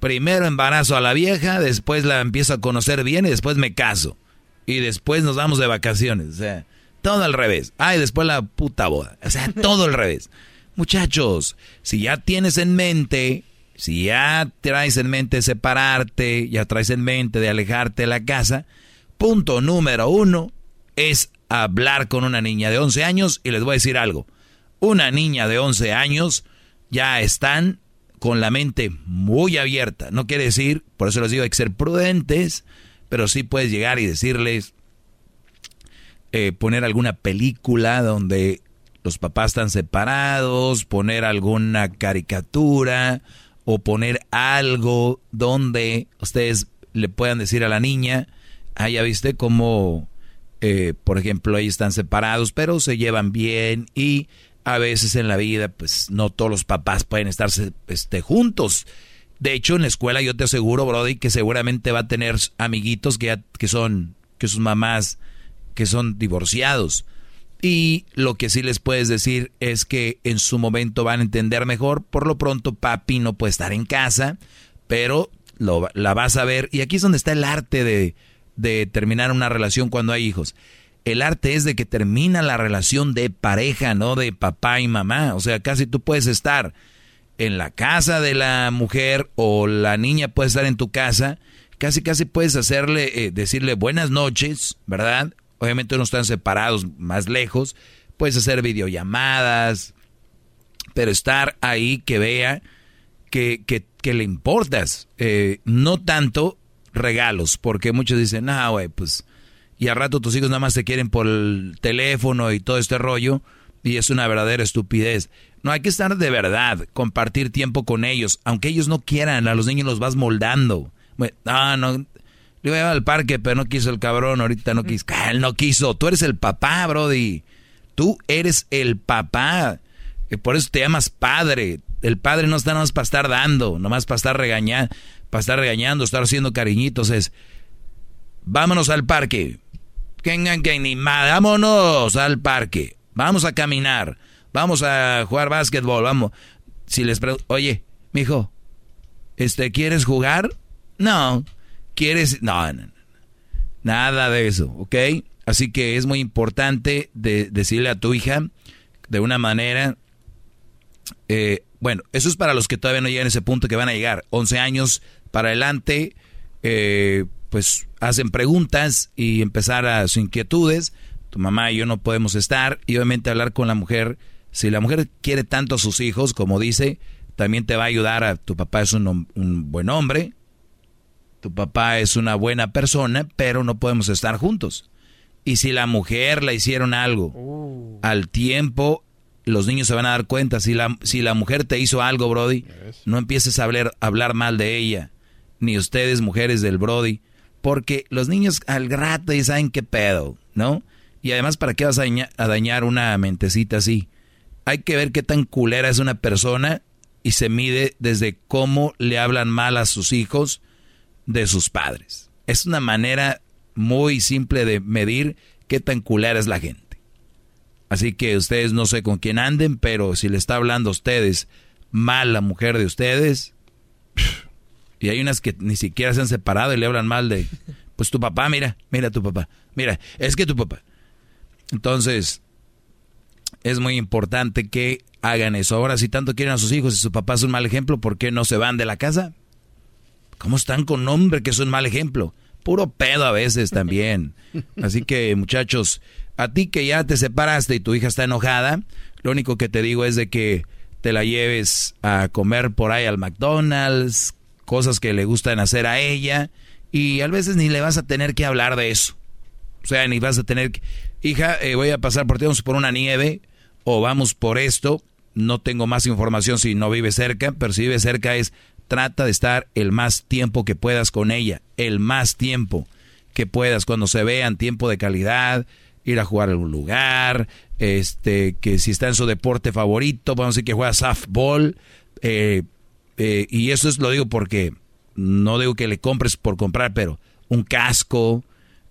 Primero embarazo a la vieja, después la empiezo a conocer bien y después me caso. Y después nos vamos de vacaciones. O sea, todo al revés. Ay, después la puta boda. O sea, todo al revés. Muchachos, si ya tienes en mente, Si ya traes en mente separarte, ya traes en mente de alejarte de la casa, punto número uno es hablar con una niña de 11 años y les voy a decir algo. Una niña de 11 años ya están con la mente muy abierta. No quiere decir, por eso les digo, hay que ser prudentes, pero sí puedes llegar y decirles, eh, poner alguna película donde los papás están separados, poner alguna caricatura o poner algo donde ustedes le puedan decir a la niña, ah, ya viste cómo, eh, por ejemplo, ellos están separados, pero se llevan bien y a veces en la vida, pues no todos los papás pueden estar este, juntos. De hecho, en la escuela yo te aseguro, Brody, que seguramente va a tener amiguitos que, que son, que sus mamás, que son divorciados. Y lo que sí les puedes decir es que en su momento van a entender mejor. Por lo pronto, papi no puede estar en casa, pero lo, la vas a ver. Y aquí es donde está el arte de, de terminar una relación cuando hay hijos. El arte es de que termina la relación de pareja, no de papá y mamá. O sea, casi tú puedes estar en la casa de la mujer o la niña puede estar en tu casa. Casi, casi puedes hacerle, eh, decirle buenas noches, ¿verdad? Obviamente no están separados más lejos. Puedes hacer videollamadas, pero estar ahí que vea que, que, le importas. Eh, no tanto regalos, porque muchos dicen, ah, güey, pues y al rato tus hijos nada más te quieren por el teléfono y todo este rollo, y es una verdadera estupidez. No, hay que estar de verdad, compartir tiempo con ellos, aunque ellos no quieran, a los niños los vas moldando. Ah, no, le voy a llevar al parque, pero no quiso el cabrón, ahorita no quiso. Él no quiso, tú eres el papá, Brody. Tú eres el papá. Y por eso te llamas padre. El padre no está nada más para estar dando, nomás para estar regañando, para estar regañando, estar haciendo cariñitos. Es, vámonos al parque. Vámonos al parque. Vamos a caminar. Vamos a jugar básquetbol. Vamos. Si les pregunto, oye, mijo, este, ¿quieres jugar? No. ¿Quieres? No, no, no. Nada de eso, ¿ok? Así que es muy importante de, decirle a tu hija de una manera. Eh, bueno, eso es para los que todavía no llegan a ese punto que van a llegar. 11 años para adelante. Eh, pues hacen preguntas y empezar a sus inquietudes. Tu mamá y yo no podemos estar y obviamente hablar con la mujer. Si la mujer quiere tanto a sus hijos, como dice, también te va a ayudar a tu papá es un, buen hombre, tu papá es una buena persona, pero no podemos estar juntos. Y si la mujer le hicieron algo uh. al tiempo, los niños se van a dar cuenta. Si la, si la mujer te hizo algo, Brody, no empieces a hablar, a hablar mal de ella. Ni ustedes, mujeres del Brody, porque los niños al rato ya saben qué pedo, ¿no? Y además, ¿para qué vas a, dañar una mentecita así? Hay que ver qué tan culera es una persona y se mide desde cómo le hablan mal a sus hijos de sus padres. Es una manera muy simple de medir qué tan culera es la gente. Así que ustedes no sé con quién anden, pero si le está hablando a ustedes mal la mujer de ustedes, y hay unas que ni siquiera se han separado y le hablan mal de, pues tu papá, mira, mira tu papá, mira, es que tu papá. Entonces, es muy importante que hagan eso. Ahora, si tanto quieren a sus hijos y su papá es un mal ejemplo, ¿por qué no se van de la casa? ¿Cómo están con hombre que es un mal ejemplo? Puro pedo a veces también. Así que, muchachos, a ti que ya te separaste y tu hija está enojada, lo único que te digo es de que te la lleves a comer por ahí al McDonald's, cosas que le gustan hacer a ella y a veces ni le vas a tener que hablar de eso. O sea, ni vas a tener que, hija, eh, voy a pasar por ti, vamos por una nieve o vamos por esto. No tengo más información si no vive cerca, pero si vive cerca es trata de estar el más tiempo que puedas con ella, el más tiempo que puedas cuando se vean tiempo de calidad, ir a jugar a algún lugar, este, que si está en su deporte favorito, vamos a decir que juega softball, eh, eh, y eso es lo digo porque no digo que le compres por comprar, pero un casco,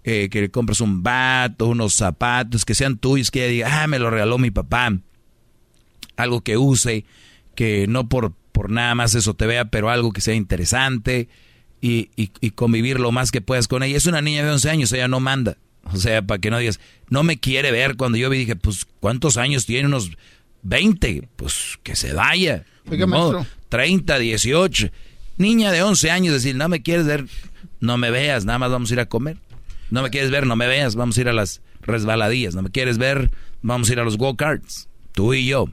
eh, que le compres un bat unos zapatos que sean tuyos, que ella diga, ah, me lo regaló mi papá. Algo que use, que no por, por nada más eso te vea, pero algo que sea interesante y, y, convivir lo más que puedas con ella. Es una niña de 11 años, ella no manda. O sea, para que no digas, no me quiere ver. Cuando yo vi, dije, pues, ¿cuántos años tiene? Unos 20. Pues que se vaya. Oiga, maestro. 30, 18. Niña de 11 años, decir, no me quieres ver, no me veas, nada más vamos a ir a comer. No me quieres ver, no me veas, vamos a ir a las resbaladillas. No me quieres ver, vamos a ir a los go-karts, tú y yo.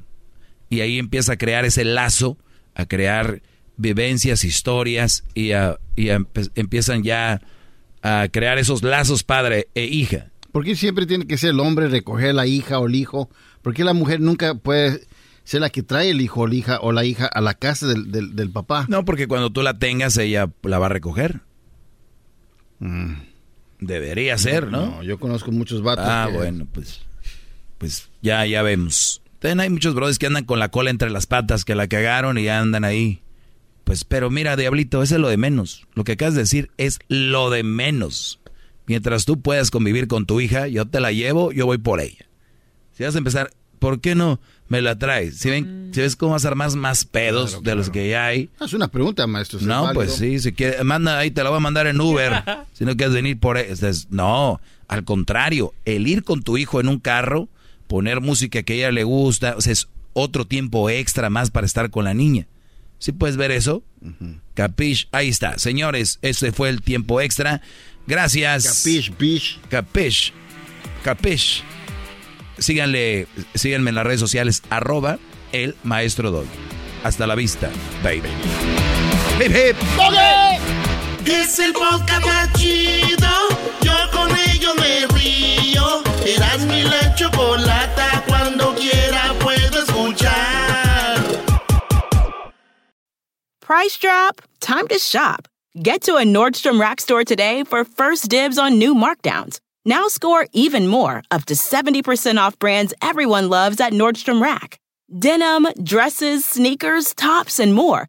Y ahí empieza a crear ese lazo, a crear vivencias, historias, y, a- y a empiezan ya a crear esos lazos padre e hija. ¿Por qué siempre tiene que ser el hombre recoger la hija o el hijo? ¿Por qué la mujer nunca puede ser la que trae el hijo o la hija o la hija a la casa del, del- del papá? No, porque cuando tú la tengas, ella la va a recoger. Debería ser, ¿no? No, yo conozco muchos vatos. Ah, que- bueno, pues, pues ya, ya vemos. También hay muchos brothers que andan con la cola entre las patas, que la cagaron y ya andan ahí. Pues, pero mira, Diablito, eso es lo de menos. Lo que acabas de decir es lo de menos. Mientras tú puedas convivir con tu hija, yo te la llevo, yo voy por ella. Si vas a empezar, ¿por qué no me la traes? Si, ven, si ves cómo vas a armar más pedos de los que ya hay. Es una pregunta, maestro. ¿es No, válido? pues sí, si quieres, manda ahí, te la voy a mandar en Uber. si no quieres venir por. Entonces, No, al contrario, el ir con tu hijo en un carro, poner música que a ella le gusta, o sea, es otro tiempo extra más para estar con la niña. ¿Sí puedes ver eso? Capish, ahí está. Señores, ese fue el tiempo extra. Gracias. Capish, bish. Capish. Capish. Síganle, síganme en las redes sociales, arroba el maestro Doggy. Hasta la vista, baby. Hip, hip. Es el podcast más chido. Yo con ello me río. Eras mi la chocolata. Cuando quiera puedo escuchar. Price drop? Time to shop. Get to a Nordstrom Rack store today for first dibs on new markdowns. Now score even more, up to 70% off brands everyone loves at Nordstrom Rack. Denim, dresses, sneakers, tops, and more.